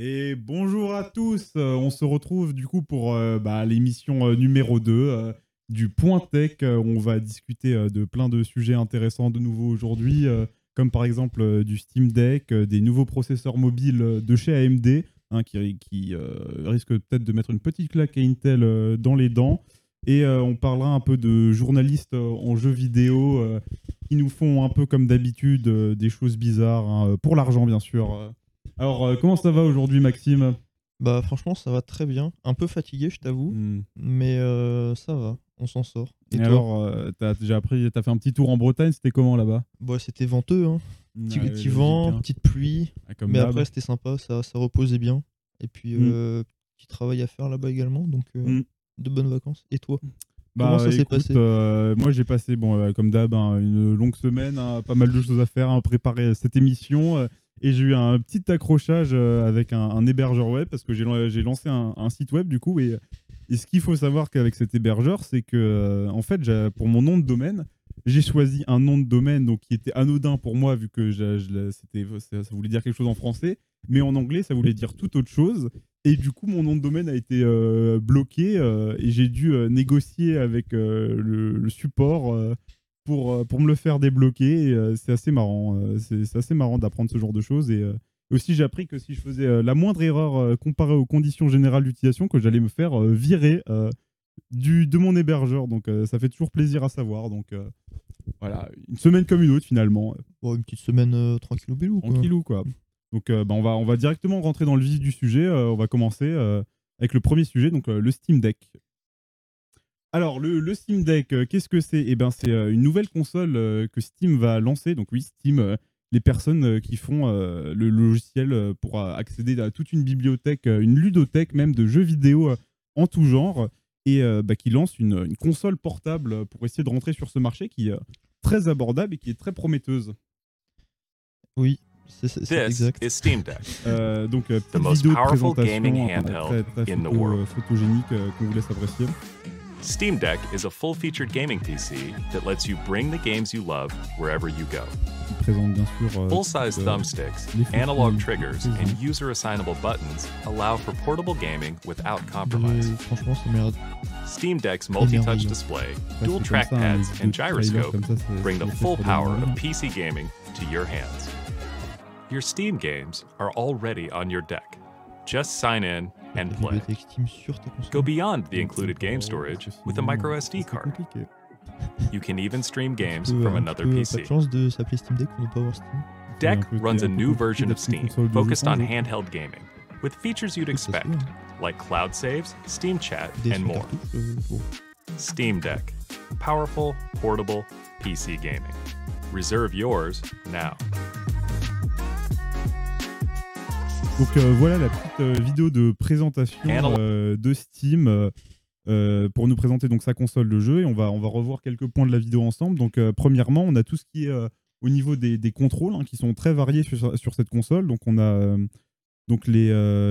Et bonjour à tous, Euh, on se retrouve du coup pour euh, bah, l'émission euh, numéro 2 euh, du Point Tech. On va discuter de plein de sujets intéressants de nouveau aujourd'hui, comme par exemple du Steam Deck, des nouveaux processeurs mobiles de chez AMD, hein, qui, qui risquent peut-être de mettre une petite claque à Intel dans les dents. Et on parlera un peu de journalistes en jeux vidéo qui nous font un peu comme d'habitude des choses bizarres, hein, pour l'argent bien sûr. Alors euh, comment ça va aujourd'hui Maxime Bah franchement ça va très bien. Un peu fatigué je t'avoue, Hmm. mais euh, ça va, on s'en sort. Et, Et, toi alors, euh, t'as déjà appris, t'as fait un petit tour en Bretagne, c'était comment là-bas? Bah c'était venteux, hein. petit, Ouais, petit logique, vent, hein. petite pluie, Ah, comme mais d'hab. après c'était sympa, ça, ça reposait bien. Et puis Mm. euh, petit travail à faire là-bas également, donc euh, Mm. de bonnes vacances. Et toi? Bah, Comment ça s'est écoute, passé? euh, Moi, j'ai passé, bon, euh, comme d'hab, hein, une longue semaine, hein, pas mal de choses à faire, hein, préparer cette émission. euh, et j'ai eu un petit accrochage euh, avec un, hébergeur web parce que j'ai lan- j'ai lancé un, site web du coup. Et, ce qu'il faut savoir qu'avec cet hébergeur, c'est que, euh, en fait, pour mon nom de domaine, j'ai choisi un nom de domaine donc, qui était anodin pour moi vu que ça, voulait dire quelque chose en français. Mais en anglais, ça voulait dire tout autre chose. Et du coup, mon nom de domaine a été euh, bloqué et j'ai dû négocier avec le, support pour, euh, pour me le faire débloquer. Euh, c'est assez marrant. euh, c'est assez marrant d'apprendre ce genre de choses. Et aussi, j'ai appris que si je faisais la moindre erreur comparée aux conditions générales d'utilisation, que j'allais me faire virer du, de mon hébergeur. Donc, ça fait toujours plaisir à savoir. Donc, voilà, une semaine comme une autre finalement. Bon, Une petite semaine euh, tranquille bilou quoi. Tranquillou, quoi. Donc, euh, bah, on, va, on va directement rentrer dans le vif du sujet. Euh, on va commencer avec le premier sujet, donc le Steam Deck. Alors, le, le Steam Deck, euh, qu'est-ce que c'est? Eh ben, c'est euh, une nouvelle console euh, que Steam va lancer. Donc, oui, Steam, euh, les personnes euh, qui font euh, le logiciel euh, pour euh, accéder à toute une bibliothèque, euh, une ludothèque même de jeux vidéo euh, en tout genre, et euh, bah, qui lance une, une console portable euh, pour essayer de rentrer sur ce marché qui est euh, très abordable et qui est très prometteuse. Oui, c'est c'est- c'est This exact. is Steam Deck. Euh, donc, euh, petite most vidéo de powerful présentation gaming hein, handheld très, très in the photo- world. euh, photogénique euh, qu'on vous laisse apprécier. Steam Deck is a full featured gaming PC that lets you bring the games you love wherever you go. Il présente bien sûr euh, Full size euh, thumbsticks, analog triggers, and user assignable buttons allow for portable gaming without compromise. franchement ça mérite. Steam Deck's multi touch display, dual c'est comme ça, hein, les trackpads, and gyroscope comme ça, c'est- bring the full power of. PC gaming to your hands. Your Steam games are already on your deck. Just sign in and La play. bibliothèque Steam sur ta console. Go beyond the Donc, included c'est game pas- storage c'est with a souvent- micro c'est SD card. compliqué. You can even stream games Un peu- from un another peu, Pas PC. de chance de s'appeler Steam Deck pour ne pas avoir Steam. C'est un Deck peu- runs c'est a un peu new compliqué version of d'être une Steam console de jeu focused sans on jeu. handheld gaming, with features you'd Oui, ça, c'est expect, bien. like cloud saves, Steam Chat, Des and sous more. cartouches, euh, bon. Steam Deck. Powerful, portable PC gaming. Reserve yours now. Donc euh, voilà la petite euh, vidéo de présentation euh, de Steam pour nous présenter donc sa console de jeu et on va, on va revoir quelques points de la vidéo ensemble. Donc premièrement, on a tout ce qui est au niveau des, des contrôles hein, qui sont très variés sur, sur cette console. Donc on a donc les,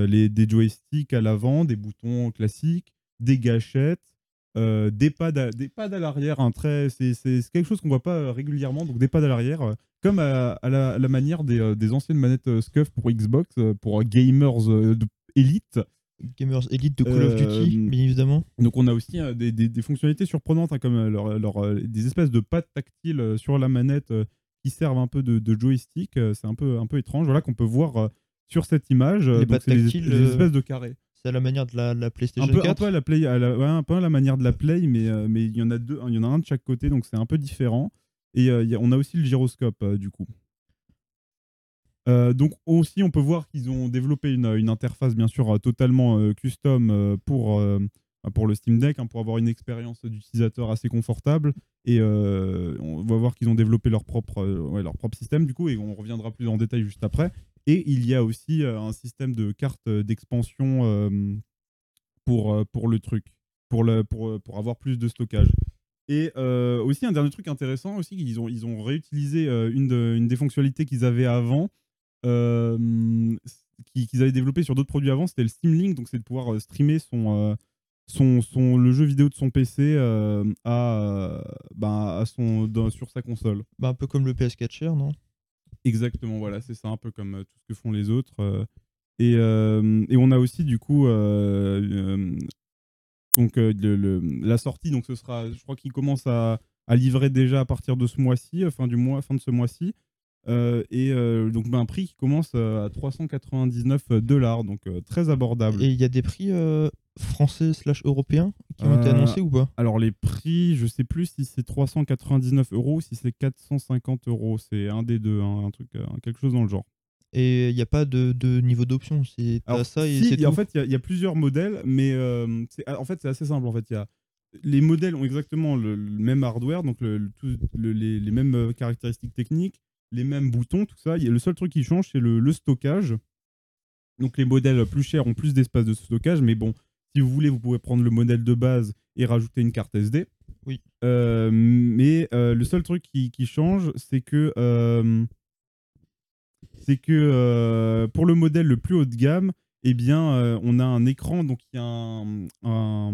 les, des joysticks à l'avant, des boutons classiques, des gâchettes, euh, des pads à, des pads à l'arrière. hein, très- c'est quelque chose qu'on voit pas euh, régulièrement, donc des pads à l'arrière, euh, comme à, à la, à la manière des, des anciennes manettes SCUF pour Xbox, pour gamers Elite. Gamers Elite de Call of Duty, Euh, bien évidemment. Donc on a aussi euh, des, des- des fonctionnalités surprenantes, hein, comme leur- leur, des espèces de pads tactiles sur la manette euh, qui servent un peu de, de joystick. c'est un peu, un peu étrange, voilà, qu'on peut voir sur cette image. Les donc pads c'est des- tactiles, des espèces de carrés. C'est à la manière de la, la PlayStation Un peu, un 4. peu à la play, à la, ouais, un peu à la manière de la play, mais euh, mais il y en a deux, il y en a un de chaque côté, donc c'est un peu différent. Et euh, il y a- on a aussi le gyroscope euh, du coup. Donc aussi, on peut voir qu'ils ont développé une, une interface bien sûr totalement custom pour pour le Steam Deck, hein, pour avoir une expérience d'utilisateur assez confortable. Et euh, on va voir qu'ils ont développé leur propre euh, ouais, leur propre système du coup, et on reviendra plus en détail juste après. Et il y a aussi euh, un système de carte d'expansion euh, pour, euh, pour le truc, pour, le, pour, pour avoir plus de stockage. Et aussi, un dernier truc intéressant aussi, ils ont, ils ont réutilisé une, de- une des fonctionnalités qu'ils avaient avant, qui- qu'ils avaient développé sur d'autres produits avant, c'était le Steam Link, donc c'est de pouvoir streamer son, son, son, le jeu vidéo de son PC à, bah, à son, sur sa console. Bah, un peu comme le PS4 Share, non? Exactement, voilà, c'est ça, un peu comme euh, tout ce que font les autres. euh. Et, euh, et on a aussi du coup donc la sortie. Donc ce sera, je crois qu'il commence à, livrer déjà à partir de ce mois-ci, fin du mois, fin de ce mois-ci. Et donc ben, un prix qui commence à 399 dollars, donc très abordable. Et il y a des prix français slash européens qui ont été Euh, annoncés ou pas Alors les prix, je sais plus si c'est 399 euros ou si c'est 450 euros. C'est un des deux, hein, un truc, euh, quelque chose dans le genre. Et il n'y a pas de, de niveau d'option. C'est ça et si, c'est en fait, il y a- il y, a plusieurs modèles, mais euh, c'est- en fait, c'est assez simple. En fait, il y a les modèles ont exactement le, le même hardware, donc le, le- tout- le- les, les mêmes caractéristiques techniques, les mêmes boutons, tout ça. Y a le seul truc qui change, c'est le stockage. Donc les modèles plus chers ont plus d'espace de stockage, mais bon, si vous voulez, vous pouvez prendre le modèle de base et rajouter une carte SD. Oui. Euh, mais euh, le seul truc qui, qui change, c'est que euh, c'est que pour le modèle le plus haut de gamme, eh bien, on a un écran, donc il y a un, un,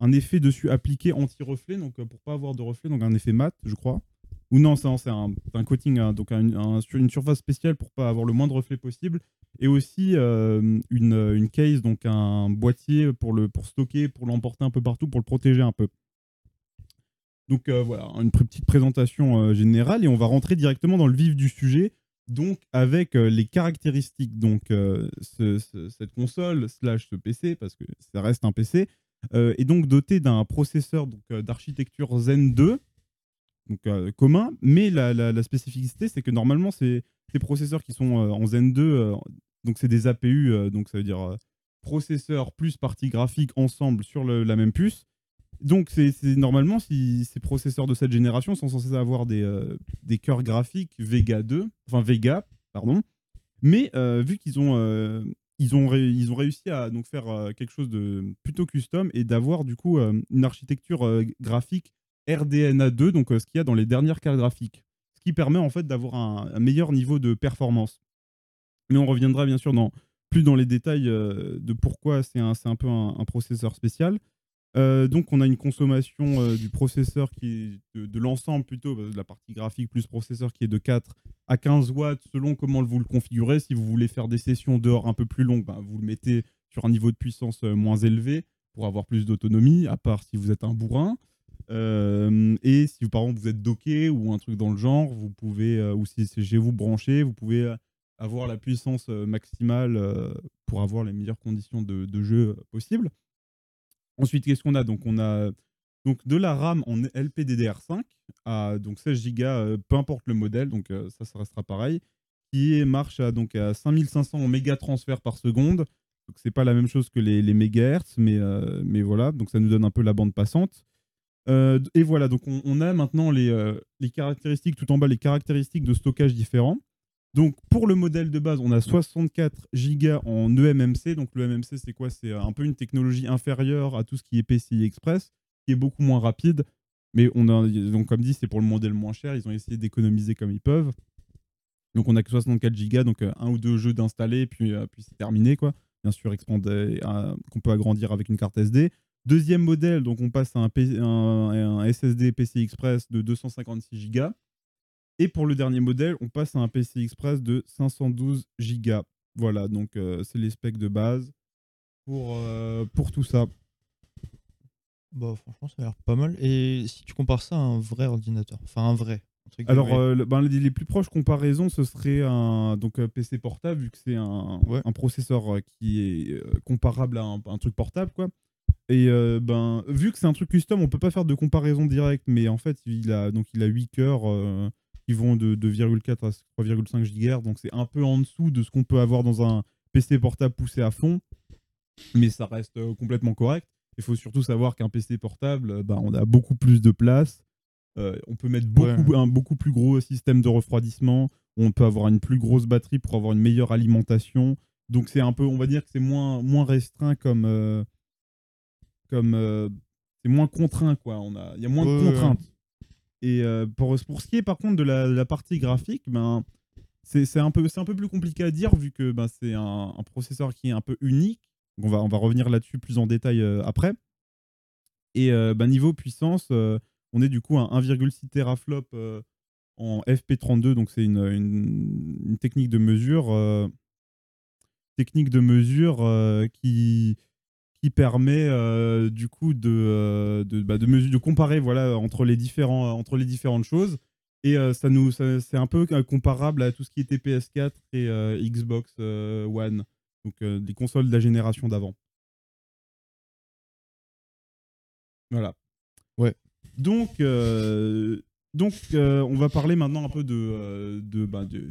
un effet dessus appliqué anti-reflet, donc pour pas avoir de reflet, donc un effet mat, je crois. Ou non, c'est un, coating, hein, donc une surface spéciale pour pas avoir le moins de reflet possible. Et aussi euh, une, case, donc un boîtier pour, le, stocker, pour l'emporter un peu partout, pour le protéger un peu. Donc euh, voilà, une petite présentation euh, générale et on va rentrer directement dans le vif du sujet. Donc avec les caractéristiques, donc ce- ce- cette console slash ce PC, parce que ça reste un PC, est donc doté d'un processeur d'architecture Zen 2, donc euh, commun, mais la, spécificité c'est que normalement c'est ces processeurs qui sont euh, en Zen 2, euh, donc c'est des APU, donc ça veut dire processeur plus partie graphique ensemble sur la même puce. Donc, c'est normalement, si ces processeurs de cette génération sont censés avoir des, cœurs graphiques Vega 2, enfin Vega, pardon. Mais vu qu'ils ont, ont, ils ont réussi à donc, faire quelque chose de plutôt custom et d'avoir du coup une architecture graphique RDNA 2, donc euh, ce qu'il y a dans les dernières cartes graphiques. Ce qui permet en fait d'avoir un, meilleur niveau de performance. Mais on reviendra bien sûr dans, plus dans les détails euh, de pourquoi c'est un, un peu un- processeur spécial. Euh, donc, on a une consommation du processeur qui de, l'ensemble plutôt, euh, de la partie graphique plus processeur qui est de 4 à 15 watts selon comment vous le configurez. Si vous voulez faire des sessions dehors un peu plus longues, ben, vous le mettez sur un niveau de puissance moins élevé pour avoir plus d'autonomie, à part si vous êtes un bourrin. Euh, et si par exemple vous êtes docké ou un truc dans le genre, vous pouvez, euh, ou si c'est chez vous branché, vous pouvez euh, avoir la puissance maximale pour avoir les meilleures conditions de, jeu possibles. Ensuite, qu'est-ce qu'on a? Donc, on a donc de la RAM en LPDDR5 à donc 16 Go, peu importe le modèle, donc ça, ça restera pareil, qui marche à, donc, à 5500 mégatransferts par seconde. Donc, c'est pas la même chose que les, les mégahertz, mais, mais voilà, donc ça nous donne un peu la bande passante. Euh, et voilà, donc on, a maintenant les, euh, les caractéristiques, tout en bas, les caractéristiques de stockage différents. Donc pour le modèle de base, on a 64 Go en E eMMC. Donc le eMMC, c'est quoi? C'est un peu une technologie inférieure à tout ce qui est PCI Express, qui est beaucoup moins rapide. Mais on a, donc comme dit, c'est pour le modèle moins cher. Ils ont essayé d'économiser comme ils peuvent. Donc on a que 64 Go, donc euh, un ou deux jeux d'installer, puis, euh, puis c'est terminé. quoi. Bien sûr, euh, qu'on peut agrandir avec une carte SD. Deuxième modèle, donc on passe à un, P- un- un SSD PCI Express de 256 Go. Et pour le dernier modèle, on passe à un PCI Express de 512 Go. Voilà, donc euh, c'est les specs de base pour, euh, pour tout ça. Bah, franchement, ça a l'air pas mal. Et si tu compares ça à un vrai ordinateur, enfin un vrai. Alors, euh, le- ben, les, les plus proches comparaisons, ce serait un donc, PC portable, vu que c'est un, Ouais. un processeur qui est comparable à un, un truc portable. quoi. Et euh, ben, vu que c'est un truc custom, on peut pas faire de comparaison directe, mais en fait, il a, donc, il a 8 cœurs euh, qui vont de 2,4 à 3,5 GHz, donc c'est un peu en dessous de ce qu'on peut avoir dans un PC portable poussé à fond, mais ça reste euh, complètement correct. Il faut surtout savoir qu'un PC portable, ben, on a beaucoup plus de place. On peut mettre beaucoup, Ouais. un beaucoup plus gros système de refroidissement. On peut avoir une plus grosse batterie pour avoir une meilleure alimentation. Donc c'est un peu, on va dire que c'est moins, moins restreint comme, comme euh, c'est moins contraint quoi. On a, il y a moins de contraintes. Et euh, pour, pour ce qui est par contre de la, la partie graphique, ben c'est un peu, c'est un peu plus compliqué à dire vu que ben, c'est un, un processeur qui est un peu unique. Donc, on va, on va revenir là-dessus plus en détail euh, après. Et euh, ben, niveau puissance, on est du coup à 1,6 teraflop en FP32, donc c'est une, une- une technique de mesure. euh, technique de mesure euh, qui qui permet euh, du coup de euh, de, bah, de, mesure- de comparer voilà entre les différents entre les différentes choses et euh, ça nous c'est un peu euh, comparable à tout ce qui était PS4 et euh, Xbox euh, One donc euh, des consoles de la génération d'avant. Voilà. Ouais. Donc, euh, donc euh, on va parler maintenant un peu de, euh, de, bah, de,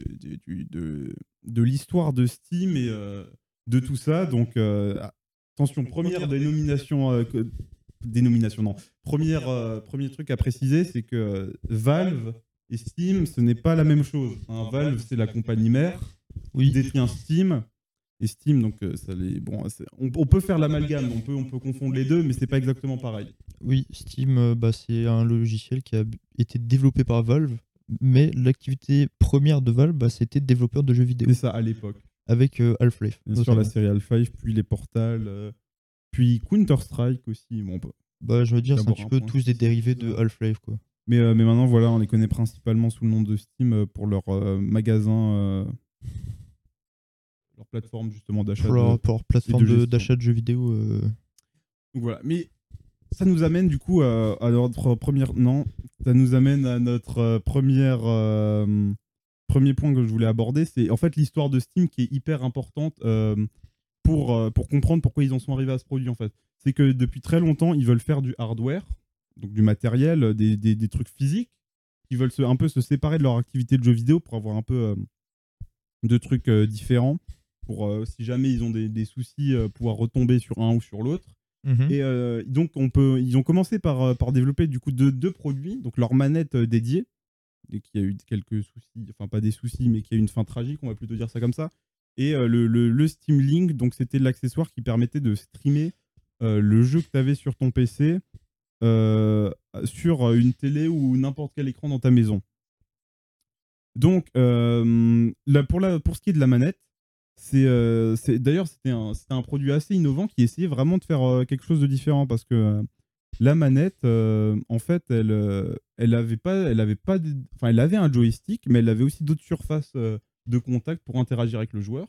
de, l'histoire de Steam et euh, de tout ça. Donc, euh, attention, première dénomination, euh, que- dénomination, non. Première, euh, premier truc à préciser, c'est que euh, Valve et Steam, ce n'est pas la même chose. hein. Valve, c'est la compagnie mère Oui. qui détient Steam. Et Steam, donc euh, ça les, bon, c'est- on, on peut faire l'amalgame, on peut, on peut confondre les deux, mais c'est pas exactement pareil. Oui, Steam, euh, bah, c'est un logiciel qui a b- été développé par Valve, mais l'activité première de Valve, bah, c'était développeur de jeux vidéo, C'est ça à l'époque. Avec euh, Half-Life. Sûr, la série Half-Life, puis les Portals, euh, puis Counter-Strike aussi. Bon, bah, Bah, je veux dire, c'est un petit peu tous des dérivés de Half-Life, quoi. mais, euh, mais maintenant, voilà, on les connaît principalement sous le nom de Steam pour leur euh, magasin, euh, leur plateforme justement d'achat. Pour de- leur, pour leur plateforme de de- d'achat de, jeux vidéo. Donc voilà. Mais ça nous amène du coup à, à notre première. Non, ça nous amène à notre première. Premier point que je voulais aborder. C'est en fait l'histoire de Steam qui est hyper importante euh, pour, euh, pour comprendre pourquoi ils en sont arrivés à ce produit en fait. C'est que depuis très longtemps, ils veulent faire du hardware, donc du matériel, euh, des, des- des trucs physiques. Ils veulent se, un peu se séparer de leur activité de jeu vidéo pour avoir un peu euh, de trucs différents. Pour si jamais ils ont des, des soucis, pouvoir retomber sur un ou sur l'autre. mhm. Et donc, on peut, ils ont commencé par, par développer du coup deux, deux produits, donc leur manette dédiée, et qui a eu quelques soucis, enfin pas des soucis, mais qui a eu une fin tragique, on va plutôt dire ça comme ça. Et euh, le, le, Steam Link, donc c'était l'accessoire qui permettait de streamer euh, le jeu que tu avais sur ton PC euh, sur une télé ou n'importe quel écran dans ta maison. Donc, là, pour, pour ce qui est de la manette, c'est d'ailleurs c'était un, un produit assez innovant qui essayait vraiment de faire quelque chose de différent parce que la manette, euh, en fait, elle, euh, elle avait pas, un joystick, mais elle avait aussi d'autres surfaces euh, de contact pour interagir avec le joueur.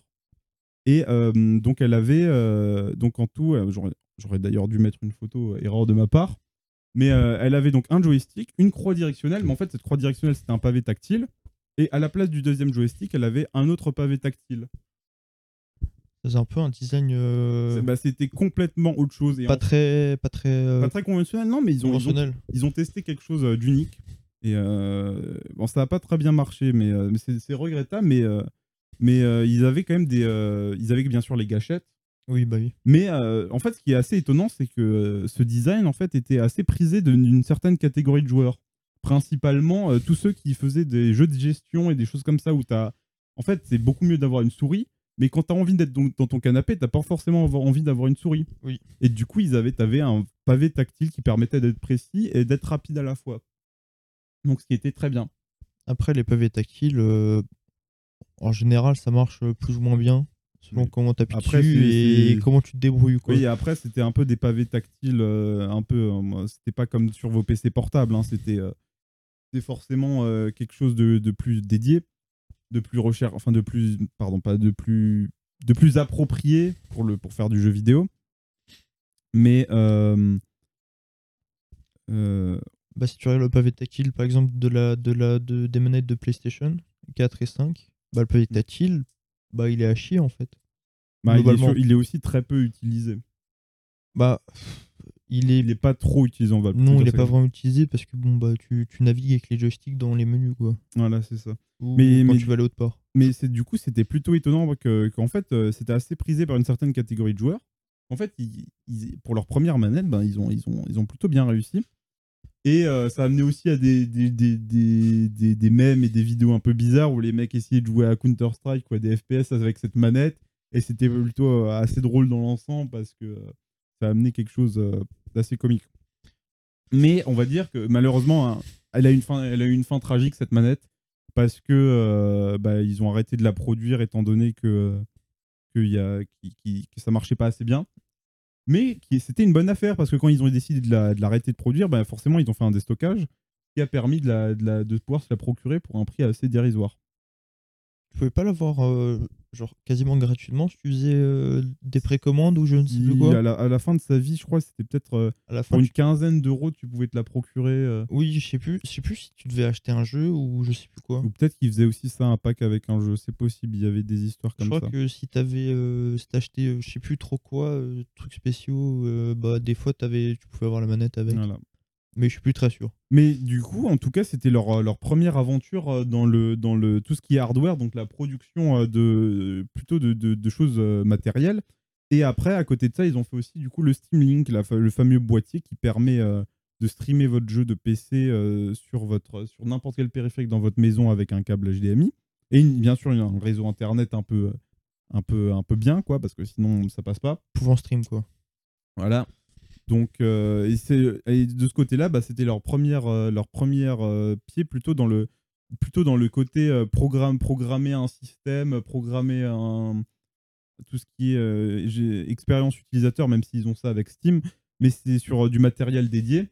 Et donc elle avait, donc en tout, j'aurais d'ailleurs dû mettre une photo, erreur de ma part, mais elle avait donc un joystick, une croix directionnelle, mais en fait cette croix directionnelle c'était un pavé tactile, et à la place du deuxième joystick, elle avait un autre pavé tactile. C'est un peu un design euh, bah, c'était complètement autre chose. Et pas en- très, pas très, euh, pas très conventionnel, non, mais ils ont, ils ont, conventionnel. ils ont testé quelque chose euh, d'unique. Et euh, bon, ça n'a pas très bien marché, mais, euh, mais c'est regrettable. Mais, euh, mais euh, ils avaient quand même des. euh, ils avaient bien sûr les gâchettes. Oui, bah oui. Mais euh, en fait, ce qui est assez étonnant, c'est que euh, ce design en fait était assez prisé d'une certaine catégorie de joueurs. Principalement euh, tous ceux qui faisaient des jeux de gestion et des choses comme ça où tu as. En fait, c'est beaucoup mieux d'avoir une souris. Mais quand tu as envie d'être dans ton canapé, t'as pas forcément envie d'avoir une souris. Oui. Et du coup, ils avaient, avais un pavé tactile qui permettait d'être précis et d'être rapide à la fois. Donc, ce qui était très bien. Après, les pavés tactiles, euh, en général, ça marche plus ou moins bien selon Oui. comment tu appuies Après, dessus et comment tu te débrouilles. Quoi. Oui, et après, c'était un peu des pavés tactiles, euh, un peu. euh, c'était pas comme sur vos PC portables. hein, c'était, euh, forcément euh, quelque chose de, de plus dédié, de plus recherche, enfin de plus, pardon, pas de plus, de plus approprié pour le pour faire du jeu vidéo. Mais euh, euh, Bah, si tu regardes le pavé tactile, par exemple, de la, de la, de, des manettes de PlayStation 4 et 5, bah, le pavé tactile, bah, il est à chier en fait. bah, est il est aussi très peu utilisé. Bah, il est. Il est pas trop utilisé, on va Non, il est pas vraiment utilisé parce que bon, bah, tu, tu navigues avec les joysticks dans les menus quoi. Voilà, c'est ça. Ou Mais- quand mais- tu vas aller autre part. mais c'est du coup c'était plutôt étonnant que- qu'en fait euh, c'était assez prisé par une certaine catégorie de joueurs. En fait, ils- ils- pour leur première manette, ben, ils, ont, ils, ont, ils ont plutôt bien réussi. Et euh, ça a amené aussi à des, des, des, des, des, des mèmes et des vidéos un peu bizarres où les mecs essayaient de jouer à Counter-Strike ou à des FPS avec cette manette. Et c'était plutôt euh, assez drôle dans l'ensemble parce que ça a amené quelque chose euh, d'assez comique. Mais on va dire que malheureusement, hein, elle, a une fin, une fin tragique cette manette parce que euh, bah, ils ont arrêté de la produire étant donné que, que, y ça marchait pas assez bien. Mais c'était une bonne affaire parce que quand ils ont décidé de la- de l'arrêter de, produire, bah, forcément ils ont fait un déstockage qui a permis de pouvoir se la procurer pour un prix assez dérisoire. Tu pouvais pas l'avoir euh, genre quasiment gratuitement si tu faisais euh, des précommandes ou je ne sais plus quoi. à, la, à la fin de sa vie, je crois, c'était peut-être euh, À la fin, pour une tu- quinzaine d'euros, tu pouvais te la procurer. oui, je sais plus, je sais plus si tu devais acheter un jeu ou je sais plus quoi. ou peut-être qu'il faisait aussi ça un pack avec un jeu. C'est possible. Il y avait des histoires Je comme crois ça. que si t'avais si t'achetais je sais plus trop quoi, trucs spéciaux, bah des fois t'avais tu pouvais avoir la manette avec. Voilà. Mais je suis plus très sûr. Mais du coup, en tout cas, c'était leur, leur première aventure euh, dans, le, dans le, tout ce qui est hardware, donc la production euh, de, plutôt de, de- de choses euh, matérielles. Et après, à côté de ça, ils ont fait aussi du coup le Steam Link, la le fameux boîtier qui permet euh, de streamer votre jeu de PC euh, sur, votre, sur n'importe quel périphérique dans votre maison avec un câble HDMI. Et une- bien sûr, il y a un réseau internet un peu, un peu, un peu bien, quoi, parce que sinon, ça passe pas. Pouvant stream quoi. Voilà. Donc, euh, de ce côté-là, bah, c'était leur première, euh, leur première euh, pied plutôt dans le, plutôt dans le côté programme, programmer un système, programmer un, tout ce qui est expérience utilisateur, même s'ils ont ça avec Steam, mais c'est sur du matériel dédié.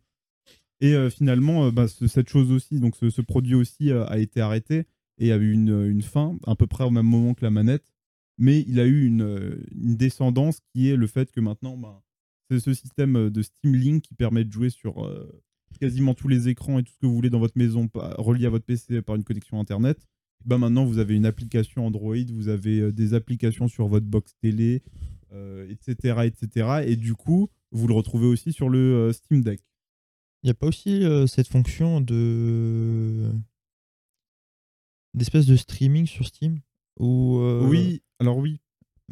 Et finalement, bah, ce- cette chose aussi, donc ce, produit aussi a été arrêté et a eu une, fin à peu près au même moment que la manette. Mais il a eu une, une descendance qui est le fait que maintenant, bah, c'est ce système euh, de Steam Link qui permet de jouer sur euh, quasiment tous les écrans et tout ce que vous voulez dans votre maison relié à votre PC par une connexion Internet. Bah maintenant, vous avez une application Android, vous avez euh, des applications sur votre box télé, euh, etc., etc. Et du coup, vous le retrouvez aussi sur le Steam Deck. Il n'y a pas aussi euh, cette fonction de d'espèce de streaming sur Steam euh, Oui, alors oui.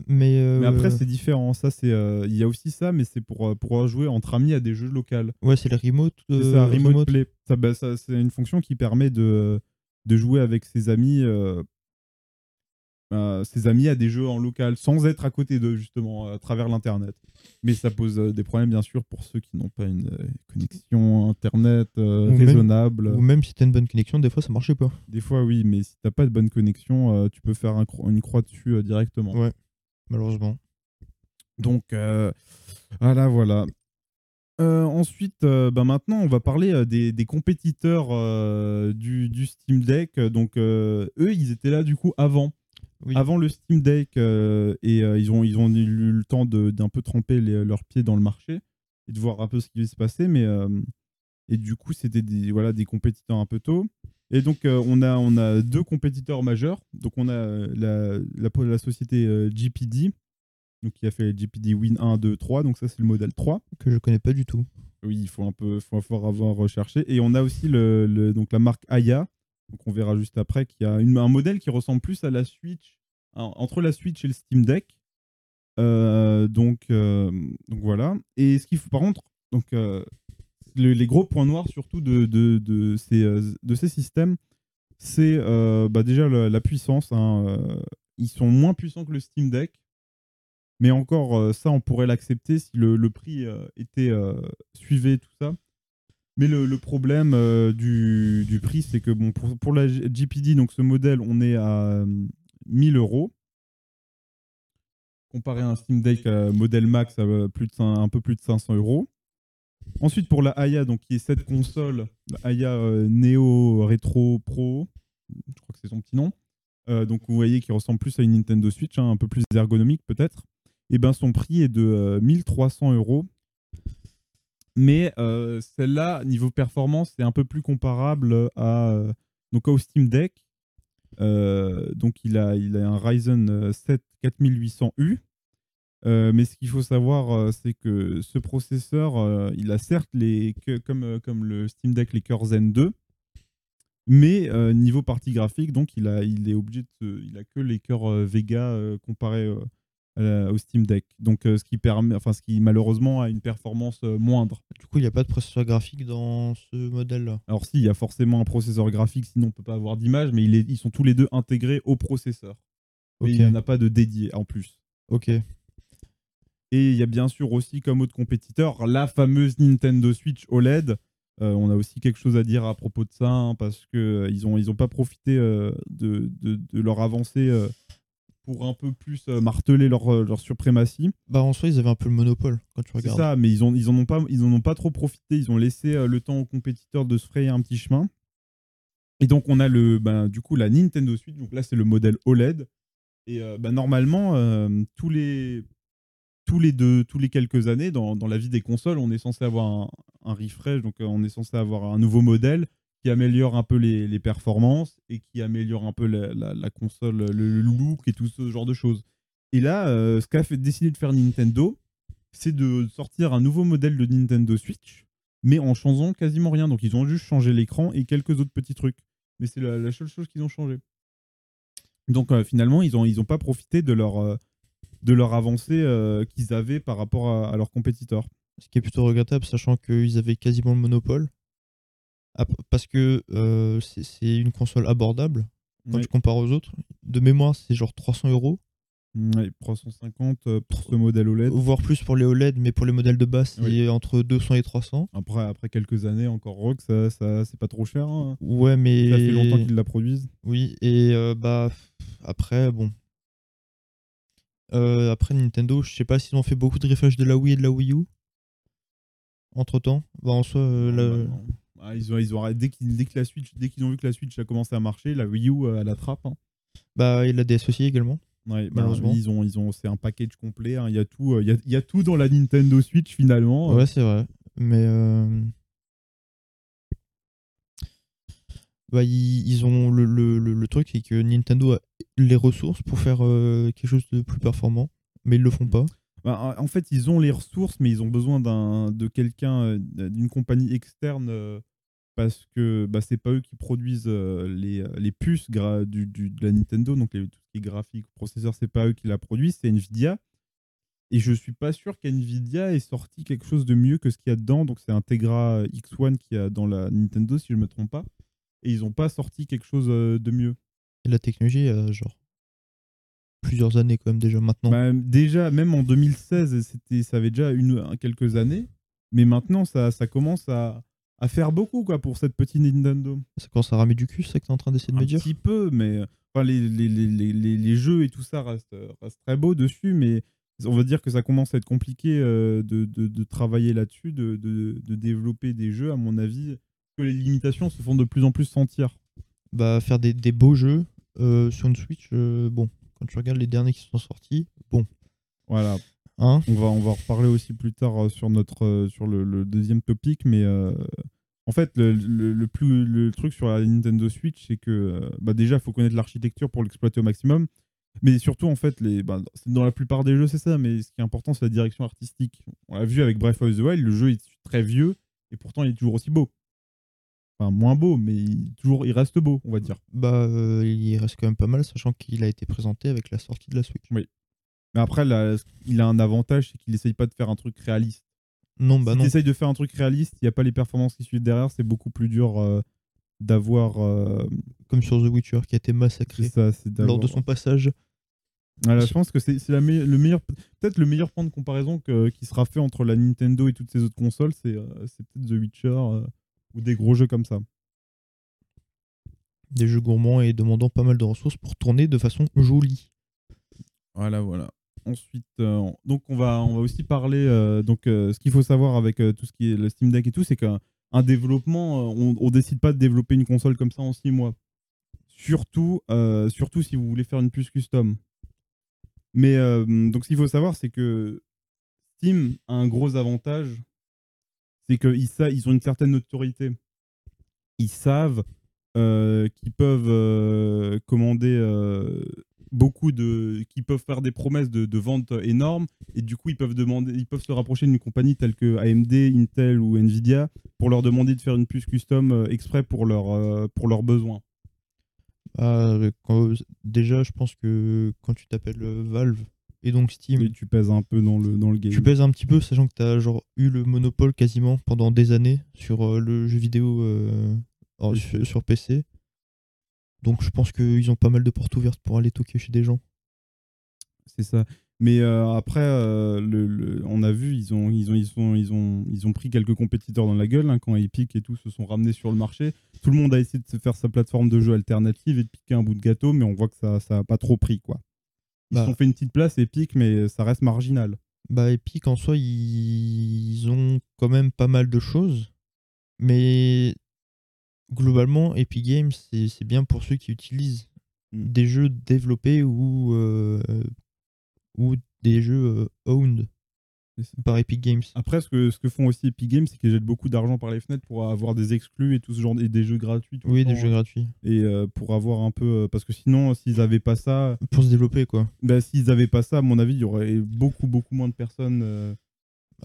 Mais euh, Mais après, c'est différent. Ça, c'est, euh, il y a aussi ça, mais c'est pour, euh, pour jouer entre amis à des jeux locaux. ouais c'est le remote C'est euh, ça, Remote, Play. Ça, bah, ça, c'est une fonction qui permet de, de jouer avec ses amis, euh, euh, ses amis à des jeux en local, sans être à côté d'eux, justement, à travers l'Internet. Mais ça pose euh, des problèmes, bien sûr, pour ceux qui n'ont pas une euh, connexion Internet euh, même- raisonnable. ou même si t'as une bonne connexion des fois ça marchait pas. Des fois, oui, mais si t'as pas de bonne connexion, euh, tu peux faire un cro- une croix dessus euh, directement. Ouais. Malheureusement. Donc, euh, voilà, voilà. Euh, ensuite, euh, bah maintenant, on va parler euh, des, des compétiteurs du, du Steam Deck. Donc, eux, ils étaient là du coup avant, Oui. avant le Steam Deck, et ils ont ils ont eu le temps d'un peu tremper les- leurs pieds dans le marché et de voir un peu ce qui se passer. Mais et du coup, c'était des voilà des compétiteurs un peu tôt. Et donc, euh, on a on a deux compétiteurs majeurs. Donc, on a euh, la la, la société euh, GPD donc qui a fait GPD Win 1, 2, 3. Donc ça, c'est le modèle 3. que je connais pas du tout. Oui, il faut un peu faut, faut avoir recherché. Et on a aussi le, le- donc la marque Aya, donc on verra juste après, qui a une- un modèle qui ressemble plus à la Switch, hein, entre la Switch et le Steam Deck. Euh, donc, donc voilà. Et ce qu'il faut par contre, donc, le- les gros points noirs surtout de, euh, ces systèmes, c'est euh, bah, déjà la, puissance. hein, euh, ils sont moins puissants que le Steam Deck. Mais encore, ça, on pourrait l'accepter si le, prix était euh, suivait tout ça. Mais le, problème du, prix, c'est que bon, pour, la GPD, donc ce modèle, on est à euh, 1000 euros. Comparé à un Steam Deck modèle max à un peu plus de 500 euros. Ensuite, pour la Aya, donc, qui est cette console, Aya euh, Neo Retro Pro, je crois que c'est son petit nom. Euh, donc, vous voyez qu'il ressemble plus à une Nintendo Switch, hein, un peu plus ergonomique peut-être. Et ben, son prix est de euh, 1300 euros. Mais euh, celle-là, niveau performance, c'est un peu plus comparable à, euh, au Steam Deck. Euh, donc, il a, il a un Ryzen euh, 7 4800U. Euh, mais ce qu'il faut savoir, euh, c'est que ce processeur, euh, il a certes les, que- comme, comme le Steam Deck, les cœurs Zen 2, mais niveau partie graphique, donc il, a, il est obligé de, il a que les cœurs Vega comparé au Steam Deck. Donc ce qui permet, enfin ce qui malheureusement a une performance moindre. Du coup, il n'y a pas de processeur graphique dans ce modèle-là? Alors si, il y a forcément un processeur graphique, sinon on peut pas avoir d'image, mais il est- ils sont tous les deux intégrés au processeur. Mais il n'y en a pas de dédié en plus. Ok. Et il y a bien sûr aussi comme autre compétiteur la fameuse Nintendo Switch OLED. Euh, on a aussi quelque chose à dire à propos de ça hein, parce que euh, ils ont ils ont pas profité euh, de, de, de leur avancée pour un peu plus marteler leur, leur suprématie. Bah en soi, ils avaient un peu le monopole quand tu C'est regardes. ça, mais ils ont ils en ont pas ils en ont pas trop profité. Ils ont laissé le temps aux compétiteurs de se frayer un petit chemin. Et donc, on a le, bah, du coup la Nintendo Switch. Donc là, c'est le modèle OLED. Et bah, normalement, tous, les, tous, les deux, tous les quelques années, dans, dans la vie des consoles, on est censé avoir un, un refresh. Donc, euh, on est censé avoir un nouveau modèle qui améliore un peu les, les performances et qui améliore un peu la, console, le, look et tout ce genre de choses. Et là, euh, ce qu'a décider de faire Nintendo, c'est de sortir un nouveau modèle de Nintendo Switch, mais en changeant quasiment rien. Donc ils ont juste changé l'écran et quelques autres petits trucs. Mais c'est la, la seule chose qu'ils ont changé. Donc euh, finalement, ils n'ont ils ont pas profité de leur, de leur avancée euh, qu'ils avaient par rapport à, à leurs compétiteurs. Ce qui est plutôt regrettable, sachant qu'ils avaient quasiment le monopole. Parce que euh, c'est une console abordable quand Ouais. tu compares aux autres. De mémoire, c'est genre 300 euros, Ouais, 350 euh, pour ce modèle OLED. voire plus pour les OLED, mais pour les modèles de base, c'est Oui. entre 200 et 300. Après, après quelques années, encore rock, ça, ça, c'est pas trop cher. hein. Ouais, mais. Ça fait longtemps qu'ils la produisent. Oui, et euh, bah après, bon. Euh, après Nintendo, je sais pas s'ils ont fait beaucoup de refresh de la Wii et de la Wii U. Entre temps, bah en soi, euh, la- bah. Ah, ils ont, ils ont dès qu'ils dès que la Switch, dès qu'ils ont vu que la Switch a commencé à marcher, la Wii U euh, elle attrape. hein. bah, et la DS aussi également. Ouais, bah, Malheureusement. ils ont, ils ont, c'est un package complet. hein. Il y a tout, il y a, y a tout dans la Nintendo Switch finalement. Ouais, c'est vrai. Mais euh, bah, ils, ils ont le, le, le, truc, c'est que Nintendo a les ressources pour faire euh, quelque chose de plus performant, mais ils le font pas. Bah, en fait, ils ont les ressources, mais ils ont besoin d'un, de quelqu'un, euh, d'une compagnie externe, euh, parce que bah, c'est pas eux qui produisent les, les puces du, du- de la Nintendo, donc les, tout ce qui est graphique, c'est pas eux qui la produisent, c'est Nvidia. Et je suis pas sûr qu'Nvidia ait sorti quelque chose de mieux que ce qu'il y a dedans. Donc c'est un Tegra X1 qui a dans la Nintendo, si je me trompe pas. Et ils ont pas sorti quelque chose euh, de mieux. Et la technologie a genre plusieurs années quand même déjà maintenant. Bah, déjà, même en 2016, c'était, ça avait déjà une, un- quelques années. Mais maintenant, ça, ça commence à, à faire beaucoup quoi, pour cette petite Nintendo. Ça commence à ramer du cul, c'est que t'es en train d'essayer de Un me dire petit peu, mais enfin, les, les, les, les, jeux et tout ça restent, restent très beaux dessus. Mais on va dire que ça commence à être compliqué euh, de, de, de travailler là-dessus, de, de, de développer des jeux, à mon avis. Que les limitations se font de plus en plus sentir. Bah, faire des, des beaux jeux euh, sur une Switch, euh, bon, quand tu regardes les derniers qui sont sortis, bon, Voilà. hein, On va, on va en reparler aussi plus tard euh, sur, notre, sur le, le deuxième topic, mais euh, en fait, le, le- le plus, le truc sur la Nintendo Switch, c'est que bah déjà, il faut connaître l'architecture pour l'exploiter au maximum. Mais surtout, en fait, les, bah, dans la plupart des jeux, c'est ça, mais ce qui est important, c'est la direction artistique. On l'a vu avec Breath of the Wild, le jeu est très vieux, et pourtant, il est toujours aussi beau. Enfin, moins beau, mais il, toujours, il reste beau, on va dire. bah, euh, il reste quand même pas mal, sachant qu'il a été présenté avec la sortie de la Switch. Mais après, là, il a un avantage, c'est qu'il essaye pas de faire un truc réaliste. Non, bah si non. tu essayes de faire un truc réaliste, il n'y a pas les performances qui suivent derrière, c'est beaucoup plus dur euh, d'avoir. euh, Comme sur The Witcher qui a été massacré ça, lors de son passage. Voilà, je pense que c'est me- le meilleur, peut-être le meilleur point de comparaison que- qui sera fait entre la Nintendo et toutes ces autres consoles, c'est peut-être The Witcher ou des gros jeux comme ça. Des jeux gourmands et demandant pas mal de ressources pour tourner de façon jolie. Voilà, voilà. Ensuite, euh, donc on va, on va aussi parler. euh, donc, euh, ce qu'il faut savoir avec euh, tout ce qui est le Steam Deck et tout, c'est qu'un un développement, euh, on, on décide pas de développer une console comme ça en six mois. Surtout, euh, surtout si vous voulez faire une puce custom. Mais euh, donc, ce qu'il faut savoir, c'est que Steam a un gros avantage, c'est qu'ils ils ont une certaine notoriété. Ils savent euh, qu'ils peuvent euh, commander euh, beaucoup de, qui peuvent faire des promesses de, de vente énormes et du coup ils peuvent demander, ils peuvent se rapprocher d'une compagnie telle que AMD, Intel ou Nvidia pour leur demander de faire une puce custom exprès pour leur pour leurs besoins. Ah, déjà, je pense que quand tu t'appelles Valve et donc Steam, Et tu pèses un peu dans le dans le game. tu pèses un petit peu, sachant que tu as genre, eu le monopole quasiment pendant des années sur euh, le jeu vidéo euh, sur, sur PC. Donc je pense qu'ils ont pas mal de portes ouvertes pour aller toquer chez des gens. C'est ça. Mais euh, après, le, le- on a vu, ils ont, ils, ont, ils, sont, ils, ont, ils ont pris quelques compétiteurs dans la gueule hein, quand Epic et tout se sont ramenés sur le marché. Tout le monde a essayé de se faire sa plateforme de jeu alternative et de piquer un bout de gâteau, mais on voit que ça n'a pas trop pris. quoi. Ils Bah. se sont fait une petite place, Epic, mais ça reste marginal. Bah Epic en soi, ils ont quand même pas mal de choses, mais globalement, Epic Games, c'est bien pour ceux qui utilisent Mm. des jeux développés ou, euh, ou des jeux euh, owned. Par Epic Games. Après, ce que, ce que font aussi Epic Games, c'est qu'ils jettent beaucoup d'argent par les fenêtres pour avoir des exclus et tout ce genre et des jeux gratuits. tout le Oui, des temps, jeux gratuits. Et euh, pour avoir un peu. euh, Parce que sinon, s'ils avaient pas ça, Pour se développer, quoi. bah, s'ils avaient pas ça, à mon avis, il y aurait beaucoup, beaucoup moins de personnes euh,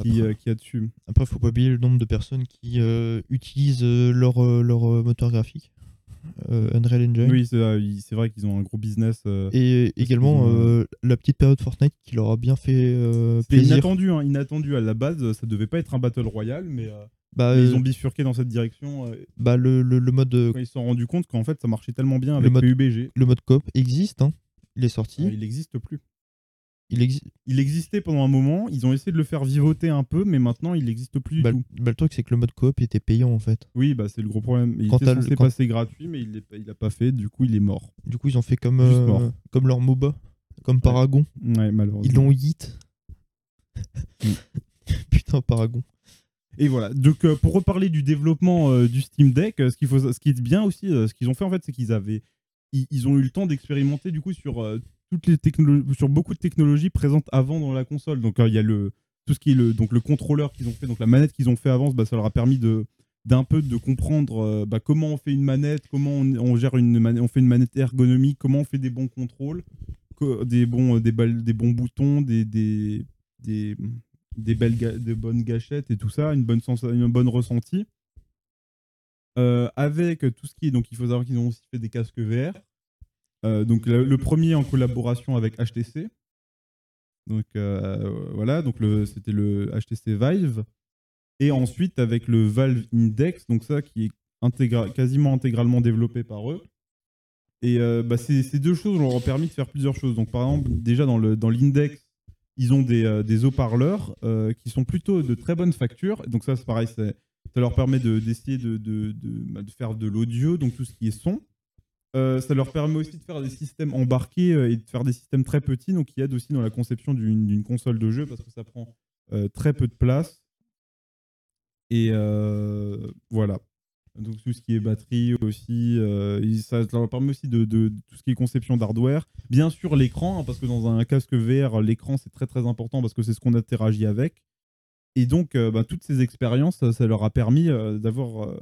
qui, Après, euh, qui a dessus. après, faut pas oublier le nombre de personnes qui euh, utilisent euh, leur, euh, leur euh, moteur graphique, euh, Unreal Engine. Oui, c'est vrai, qu'ils ont un gros business. euh, Et également ont, euh, la petite période Fortnite qui leur a bien fait plaisir. inattendu, hein, inattendu à la base. Ça devait pas être un battle royale, mais, Bah, ils ont bifurqué dans cette direction. bah, le, le, le mode quand ils se sont rendus compte qu'en fait, ça marchait tellement bien Le avec mode- PUBG. le mode coop existe. hein. Il est sorti. euh, il n'existe plus. Il existait pendant un moment. Ils ont essayé de le faire vivoter un peu, mais maintenant, il n'existe plus du Bah, tout. bah, le truc c'est que le mode coop était payant en fait. Oui, bah, c'est le gros problème. Il Quand était censé quand- passer gratuit, mais il n'a pas fait. Du coup, il est mort. Du coup ils ont fait comme euh, comme leur MOBA, comme Paragon. Ouais, malheureusement. Ils l'ont hit. Mm. Putain Paragon. Et voilà. Donc, euh, pour reparler du développement euh, du Steam Deck, ce, qu'il faut, ce qui est bien aussi, ce qu'ils ont fait en fait, c'est qu'ils avaient, ils, ont eu le temps d'expérimenter du coup sur toutes les technologies, sur beaucoup de technologies présentes avant dans la console. Donc, euh, il y a le tout ce qui est le donc le contrôleur qu'ils ont fait, donc la manette qu'ils ont fait avant, bah, ça leur a permis de d'un peu de comprendre euh, bah, comment on fait une manette, comment on, gère une manette, on fait une manette ergonomique, comment on fait des bons contrôles, des bons, euh, des, des bons boutons, des, des, des, des belles ga- de bonnes gâchettes et tout ça, une bonne, sens une bonne ressenti. Euh, avec tout ce qui est. Donc, il faut savoir qu'ils ont aussi fait des casques VR. Euh, donc, le, premier en collaboration avec HTC. Donc, euh, voilà. Donc, c'était le HTC Vive. Et ensuite, avec le Valve Index. Donc, ça qui est quasiment intégralement développé par eux. Et euh, bah, ces, deux choses leur ont permis de faire plusieurs choses. Donc, par exemple, déjà dans l'index, ils ont des, haut-parleurs qui sont plutôt de très bonne facture. Donc, ça, c'est pareil, ça leur permet de- d'essayer de, de, de- bah, de faire de l'audio, donc tout ce qui est son. Euh, ça leur permet aussi de faire des systèmes embarqués euh, et de faire des systèmes très petits, donc qui aident aussi dans la conception d'une console de jeu parce que ça prend euh, très peu de place. Et voilà. Donc tout ce qui est batterie aussi, ça leur permet aussi de, tout ce qui est conception d'hardware. Bien sûr l'écran, hein, parce que dans un casque VR, l'écran c'est très très important parce que c'est ce qu'on interagit avec. Et donc bah, toutes ces expériences, ça, leur a permis d'avoir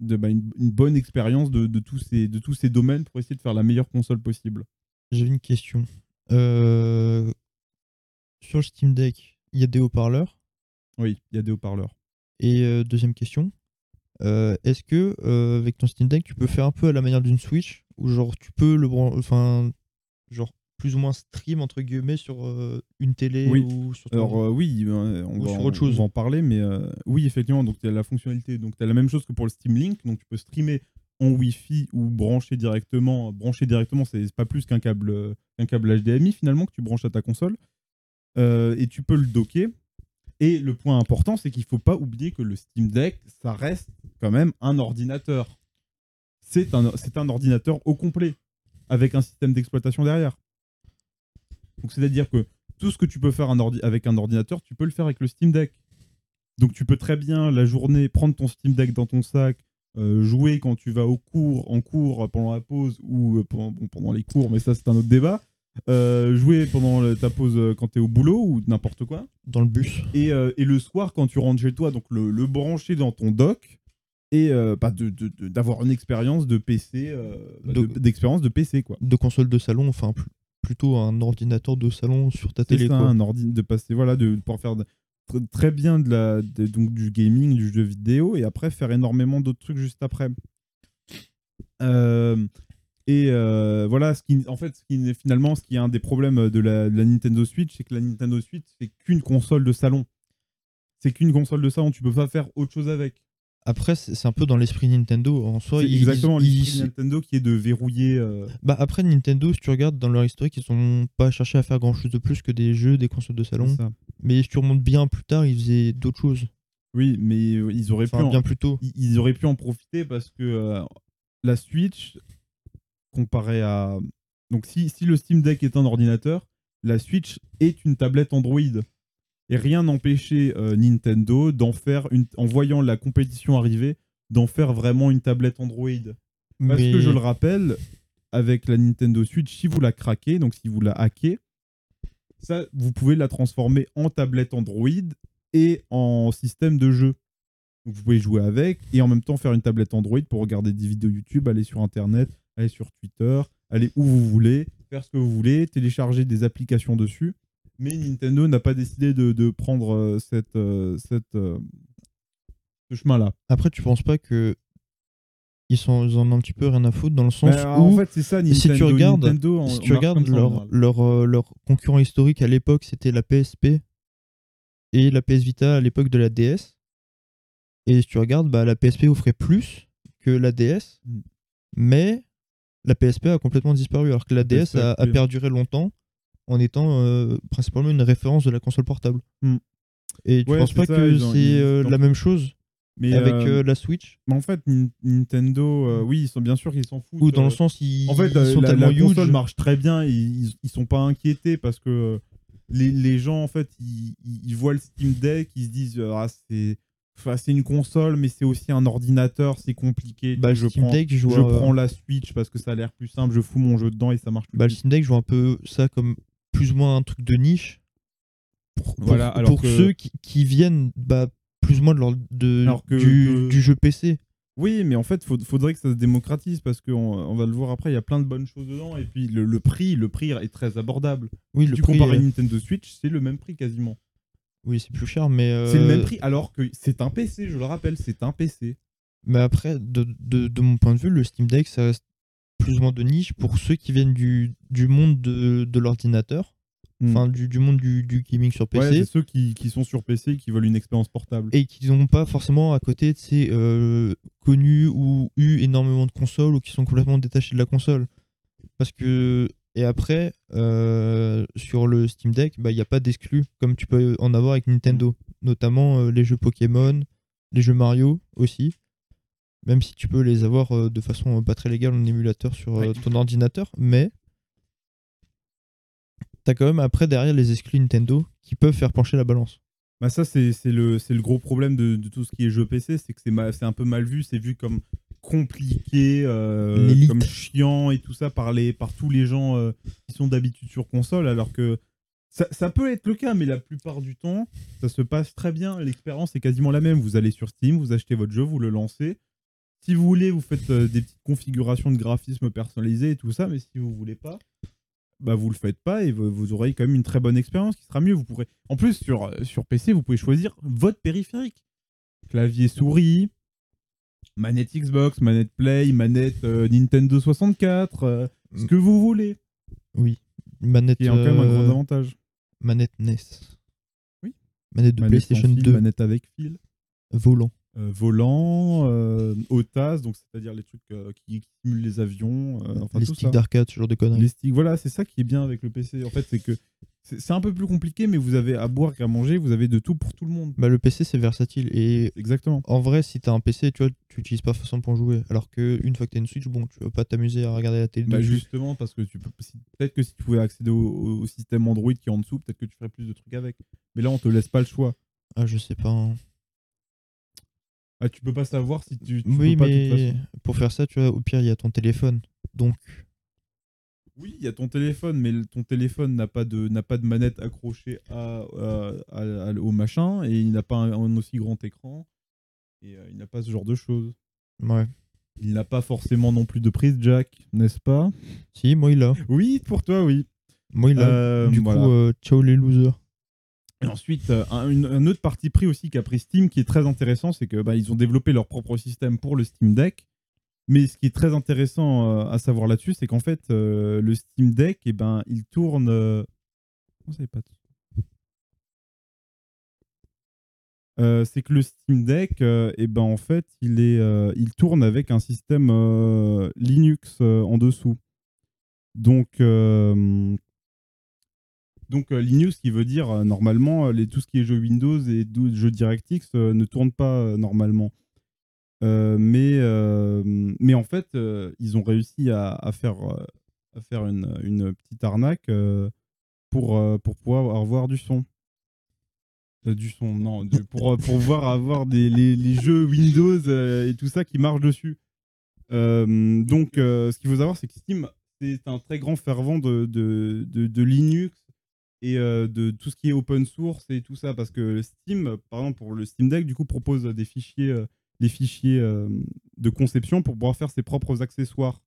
de, bah, une, une bonne expérience de, de tous ces, de tous ces domaines pour essayer de faire la meilleure console possible. J'avais une question. Euh, Sur le Steam Deck, il y a des haut-parleurs? Oui, il y a des haut-parleurs. Et euh, deuxième question, euh, est-ce que avec ton Steam Deck, tu peux faire un peu à la manière d'une Switch? Ou genre tu peux le enfin genre plus ou moins stream entre guillemets sur euh, une télé Oui. ou sur Alors euh, oui, euh, on, Ou va sur en, autre chose. on va en parler, mais euh, oui, effectivement, donc tu as la fonctionnalité, donc tu as la même chose que pour le Steam Link, donc tu peux streamer en Wi-Fi ou brancher directement. Brancher directement, c'est pas plus qu'un câble, câble HDMI finalement que tu branches à ta console. Et tu peux le docker. Et le point important, c'est qu'il faut pas oublier que le Steam Deck, ça reste quand même un ordinateur. C'est un, c'est un ordinateur au complet, avec un système d'exploitation derrière. Donc c'est-à-dire que tout ce que tu peux faire un ordi- avec un ordinateur, tu peux le faire avec le Steam Deck. Donc tu peux très bien la journée prendre ton Steam Deck dans ton sac, euh, jouer quand tu vas au cours, en cours, pendant la pause ou euh, pendant, bon, pendant les cours, mais ça c'est un autre débat. Euh, jouer pendant le- ta pause quand tu es au boulot ou n'importe quoi. dans le bus. Et, euh, et le soir quand tu rentres chez toi, donc le, le brancher dans ton dock et bah, de- de- de- d'avoir une expérience de PC, De- de- d'expérience de PC quoi. de console de salon, enfin pl- plutôt un ordinateur de salon sur ta télé ça, quoi. un ordi de passer, voilà, de pouvoir faire de- très bien de la, de- donc du gaming, du jeu vidéo, et après faire énormément d'autres trucs juste après. Euh, et euh, voilà, ce qui, en fait, ce qui, finalement, ce qui est un des problèmes de la, de la Nintendo Switch, c'est que la Nintendo Switch, c'est qu'une console de salon. C'est qu'une console de salon, tu peux pas faire autre chose avec. Après c'est un peu dans l'esprit Nintendo en soi. Ils- exactement l'esprit ils- Nintendo qui est de verrouiller. euh, Bah après Nintendo, si tu regardes dans leur historique, ils ont pas cherché à faire grand chose de plus que des jeux, des consoles de salon. Mais si tu remontes bien plus tard, ils faisaient d'autres choses. Oui, mais euh, ils auraient pu. Enfin en- bien plus tôt. ils- auraient pu en profiter parce que euh, la Switch, comparé à. Donc, si, si le Steam Deck est un ordinateur, la Switch est une tablette Android. Et rien n'empêchait euh, Nintendo d'en faire une. En voyant la compétition arriver, d'en faire vraiment une tablette Android. Parce Mais- que je le rappelle, avec la Nintendo Switch, si vous la craquez, donc si vous la hackez, ça, vous pouvez la transformer en tablette Android et en système de jeu. Donc vous pouvez jouer avec et en même temps faire une tablette Android pour regarder des vidéos YouTube, aller sur Internet, aller sur Twitter, aller où vous voulez, faire ce que vous voulez, télécharger des applications dessus. Mais Nintendo n'a pas décidé de, de prendre euh, cette, euh, cette, euh, ce chemin-là. Après, tu penses pas que ils, sont, ils en ont un petit peu rien à foutre dans le sens Bah, où en fait, c'est ça, Nintendo. si tu regardes- Nintendo si tu regardes leur, leur, euh, leur concurrent historique à l'époque, c'était la PSP et la PS Vita à l'époque de la DS. Et si tu regardes, bah, la PSP offrait plus que la DS, Mm. mais la PSP a complètement disparu, alors que la DS a, a perduré longtemps en étant euh, principalement une référence de la console portable. Mm. Et tu Ouais, penses c'est pas ça, que c'est euh, la même chose Mais avec euh, euh, la Switch mais en fait, Nin- Nintendo, euh, oui, ils sont bien sûr qu'ils s'en foutent. Ou dans le sens, ils, En fait, ils sont la, tellement la console huge. marche très bien. et Ils, ils sont pas inquiétés parce que les, les gens, en fait, ils, voient le Steam Deck, ils se disent ah, c'est enfin, c'est une console, mais c'est aussi un ordinateur, c'est compliqué. Bah, je Steam prends, Deck, je je vois, prends la Switch parce que ça a l'air plus simple. Je fous mon jeu dedans et ça marche. de Bah, le. Steam Deck, je vois un peu ça comme plus ou moins un truc de niche. Pour, pour- Voilà, alors pour que- ceux qui, qui viennent bah, plus ou moins de leur- de, que- du, que- du jeu PC. Oui, mais en fait, il faudrait que ça se démocratise parce qu'on on va le voir après. Il y a plein de bonnes choses dedans et puis le, le prix, le prix est très abordable. Oui, Si le tu prix, compares à euh, une Nintendo Switch, c'est le même prix quasiment. oui, c'est plus cher, mais. C'est le euh, même prix alors que c'est un PC, je le rappelle, c'est un PC. Mais après, de, de, de mon point de vue, le Steam Deck, ça reste plus ou moins de niche pour ceux qui viennent du, du monde de, de l'ordinateur, Mm. enfin du, du monde du, du gaming sur Ouais, PC, c'est ceux qui, qui sont sur PC et qui veulent une expérience portable. et qui n'ont pas forcément à côté de ces euh, connus ou eu énormément de consoles ou qui sont complètement détachés de la console. Parce que. Et après, euh, sur le Steam Deck, bah, il n'y a pas d'exclus comme tu peux en avoir avec Nintendo. Notamment euh, les jeux Pokémon, les jeux Mario aussi. Même si tu peux les avoir euh, de façon euh, pas très légale en émulateur sur euh, ton ordinateur. Mais t'as quand même après derrière les exclus Nintendo qui peuvent faire pencher la balance. Bah ça, c'est le, gros problème de, de tout ce qui est jeu PC, c'est que c'est un peu mal vu, c'est vu comme compliqué, euh, comme chiant et tout ça par, les, par tous les gens euh, qui sont d'habitude sur console, alors que ça, ça peut être le cas, mais la plupart du temps, ça se passe très bien, l'expérience est quasiment la même. Vous allez sur Steam, vous achetez votre jeu, vous le lancez. Si vous voulez, vous faites euh, des petites configurations de graphisme personnalisées et tout ça, mais si vous voulez pas, bah vous le faites pas et vous, vous aurez quand même une très bonne expérience qui sera mieux. Vous pourrez, en plus sur, euh, sur PC, vous pouvez choisir votre périphérique, clavier souris, manette Xbox, manette Play, manette euh, Nintendo 64, euh, ce Mm. que vous voulez. Oui. Manette, Qui est quand même un gros avantage. manette NES. Oui. Manette de Manette PlayStation fil, 2. manette avec fil, Volant. Euh, volant, euh, OTAS, donc c'est-à-dire les trucs euh, qui, simulent les avions, enfin les sticks d'arcade, ce genre de conneries. Les sticks, voilà, c'est ça qui est bien avec le PC. En fait, c'est que c'est un peu plus compliqué, mais vous avez à boire et à manger, vous avez de tout pour tout le monde. Bah, le PC c'est versatile et Exactement. en vrai si t'as un PC tu vois tu utilises pas façon pour jouer alors que une fois que t'as une Switch bon tu vas pas t'amuser à regarder la télé Bah justement, parce que tu peux. Peut-être que si tu pouvais accéder au, au système Android qui est en dessous, peut-être que tu ferais plus de trucs avec. Mais là, on te laisse pas le choix. Ah je sais pas. hein. Ah, tu peux pas savoir si tu. tu Oui peux pas, de toute mais façon. pour faire ça tu vois au pire il y a ton téléphone donc Oui, il y a ton téléphone, mais ton téléphone n'a pas de n'a pas de manette accrochée à, à- à- à- au machin et il n'a pas un, un aussi grand écran et euh, il n'a pas ce genre de choses. ouais. Il n'a pas forcément non plus de prise jack, n'est-ce pas? Si moi il a. Oui, pour toi, oui. Moi il a. Euh, du voilà. coup euh, ciao les losers. Et ensuite, euh, un, autre parti pris aussi qu'a pris Steam qui est très intéressant, c'est que bah, ont développé leur propre système pour le Steam Deck. Mais ce qui est très intéressant euh, à savoir là-dessus, c'est qu'en fait, euh, le Steam Deck, eh ben, il tourne. euh, pas c'est que le Steam Deck, eh ben, en fait, il, est, il tourne avec un système Linux en dessous. Donc, donc euh, Linux, qui veut dire euh, normalement euh, les, tout ce qui est jeux Windows et jeux DirectX ne tournent pas normalement. Mais, en fait, ils ont réussi à, faire, une, petite arnaque pour, pouvoir avoir du son. Du son, non, de- pour, pouvoir avoir des, jeux Windows et tout ça qui marchent dessus. Donc, ce qu'il faut savoir, c'est que Steam, c'est un très grand fervent de Linux et euh, de tout ce qui est open source et tout ça. Parce que Steam, par exemple, pour le Steam Deck, du coup, propose des fichiers, euh, des fichiers euh, de conception pour pouvoir faire ses propres accessoires.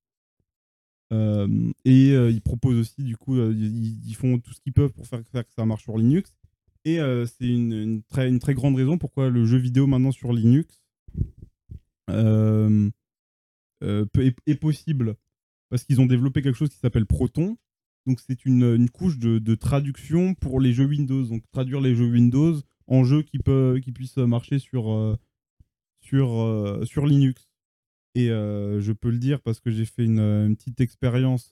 Et ils proposent aussi, du coup, ils, font tout ce qu'ils peuvent pour faire, que ça marche sur Linux. Et c'est une, très, grande raison pourquoi le jeu vidéo maintenant sur Linux est possible. Parce qu'ils ont développé quelque chose qui s'appelle Proton. Donc c'est une, couche de, traduction pour les jeux Windows. Donc traduire les jeux Windows en jeux qui, qui puissent marcher sur, euh, euh, Linux. Et euh, je peux le dire parce que j'ai fait une, petite expérience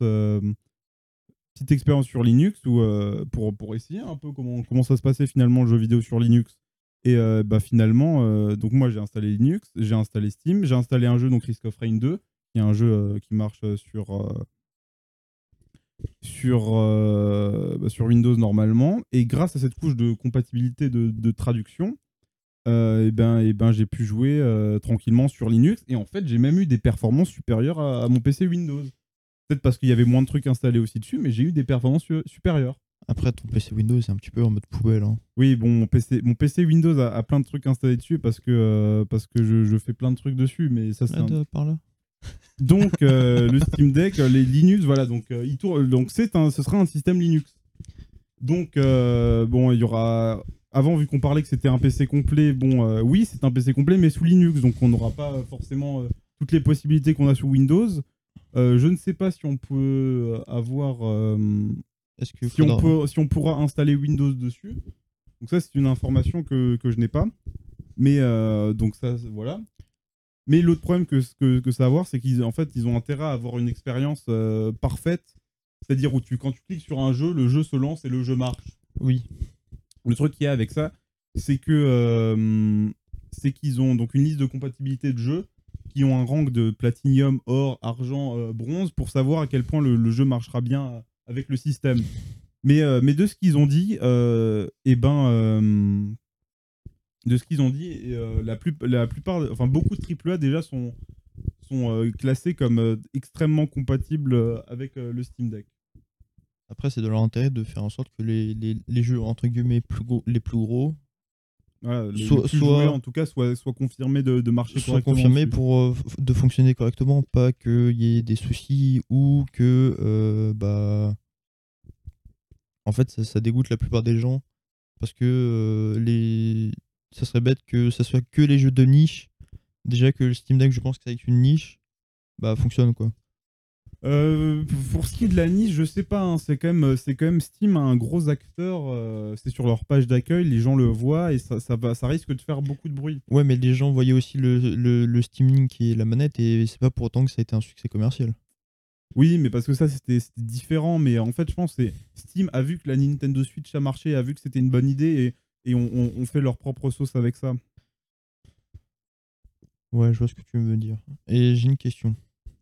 sur Linux pour, essayer un peu comment, comment ça se passait finalement le jeu vidéo sur Linux. Et bah, finalement, donc moi j'ai installé Linux, j'ai installé Steam, j'ai installé un jeu, donc Risk of Rain 2, qui est un jeu qui marche sur, sur, euh, bah, sur Windows normalement. Et grâce à cette couche de compatibilité de, de traduction, euh, et ben, et ben, j'ai pu jouer euh, tranquillement sur Linux. Et en fait, j'ai même eu des performances supérieures à, à mon PC Windows. Peut-être parce qu'il y avait moins de trucs installés aussi dessus, mais j'ai eu des performances su- supérieures. Après, ton PC Windows, c'est un petit peu en mode poubelle. hein. Oui, bon, mon PC, mon PC Windows a, a plein de trucs installés dessus parce que, parce que je, je fais plein de trucs dessus, mais ça c'est un- par là. Donc euh, le Steam Deck, euh, les Linux, voilà, donc euh, il tourne, donc c'est un, ce sera un système Linux. Donc euh, bon, il y aura, avant vu qu'on parlait que c'était un PC complet, bon, oui, c'est un PC complet, mais sous Linux, donc on n'aura pas forcément toutes les possibilités qu'on a sous Windows. Je ne sais pas si on peut avoir Est-ce que si on, peut, si on pourra installer Windows dessus. Donc ça, c'est une information que, que je n'ai pas. Mais donc ça, voilà. Mais l'autre problème que, que, que ça va avoir, c'est qu'ils en fait, ils ont intérêt à avoir une expérience euh, parfaite. C'est-à-dire où tu, quand tu cliques sur un jeu, le jeu se lance et le jeu marche. Oui. Le truc qu'il y a avec ça, c'est que euh, c'est qu'ils ont donc une liste de compatibilité de jeux qui ont un rank de platinium, or, argent, euh, bronze pour savoir à quel point le, le jeu marchera bien avec le système. Mais, euh, mais de ce qu'ils ont dit, eh ben, de ce qu'ils ont dit, et, euh, la, plus, la plupart, enfin beaucoup de AAA déjà sont, sont euh, classés comme euh, extrêmement compatibles avec le Steam Deck. Après, c'est de leur intérêt de faire en sorte que les, les, les jeux, entre guillemets, plus gros, les plus gros Voilà, les, Soit- plus soit- joués, en tout cas, soient, soient confirmés de, de marcher soient correctement confirmés pour de fonctionner correctement, pas qu'il y ait des soucis ou que bah en fait ça, ça dégoûte la plupart des gens parce que euh, les ça serait bête que ça soit que les jeux de niche. Déjà que le Steam Deck, je pense que c'est une niche, bah fonctionne quoi. Euh, pour ce qui est de la niche, je sais pas. hein, c'est quand même, c'est quand même Steam un gros acteur. euh, c'est sur leur page d'accueil, les gens le voient et ça, ça va, ça risque de faire beaucoup de bruit. Ouais, mais les gens voyaient aussi le, le, le Steam Link et la manette et c'est pas pour autant que ça a été un succès commercial. Oui, mais parce que ça c'était différent. Mais en fait, je pense que Steam a vu que la Nintendo Switch a marché, a vu que c'était une bonne idée et, et on, on- on fait leur propre sauce avec ça. Ouais, je vois ce que tu veux me dire. Et j'ai une question.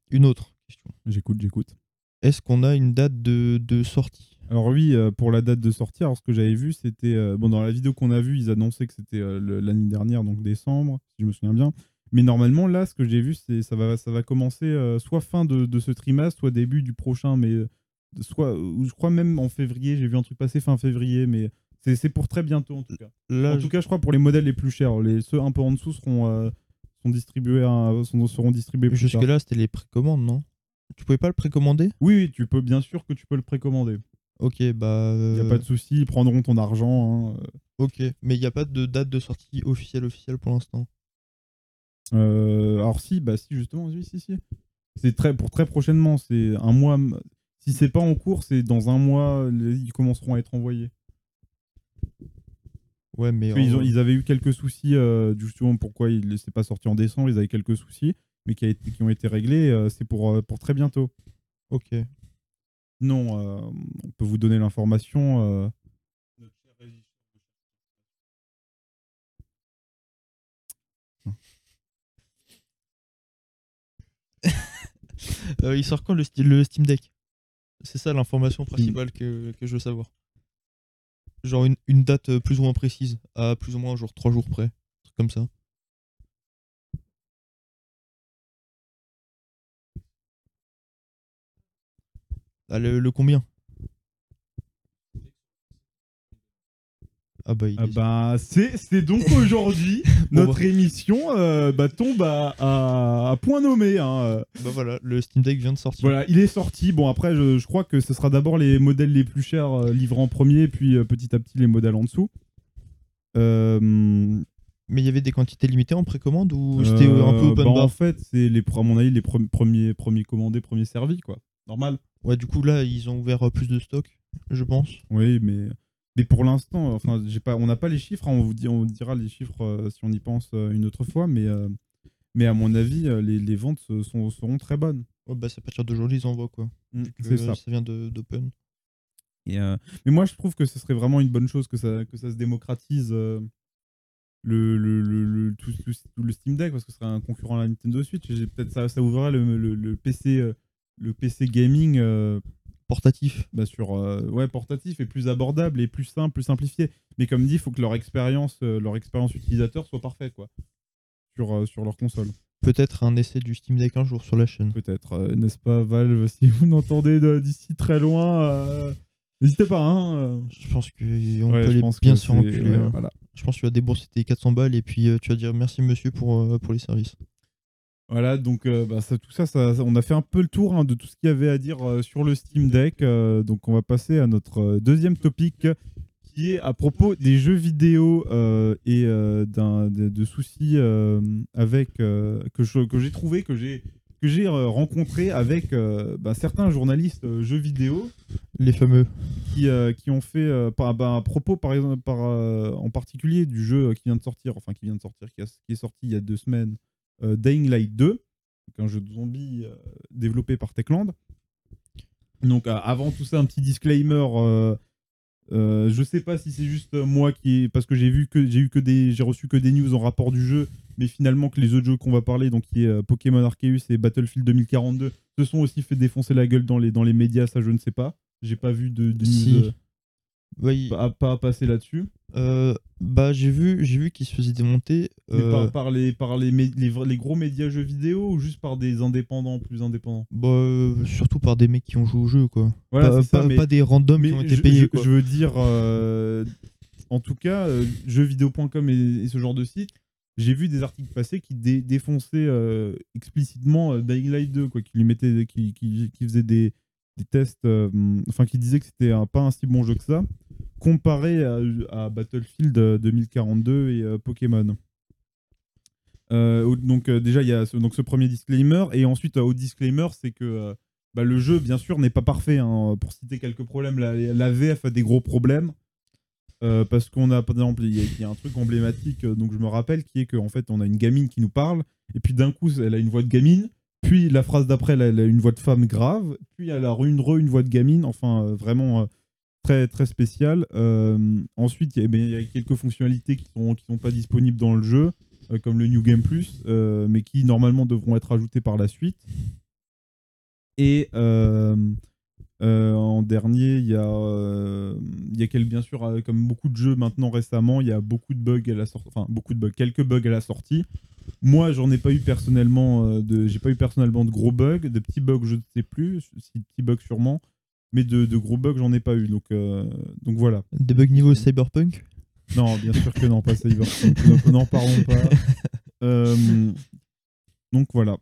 Une autre question. J'écoute, j'écoute. Est-ce qu'on a une date de, de sortie? Alors oui, euh, pour la date de sortie, alors ce que j'avais vu, c'était euh, bon dans la vidéo qu'on a vue, ils annonçaient que c'était euh, l'année dernière, donc décembre, si je me souviens bien. Mais normalement, là, ce que j'ai vu, c'est ça va, ça va commencer soit fin de, de ce trimestre, soit début du prochain, mais soit, je crois même en février. J'ai vu un truc passer fin février, mais c'est pour très bientôt en tout cas. Là, En je- tout cas, je crois pour les modèles les plus chers, les ceux un peu en dessous seront euh, sont distribués, à- sont- seront distribués plus tard. jusque-là, c'était les précommandes, non? Tu pouvais pas le précommander? Oui, oui, tu peux bien sûr que tu peux le précommander. Ok, bah. Il n'y a euh, pas de souci, ils prendront ton argent. hein. Ok, mais il n'y a pas de date de sortie officielle officielle pour l'instant? Euh, alors si, bah si justement, oui, si, si. C'est très pour très prochainement, c'est un mois. Si c'est pas en cours, c'est dans un mois, ils commenceront à être envoyés. Ouais, mais. Parce qu'ils en- ont- ils avaient eu quelques soucis, euh, justement pourquoi il ne s'est pas sorti en décembre, ils avaient quelques soucis, mais qui, a été- qui ont été réglés, euh, c'est pour, euh, pour très bientôt. Ok. Non, euh, on peut vous donner l'information. euh. Euh, il sort quand le, le Steam Deck? C'est ça l'information principale que, que je veux savoir. Genre une, une date euh, plus ou moins précise, à plus ou moins genre 3 jours près, un truc comme ça. Ah, le, le combien? Ah bah Ah bah, c'est c'est donc aujourd'hui notre émission euh, bah, tombe à, à- à point nommé. hein, euh. bah voilà, le Steam Deck vient de sortir. Voilà, il est sorti. Bon, après, je, je crois que ce sera d'abord les modèles les plus chers euh, livrés en premier, puis euh, petit à petit les modèles en dessous. Mais il y avait des quantités limitées en précommande ou c'était un peu open bah, bar? En fait, c'est les, à mon avis les pre- premiers, premiers commandés, premiers servis, quoi. Normal. Ouais, du coup là, ils ont ouvert plus de stock, je pense. Oui, mais, mais pour l'instant, enfin, j'ai pas, on n'a pas les chiffres. hein, on vous dit, on vous dira les chiffres euh, si on y pense euh, une autre fois, mais, euh, mais à mon avis, euh, les, les ventes euh, sont, seront très bonnes. Ouais, bah c'est à partir d'aujourd'hui, ils envoient quoi. Mm, Vu que, c'est ça. euh, Ça vient de- d'Open. Et, euh, mais moi, je trouve que ce serait vraiment une bonne chose que ça, que ça se démocratise euh, le, le, le, le- tout, tout- tout le Steam Deck parce que ce serait un concurrent à la Nintendo Switch. Et j'ai- peut-être ça, ça ouvrirait le, le, le PC, euh, le PC gaming euh, Portatif. bah, sur euh, ouais portatif et plus abordable et plus simple, plus simplifié. Mais comme dit, il faut que leur expérience, euh, leur expérience utilisateur soit parfaite quoi sur euh, sur leur console. Peut-être un essai du Steam Deck un jour sur la chaîne. Peut-être, euh, n'est-ce pas Valve Si vous n'entendez de- d'ici très loin, n'hésitez pas. Hein. Je pense qu'on Ouais, peut aller bien que se ouais, hein. voilà. Je pense que tu vas débourser tes 400 balles et puis tu vas dire merci monsieur pour, pour les services. Voilà, donc euh, bah, ça, tout ça, on a fait un peu le tour hein, de tout ce qu'il y avait à dire euh, sur le Steam Deck. euh, donc on va passer à notre deuxième topic qui est à propos des jeux vidéo et d'un- de, de soucis avec que je- que j'ai trouvé, que j'ai que j'ai rencontré avec bah, certains journalistes jeux vidéo Les fameux. qui, qui ont fait par, bah, à propos par exemple par, en particulier du jeu qui vient de sortir enfin qui vient de sortir qui, a- qui est sorti il y a deux semaines Dying Light 2 donc un jeu de zombies euh, développé par Techland donc euh, avant tout ça un petit disclaimer euh, euh, je sais pas si c'est juste euh, moi qui parce que j'ai vu que j'ai eu que des j'ai reçu que des news en rapport du jeu mais finalement que les autres jeux qu'on va parler donc qui est euh, Pokémon Arceus et Battlefield 2042 se sont aussi fait défoncer la gueule dans les dans les médias ça je ne sais pas j'ai pas vu de, de news Si. euh, Ouais, pas, pas à passer là-dessus. euh, bah j'ai vu, j'ai vu qu'ils se faisaient démonter. Mais euh, par, par les, par les, gros médias jeux vidéo ou juste par des indépendants plus indépendants? Bah, euh, surtout par des mecs qui ont joué au jeu quoi. Voilà, pas, c'est ça, pas- mais- pas des randoms Mais qui ont été je, payés je- quoi. je veux dire, en tout cas, jeuxvideo.com et, et ce genre de site, j'ai vu des articles passés qui dé- défonçaient explicitement Dying Light 2, quoi, qui lui mettaient, qui, qui, qui faisaient des, des tests, enfin qui disaient que c'était pas un si bon jeu que ça, comparé à, Battlefield euh, 2042 et euh, Pokémon. Euh, donc euh, déjà il y a ce, donc ce premier disclaimer et ensuite euh, au disclaimer c'est que euh, bah, le jeu bien sûr n'est pas parfait hein. pour citer quelques problèmes la, VF a des gros problèmes Euh, parce qu'on a par exemple il y, y a un truc emblématique euh, donc je me rappelle qui est qu'en fait on a une gamine qui nous parle et puis d'un coup elle a une voix de gamine puis la phrase d'après elle, a- elle a une voix de femme grave puis elle a une re une voix de gamine enfin euh, vraiment euh, très spécial Euh, ensuite il y, a- quelques fonctionnalités qui sont qui sont pas disponibles dans le jeu euh, comme le New Game Plus, euh, mais qui normalement devront être ajoutés par la suite. Et en dernier, il y a, y a quel, bien sûr, comme beaucoup de jeux maintenant récemment, il y a beaucoup de bugs à la sortie, enfin beaucoup de bugs, quelques bugs à la sortie. Moi, j'en ai pas eu personnellement de, j'ai pas eu personnellement de gros bugs, de petits bugs, je ne sais plus, si petits bugs sûrement, mais de, de gros bugs, j'en ai pas eu. Donc, euh, donc voilà. Des bugs niveau cyberpunk? Non, bien sûr que non, pas Cyberpunk. Donc, N'en parlons pas. Euh, donc voilà.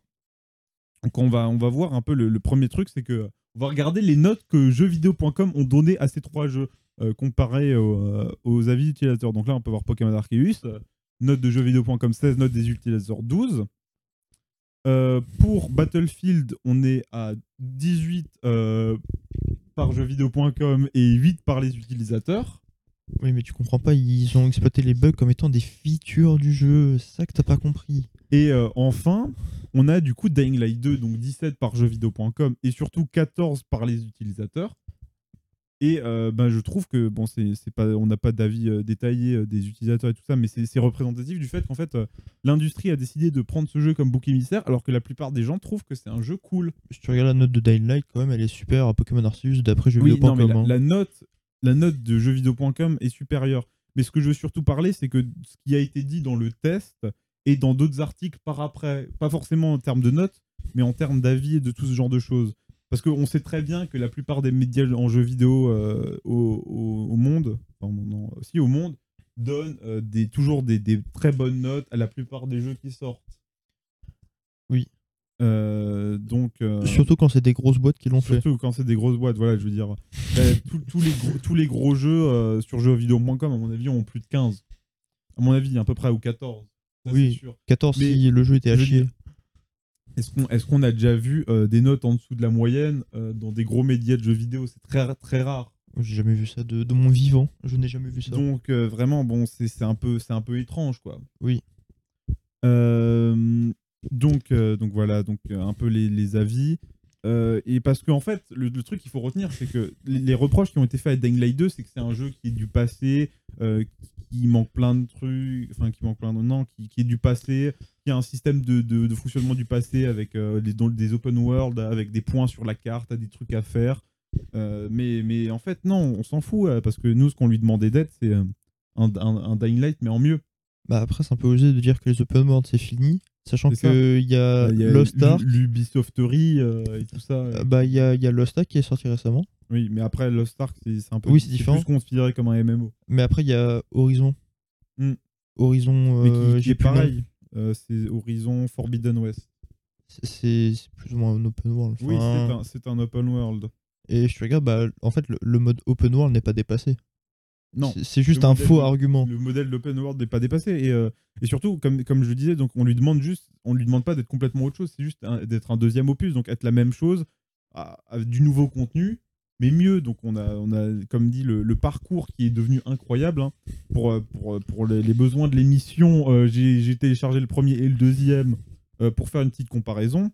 Donc on va, on va voir un peu le, le premier truc, c'est que on va regarder les notes que jeuxvideo.com ont données à ces trois jeux euh, comparés aux, euh, aux avis utilisateurs. Donc là, on peut voir Pokémon Arceus, note de jeuxvideo.com 16, note des utilisateurs 12. Euh, pour Battlefield, on est à 18 euh, par jeuxvideo.com et 8 par les utilisateurs. Oui, mais tu comprends pas, ils ont exploité les bugs comme étant des features du jeu. Ça que t'as pas compris. Et euh, enfin, on a du coup Dying Light 2, donc 17 par jeuxvideo.com et surtout 14 par les utilisateurs. Et euh, ben, je trouve que, bon, c'est pas, on n'a pas d'avis euh, détaillé euh, des utilisateurs et tout ça, mais c'est représentatif du fait qu'en fait, l'industrie a décidé de prendre ce jeu comme bouc émissaire, alors que la plupart des gens trouvent que c'est un jeu cool. Si tu regardes la note de Dying Light, quand même, elle est super à Pokémon Arceus d'après Oui, jeuxvideo.com. la, hein. la note, la note de jeuxvideo.com est supérieure. Mais ce que je veux surtout parler, c'est que ce qui a été dit dans le test et dans d'autres articles par après, pas forcément en termes de notes, mais en termes d'avis et de tout ce genre de choses. Parce qu'on sait très bien que la plupart des médias en jeux vidéo euh, au, au- au monde, enfin, non, si au monde, donnent euh, des, toujours des, des très bonnes notes à la plupart des jeux qui sortent. Oui. Euh, donc. Surtout quand c'est des grosses boîtes qui l'ont fait. Surtout quand c'est des grosses boîtes, voilà, je veux dire. tous- tous, les gros, tous les gros jeux sur jeuxvideo.com, à mon avis, ont plus de 15. À mon avis, à peu près, ou 14. Ça, Oui. sûr. 14 Mais si le jeu était à je chier. Est-ce qu'on est qu'on a déjà vu euh, des notes en dessous de la moyenne euh, dans des gros médias de jeux vidéo? C'est très, très rare. J'ai jamais vu ça de, de mon vivant. Je n'ai jamais vu ça. Donc, euh, vraiment, bon, c'est c'est un, peu- c'est un peu étrange, quoi. Oui. Euh, donc, euh, donc voilà, donc euh, un peu les, les avis. Euh, et parce qu'en fait, le, truc qu'il faut retenir, c'est que les, reproches qui ont été faits à Dying Light 2, c'est que c'est un jeu qui est du passé, euh, qui manque plein de trucs, enfin qui manque plein de non, qui, est du passé, qui a un système de, fonctionnement du passé avec euh, des, open world, avec des points sur la carte, des trucs à faire. Mais, en fait, non, on s'en fout, parce que nous, ce qu'on lui demandait d'être, c'est un, un, un Dying Light, mais en mieux. Bah après, c'est un peu osé de dire que les open world c'est fini, sachant qu'il y a Il y a Euh, et tout ça. Bah il y a, y a Lost Ark qui est sorti récemment. Oui, mais après, Lost Ark, c'est un peu Oui, c'est différent. plus considéré comme un MMO. Mais après, il y a Horizon. Hmm. Horizon, Mais euh, qui, est pareil. Euh, c'est Horizon Forbidden West. C'est- plus ou moins un open world. Oui, c'est un, open world. Et je regarde, bah, en fait, le, le mode open world n'est pas dépassé. Non, C'est- juste un faux de- argument. le modèle d'open world n'est pas dépassé. Et, euh, et surtout, comme, comme je le disais, donc on lui demande juste, on lui demande pas d'être complètement autre chose, c'est juste d'être un deuxième opus, donc être la même chose, à- du nouveau contenu, mais mieux. Donc on a, on a comme dit, le, le parcours qui est devenu incroyable. hein. Pour, euh, pour, euh, pour les, les besoins de l'émission, euh, j'ai téléchargé le premier et le deuxième euh, pour faire une petite comparaison.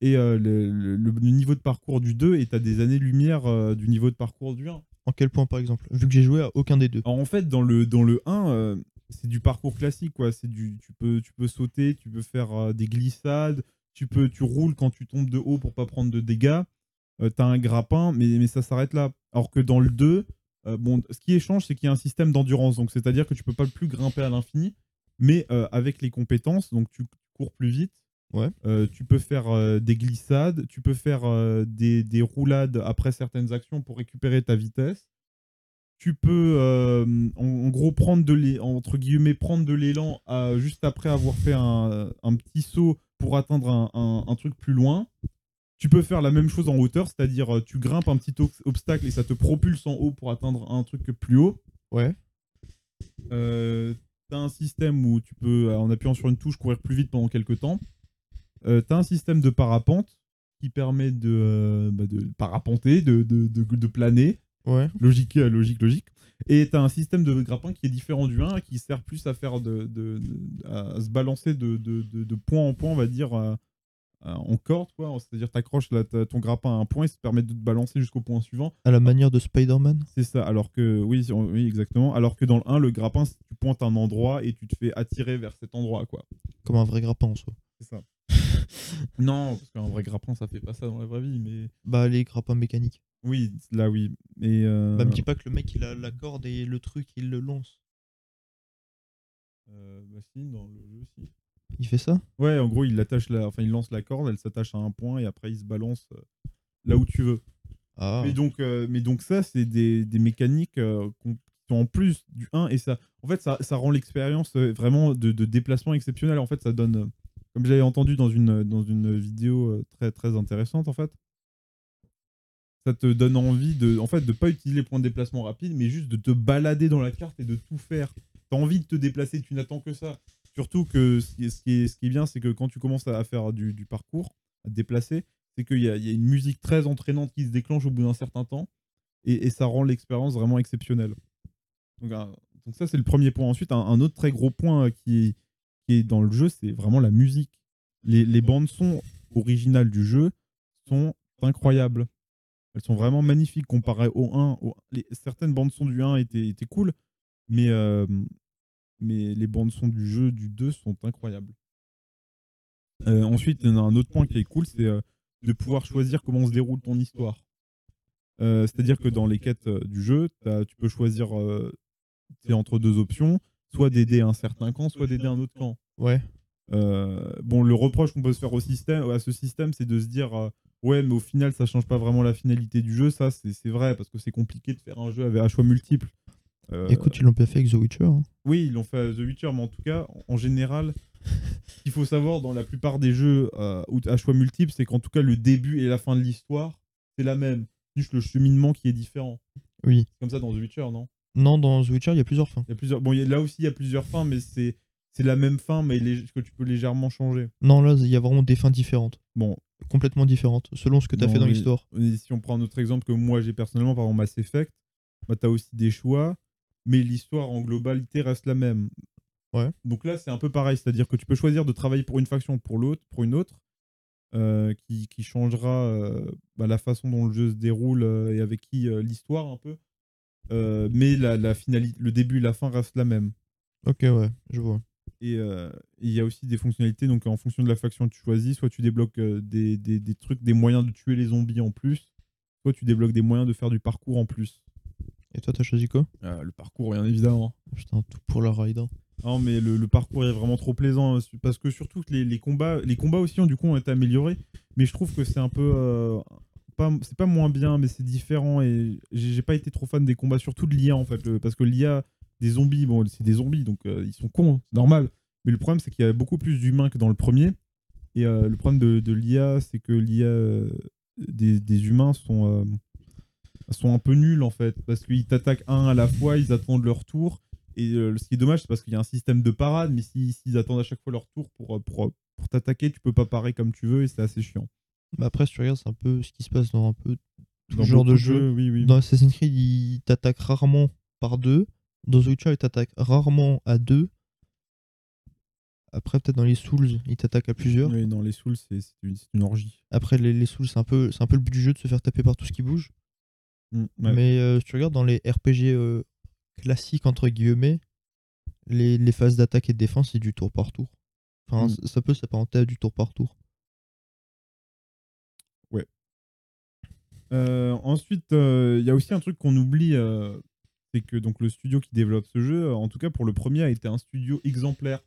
Et le, le- le niveau de parcours du 2 est à des années-lumière du niveau de parcours du 1. En quel point, par exemple? Vu que j'ai joué à aucun des deux. Alors, en fait, dans le, dans le 1, euh, c'est du parcours classique. Quoi. C'est du, tu, peux, tu peux sauter, tu peux faire euh, des glissades, tu, peux, tu roules quand tu tombes de haut pour pas prendre de dégâts. tu as un grappin, mais, mais ça s'arrête là. Alors que dans le 2, euh, bon, ce qui échange, c'est qu'il y a un système d'endurance. Donc, c'est-à-dire que tu peux pas plus grimper à l'infini, mais euh, avec les compétences, donc tu cours plus vite. Ouais. Euh, tu peux faire euh, des glissades, tu peux faire euh, des, des roulades après certaines actions pour récupérer ta vitesse tu peux en, en gros prendre de entre guillemets prendre de l'élan juste après avoir fait un, un petit saut pour atteindre un, un- un truc plus loin. Tu peux faire la même chose en hauteur, c'est-à-dire tu grimpes un petit ob- obstacle et ça te propulse en haut pour atteindre un truc plus haut. Ouais. T'as un système où tu peux, en appuyant sur une touche, courir plus vite pendant quelques temps. Euh, t'as un système de parapente qui permet de, euh, bah, de parapenter, de, de, de- de planer. Ouais. Logique, euh, logique, logique. Et tu as un système de grappin qui est différent du 1 qui sert plus à faire de, de- de- à se balancer de, point en point, on va dire, en corde. quoi. C'est-à-dire, tu accroches ton grappin à un point et ça te permet de te balancer jusqu'au point suivant. À la manière de Spider-Man. C'est ça. Alors que, oui, exactement. Alors que dans le 1, le grappin, tu pointes un endroit et tu te fais attirer vers cet endroit. quoi. Comme un vrai grappin en soi. C'est ça. Non, parce qu'un vrai grappin, ça fait pas ça dans la vraie vie. Mais Bah, les grappins mécaniques. oui, là, oui. Et, euh, Bah, me dis pas que le mec il a la corde et le truc il le lance. euh, bah si, dans le jeu, si. Il fait ça? Ouais, en gros, il attache la, enfin, il lance la corde, elle s'attache à un point et après il se balance euh, là où tu veux. Ah. Mais donc, euh, mais donc ça, c'est des, des mécaniques qu'on- qui sont en plus du 1 et ça, en fait, ça, ça rend l'expérience vraiment de, de déplacement exceptionnelle. En fait, ça donne, comme j'avais entendu dans une dans une vidéo euh, très très intéressante, en fait, ça te donne envie de, en fait, de pas utiliser les points de déplacement rapide, mais juste de te balader dans la carte et de tout faire. T'as envie de te déplacer, tu n'attends que ça. Surtout que ce qui est, ce qui est, ce qui est bien, c'est que quand tu commences à faire du, parcours, à te déplacer, c'est qu'il y, y a une musique très entraînante qui se déclenche au bout d'un certain temps et, et ça rend l'expérience vraiment exceptionnelle. Donc, ça, c'est le premier point. Ensuite, un, un autre très gros point qui est, dans le jeu, c'est vraiment la musique. Les, bandes son originales du jeu sont incroyables. Elles sont vraiment magnifiques comparées au 1. au- les- certaines bandes son du 1 étaient, cool, mais, euh, mais les bandes son du jeu du 2 sont incroyables. Euh, ensuite, il y en a un autre point qui est cool, c'est euh, de pouvoir choisir comment se déroule ton histoire. C'est-à-dire que dans les quêtes du jeu, tu peux choisir c'est entre deux options, soit d'aider un certain camp, soit d'aider un autre camp. Ouais. Euh, bon, le reproche qu'on peut se faire au système, à ce système, c'est de se dire euh, ouais, mais au final, ça change pas vraiment la finalité du jeu. Ça, c'est vrai parce que c'est compliqué de faire un jeu avec un choix multiple. Euh, Écoute, ils l'ont pas fait avec The Witcher. hein. oui, ils l'ont fait à The Witcher, mais en tout cas, en général, ce qu'il faut savoir dans la plupart des jeux à choix multiples, c'est qu'en tout cas, le début et la fin de l'histoire, c'est la même. Juste le cheminement qui est différent. Oui. C'est comme ça dans The Witcher, non? Non, dans The Witcher, il y a plusieurs fins. il y a plusieurs... Bon, il y a- là aussi, il y a plusieurs fins, mais c'est c'est la même fin, mais lég- que tu peux légèrement changer. Non, là, il y a vraiment des fins différentes. Bon, Complètement différentes, selon ce que tu as fait dans mais- l'histoire. Si on prend un autre exemple que moi j'ai personnellement, par exemple Mass Effect, bah, tu as aussi des choix, mais l'histoire en globalité reste la même. Ouais. Donc là, c'est un peu pareil, c'est-à-dire que tu peux choisir de travailler pour une faction ou pour l'autre, pour une autre, euh, qui, qui changera euh, bah, la façon dont le jeu se déroule euh, et avec qui l'histoire un peu. Euh, mais la, la finalité, le début et la fin restent la même. Ok, ouais, je vois. Et euh, il y a aussi des fonctionnalités, donc en fonction de la faction que tu choisis, soit tu débloques euh, des, des- des trucs, des moyens de tuer les zombies en plus, soit tu débloques des moyens de faire du parcours en plus. Et toi, t'as choisi quoi? Euh, le parcours, bien évidemment. Putain, tout pour la ride. hein. Non, mais le, le parcours est vraiment trop plaisant, hein, parce que surtout que les, les combats, les combats aussi ont du coup ont été améliorés, mais je trouve que c'est un peu, euh, pas, c'est pas moins bien, mais c'est différent et j'ai pas été trop fan des combats, surtout de l'IA en fait, parce que l'IA des zombies, bon, c'est des zombies, donc euh, ils sont cons, hein, c'est normal. Mais le problème, c'est qu'il y a beaucoup plus d'humains que dans le premier. Et euh, le problème de, l'IA, c'est que l'IA euh, des, humains sont, sont un peu nuls en fait, parce qu'ils t'attaquent un à la fois, ils attendent leur tour. Et ce qui est dommage, c'est parce qu'il y a un système de parade, mais si- s'ils attendent à chaque fois leur tour pour, pour, pour t'attaquer, tu peux pas parer comme tu veux et c'est assez chiant. Après, si tu regardes, c'est un peu ce qui se passe dans un peu tout Dans genre de jeu. oui, oui. Dans Assassin's Creed, il t'attaque rarement par deux. Dans The Witcher, il t'attaque rarement à deux. Après, peut-être dans les Souls, il t'attaque à plusieurs. Oui, dans les Souls, c'est une, orgie. Après, les, les Souls, c'est un, peu, c'est un peu le but du jeu de se faire taper par tout ce qui bouge. Mm, ouais. Mais euh, si tu regardes dans les RPG euh, classiques, entre guillemets, les, les phases d'attaque et de défense, c'est du tour par tour. Enfin, Mm. ça peut s'apparenter à du tour par tour. Euh, ensuite, euh, il y a aussi un truc qu'on oublie, euh, c'est que donc le studio qui développe ce jeu, en tout cas pour le premier, a été un studio exemplaire.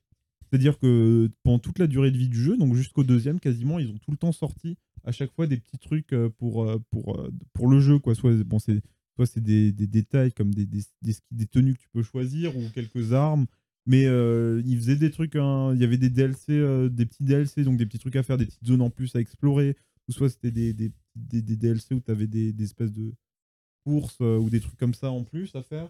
C'est-à-dire que pendant toute la durée de vie du jeu, donc jusqu'au deuxième quasiment, ils ont tout le temps sorti à chaque fois des petits trucs pour, pour, pour le jeu. Quoi. Soit, bon, c'est, soit c'est des, des détails comme des, des, des, tenues que tu peux choisir ou quelques armes. Mais ils faisaient des trucs, hein, il y avait des DLC, des petits DLC, donc des petits trucs à faire, des petites zones en plus à explorer. Ou soit c'était des, des, des DLC où tu avais des, des espèces de courses euh, ou des trucs comme ça en plus à faire.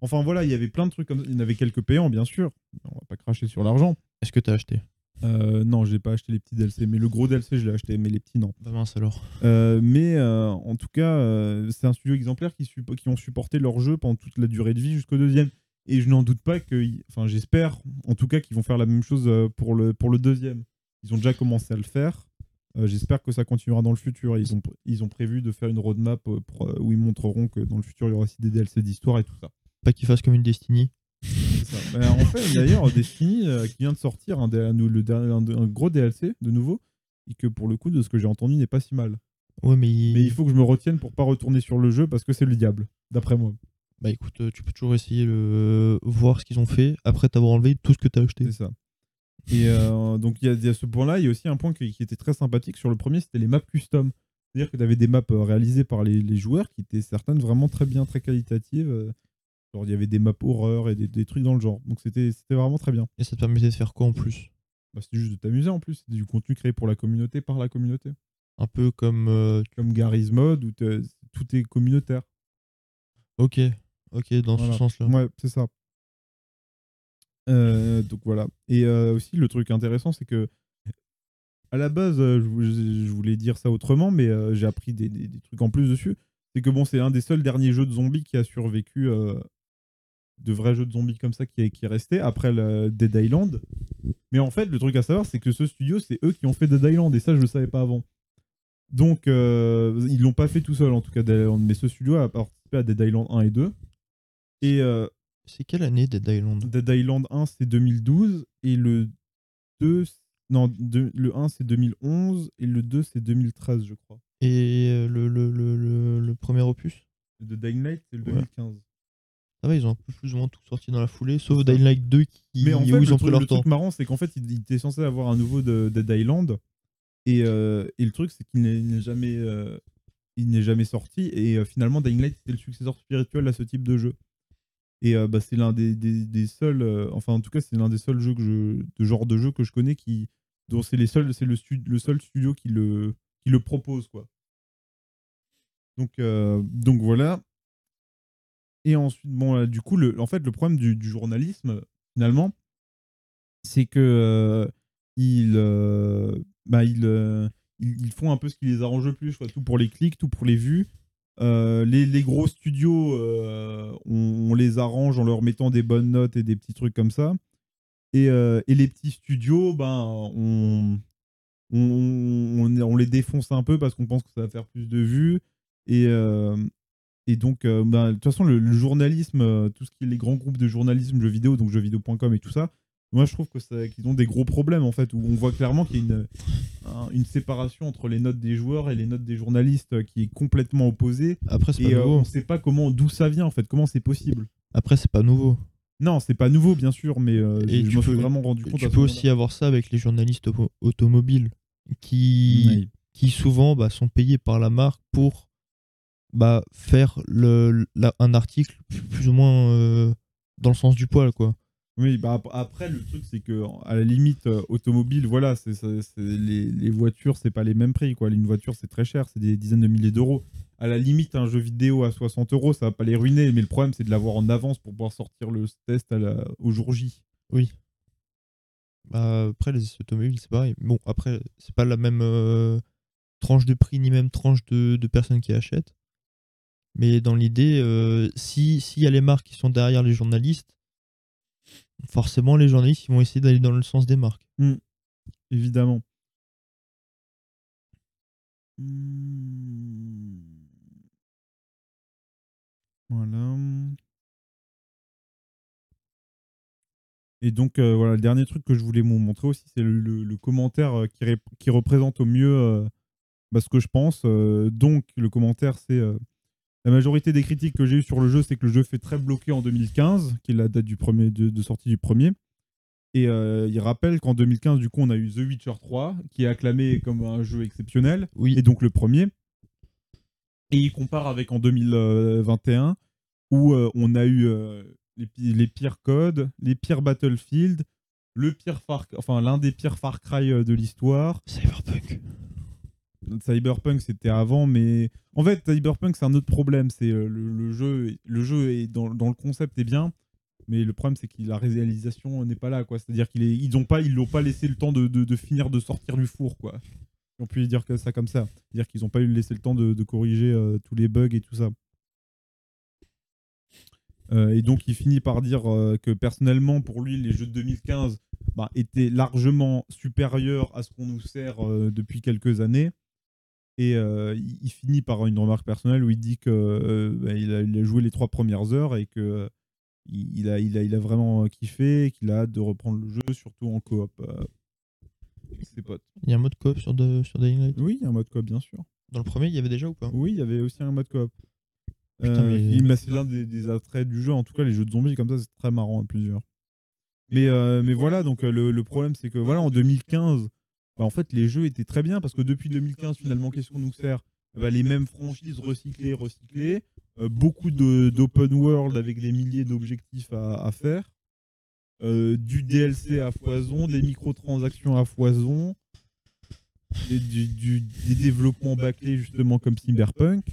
Enfin voilà, il y avait plein de trucs comme ça. Il y en avait quelques payants, bien sûr. On va pas cracher sur l'argent. Est-ce que t'as acheté? Euh, non, j'ai pas acheté les petits DLC, mais le gros DLC, je l'ai acheté, mais les petits, non. Bah mince alors. Euh, mais euh, en tout cas, c'est un studio exemplaire qui, qui ont supporté leur jeu pendant toute la durée de vie jusqu'au deuxième. Et je n'en doute pas que, enfin, j'espère en tout cas qu'ils vont faire la même chose pour le, pour le deuxième. Ils ont déjà commencé à le faire. Euh, j'espère que ça continuera dans le futur. Ils ont, ils ont prévu de faire une roadmap euh, pour, euh, où ils montreront que dans le futur, il y aura aussi des DLC d'histoire et tout ça. Pas qu'il fasse comme une Destiny. Ça. Bah, en fait, d'ailleurs, Destiny euh, qui vient de sortir un, le gros DLC de nouveau, et que pour le coup, de ce que j'ai entendu, n'est pas si mal. Ouais, mais, il- Mais il faut que je me retienne pour pas retourner sur le jeu parce que c'est le diable, d'après moi. bah écoute, tu peux toujours essayer de voir ce qu'ils ont fait après t'avoir enlevé tout ce que t'as acheté. C'est ça. Et euh, donc, il y, a- il y a ce point-là. Il y a aussi un point qui, qui était très sympathique sur le premier c'était les maps custom. C'est-à-dire que tu avais des maps euh, réalisées par les, les joueurs qui étaient certaines vraiment très bien, très qualitatives. euh, Genre, il y avait des maps horreur et des, des trucs dans le genre. Donc, c'était vraiment très bien. Et ça te permettait de faire quoi en plus? Bah, c'était juste de t'amuser en plus. C'était du contenu créé pour la communauté, par la communauté. Un peu comme. euh, Comme Gary's Mod où tout est communautaire. Ok, ok, dans Voilà. ce sens-là. Ouais, c'est ça. Euh, donc voilà. Et euh, aussi, le truc intéressant, c'est que à la base, euh, je, vou- je voulais dire ça autrement, mais j'ai appris des, trucs en plus dessus. C'est que bon, c'est un des seuls derniers jeux de zombies qui a survécu, de vrais jeux de zombies comme ça, qui est, qui est resté après le Dead Island. Mais en fait, le truc à savoir, c'est que ce studio, c'est eux qui ont fait Dead Island, et ça, je le savais pas avant. Donc, ils l'ont pas fait tout seul, en tout cas, mais ce studio a participé à Dead Island 1 et 2. Et C'est quelle année Dead Island? Dead Island 1 c'est 2012 et le 2 non de- le 1 c'est 2011 et le 2 c'est 2013 je crois. Et euh, le, le, le, le, premier opus? De Dying Light, c'est le Ouais. 2015. Ça va, ils ont un peu plus ou moins tout sorti dans la foulée, sauf. Dying Light 2 qui, Mais en où fait, ils le, ont truc, pris leur le temps. truc marrant, c'est qu'en fait, il, était censé avoir un nouveau de Dead Island. Et, euh, et le truc, c'est qu'il n'est jamais, euh, il n'est jamais sorti. Et euh, finalement, Dying Light, c'était le successeur spirituel à ce type de jeu. Et euh, bah, c'est l'un des, des- seuls, euh, enfin en tout cas, c'est l'un des seuls jeux que je, de genre de jeu que je connais qui, dont c'est les seuls, c'est le, stu- le seul studio qui le, qui le propose, quoi. Donc, euh, donc voilà. Et ensuite, bon, du coup, le, en fait, le problème du, du journalisme, finalement, c'est que ils, bah, ils, ils font un peu ce qui les arrange le plus, quoi. tout pour les clics, tout pour les vues. Euh, les, gros studios, euh, on, les arrange en leur mettant des bonnes notes et des petits trucs comme ça. Et, euh, les petits studios, ben, on, on, on, les défonce un peu parce qu'on pense que ça va faire plus de vues. Et, et donc, ben, de toute façon, le, le journalisme, tout ce qui est les grands groupes de journalisme, jeux vidéo, donc jeuxvideo.com et tout ça, moi je trouve que qu'ils ont des gros problèmes en fait, où on voit clairement qu'il y a une, un- une séparation entre les notes des joueurs et les notes des journalistes euh, qui est complètement opposée. Après, c'est Et pas euh, nouveau. on sait pas comment, d'où ça vient en fait, comment c'est possible. Après, c'est pas nouveau. Non, c'est pas nouveau bien sûr, mais euh, Et je me suis vraiment rendu compte. Tu peux moment-là. aussi avoir ça avec les journalistes auto- automobiles qui, Oui. qui souvent bah, sont payés par la marque pour bah, faire le, la- un article plus, plus ou moins euh, dans le sens du poil. quoi. Oui, bah ap- après le truc c'est que à la limite euh, automobile, voilà, c'est les, les voitures c'est pas les mêmes prix quoi. Une voiture c'est très cher, c'est des dizaines de milliers d'euros. À la limite un jeu vidéo à 60 euros ça va pas les ruiner, mais le problème c'est de l'avoir en avance pour pouvoir sortir le test au jour J. Bah, après, les automobiles, c'est pareil. Bon, après, c'est pas la même euh, tranche de prix ni même tranche de, de personnes qui achètent. Mais dans l'idée, euh, si s'il y a les marques qui sont derrière les journalistes, forcément, les journalistes ils vont essayer d'aller dans le sens des marques. Évidemment. Hmm. Voilà. Et donc, euh, voilà, le dernier truc que je voulais vous montrer aussi, c'est le, commentaire euh, qui, ré- qui représente au mieux euh, bah, ce que je pense. Donc, le commentaire, c'est la majorité des critiques que j'ai eues sur le jeu, c'est que le jeu fait très bloqué en 2015, qui est la date du premier, de, de sortie du premier. Et euh, il rappelle qu'en 2015, du coup, on a eu The Witcher 3, qui est acclamé comme un jeu exceptionnel, Oui, et donc le premier. Et il compare avec en 2021, où euh, on a eu euh, les, pi- les pires codes, les pires Battlefield, le pire Far, enfin l'un des pires Far Cry de l'histoire. Cyberpunk. Cyberpunk c'était avant, mais en fait Cyberpunk c'est un autre problème. Euh, le, jeu, est dans, le concept est bien, mais le problème c'est que la réalisation n'est pas là, quoi. C'est-à-dire qu'ils ils pas, l'ont pas laissé le temps de, finir de sortir du four, quoi. On peut dire que ça comme ça, c'est-à-dire qu'ils ont pas eu laissé le temps de, corriger euh, tous les bugs et tout ça. Euh, et donc il finit par dire que personnellement pour lui les jeux de 2015 bah, étaient largement supérieurs à ce qu'on nous sert depuis quelques années. Et euh, il, il finit par une remarque personnelle où il dit que euh, bah, il, a, il a joué les trois premières heures et que euh, il, a, il, a, il a vraiment kiffé et qu'il a hâte de reprendre le jeu, surtout en coop avec ses potes. Il y a un mode coop sur, de, sur Dying Light? Oui, il y a un mode coop, bien sûr. Dans le premier, il y avait déjà ou pas? Oui, il y avait aussi un mode coop. Putain, mais- bah, c'est l'un des, des attraits du jeu. En tout cas, les jeux de zombies comme ça, c'est très marrant à plusieurs. Mais, mais voilà, donc le, le problème, c'est que voilà, en 2015, bah, en fait, les jeux étaient très bien parce que depuis 2015, finalement, qu'est-ce qu'on nous sert? Bah, Les mêmes franchises recyclées, recyclées, euh, beaucoup d'open world avec des milliers d'objectifs à, à faire, euh, du DLC à foison, des microtransactions à foison, et du, du- des développements bâclés justement comme Cyberpunk.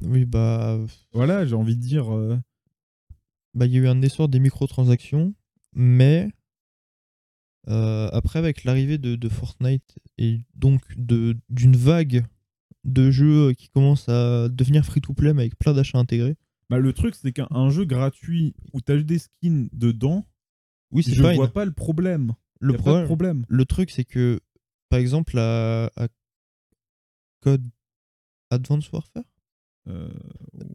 Oui, bah. Voilà, j'ai envie de dire. euh, bah, il y a eu un essor des microtransactions, mais euh, après, avec l'arrivée de, de Fortnite et donc de- d'une vague de jeux qui commencent à devenir free-to-play mais avec plein d'achats intégrés, bah, le truc, c'est qu'un un jeu gratuit où tu as des skins dedans, oui, je fine. vois pas le problème. Le problème. le truc, c'est que, par exemple, à, à Code Advanced Warfare, Euh,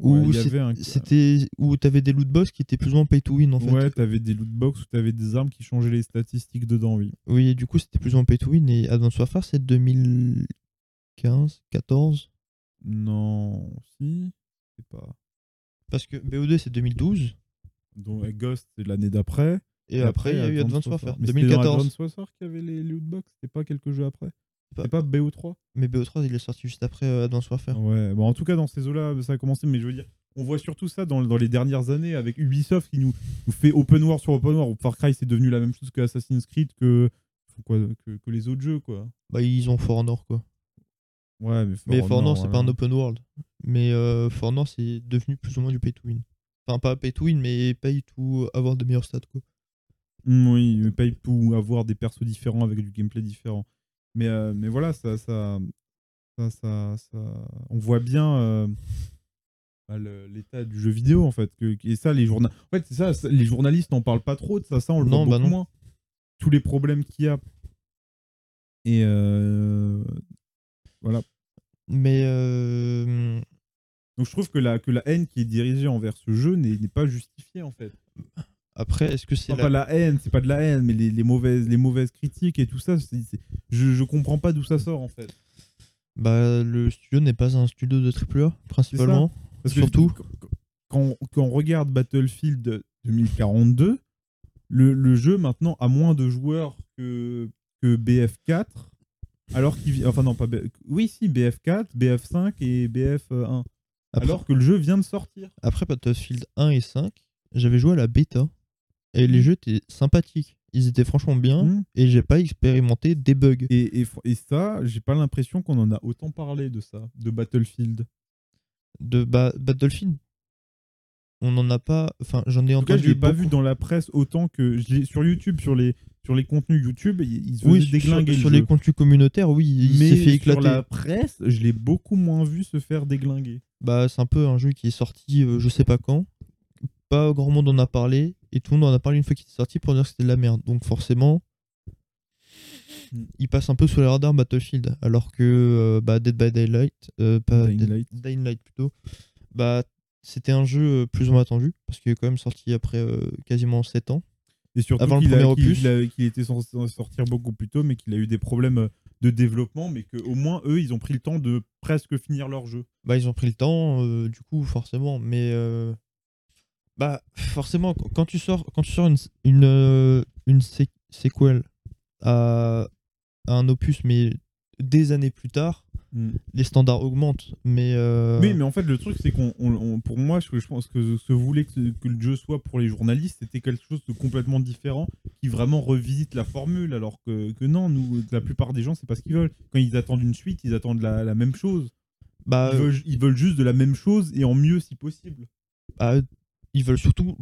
un- c'était où t'avais des loot box qui étaient plus ou moins pay to win en fait. Ouais, t'avais des loot box où t'avais des armes qui changeaient les statistiques dedans, oui. Oui, et du coup, c'était plus ou moins pay to win. Et Advanced Warfare, c'est 2000... 15, 14. Non, si, c'est pas. Parce que BO2 c'est 2012. Donc Ghost c'est l'année d'après. Et, après, il y a eu Advance Warfare. Mais c'était dans 2014. Advance Warfare qui avait les lootbox, c'était pas quelques jeux après? Pas- C'est pas BO3 Mais BO3 il est sorti juste après euh, Advance Warfare. Ouais, bon, en tout cas, dans ces eaux-là, ça a commencé, mais je veux dire, on voit surtout ça dans, dans les dernières années avec Ubisoft qui nous, nous fait open world sur open world. Far Cry, c'est devenu la même chose que Assassin's Creed, que, quoi, que, que les autres jeux, quoi. Bah ils ont For Honor quoi. Ouais, mais For Mais For Honor c'est voilà. pas un open world. Mais euh, For Honor c'est devenu plus ou moins du pay to win. Enfin pas pay to win mais pay to avoir de meilleurs stats quoi. Mm, Oui, mais pour avoir des persos différents avec du gameplay différent. Mais, euh, mais voilà, ça, ça, ça, ça, on voit bien euh, bah, l'état du jeu vidéo en fait. Que, et ça, les journalistes, en fait, c'est ça, ça, les journalistes n'en parlent pas trop de ça. Ça, on le Non, voit bah beaucoup non. moins. Tous les problèmes qu'il y a. Et euh, voilà. Mais Donc je trouve que la, que la haine qui est dirigée envers ce jeu n'est pas justifiée en fait. Après est-ce que c'est Enfin, la... pas la haine, c'est pas de la haine, mais les, les mauvaises, les mauvaises critiques et tout ça, je, je comprends pas d'où ça sort en fait. Bah le studio n'est pas un studio de AAA principalement. Parce que Surtout- quand, quand- quand on regarde Battlefield 2042, le, le jeu maintenant a moins de joueurs que, que BF4. Alors qu'il. Enfin, non, pas. Oui, si, BF4, BF5 et BF1. Après, Alors que le jeu vient de sortir. après Battlefield 1 et 5, j'avais joué à la bêta et les Mm. jeux étaient sympathiques. Ils étaient franchement bien Hmm. et j'ai pas expérimenté des bugs. Et, et, fr- et ça, j'ai pas l'impression qu'on en a autant parlé de ça, de Battlefield. De ba- Battlefield, on n'en a pas. Enfin, j'en ai En tout cas, entendu. je l'ai pas vu dans la presse autant que. je sur YouTube, sur les, sur les contenus YouTube, ils se Oui, sur, déglinguer sur le les jeu. contenus communautaires, oui, il Mais s'est fait sur éclater. la presse, je l'ai beaucoup moins vu se faire déglinguer. Bah, c'est un peu un jeu qui est sorti, euh, je sais pas quand. Pas grand monde en a parlé et tout le monde en a parlé une fois qu'il est sorti pour dire que c'était de la merde. Donc forcément, il passe un peu sous les radars Battlefield, alors que euh, bah, Dead by Daylight, euh, pas Dying Dead- Light. Dying Light plutôt, bah c'était un jeu euh, plus ou moins attendu parce qu'il est quand même sorti après euh, quasiment 7 ans. Et surtout Avant le qu'il a- premier qu'il- opus. qu'il a- était censé sortir beaucoup plus tôt, mais qu'il a eu des problèmes de développement, mais qu'au moins, eux, ils ont pris le temps de presque finir leur jeu. Bah ils ont pris le temps, du coup forcément, mais bah forcément qu- quand tu sors quand tu sors une une, euh, une sé- sequel à, à un opus mais des années plus tard, les standards augmentent, mais euh, Oui, mais en fait, le truc, c'est qu'on, on- on- pour moi, je pense que ce que voulait que, que le jeu soit pour les journalistes, c'était quelque chose de complètement différent, qui vraiment revisite la formule, alors que, que non, nous, la plupart des gens, c'est pas ce qu'ils veulent. Quand ils attendent une suite, ils attendent la, la même chose. bah, Ils veulent, ils veulent juste de la même chose et en mieux si possible. bah, ils veulent surtout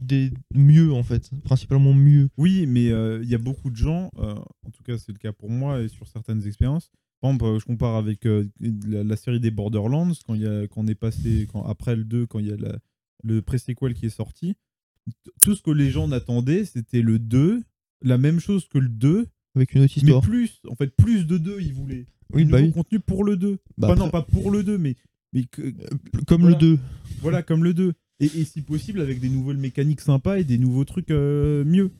des mieux en fait, principalement mieux. Oui, mais euh, il y a beaucoup de gens, euh, en tout cas c'est le cas pour moi et sur certaines expériences. Par exemple, euh, je compare avec euh, la, la série des Borderlands, quand, il quand on est passé, quand, après le 2, quand il y a la- le pré-sequel qui est sorti. Tout ce que les gens attendaient, c'était le 2, la même chose que le 2, Avec une autre mais histoire. plus, en fait, plus de 2, ils voulaient. oui, bah oui. contenu pour le 2. Bah Enfin, après- non, pas pour le 2, mais, mais que, Comme voilà. le 2. voilà, comme le 2. Et, et si possible, avec des nouvelles mécaniques sympas et des nouveaux trucs euh, mieux.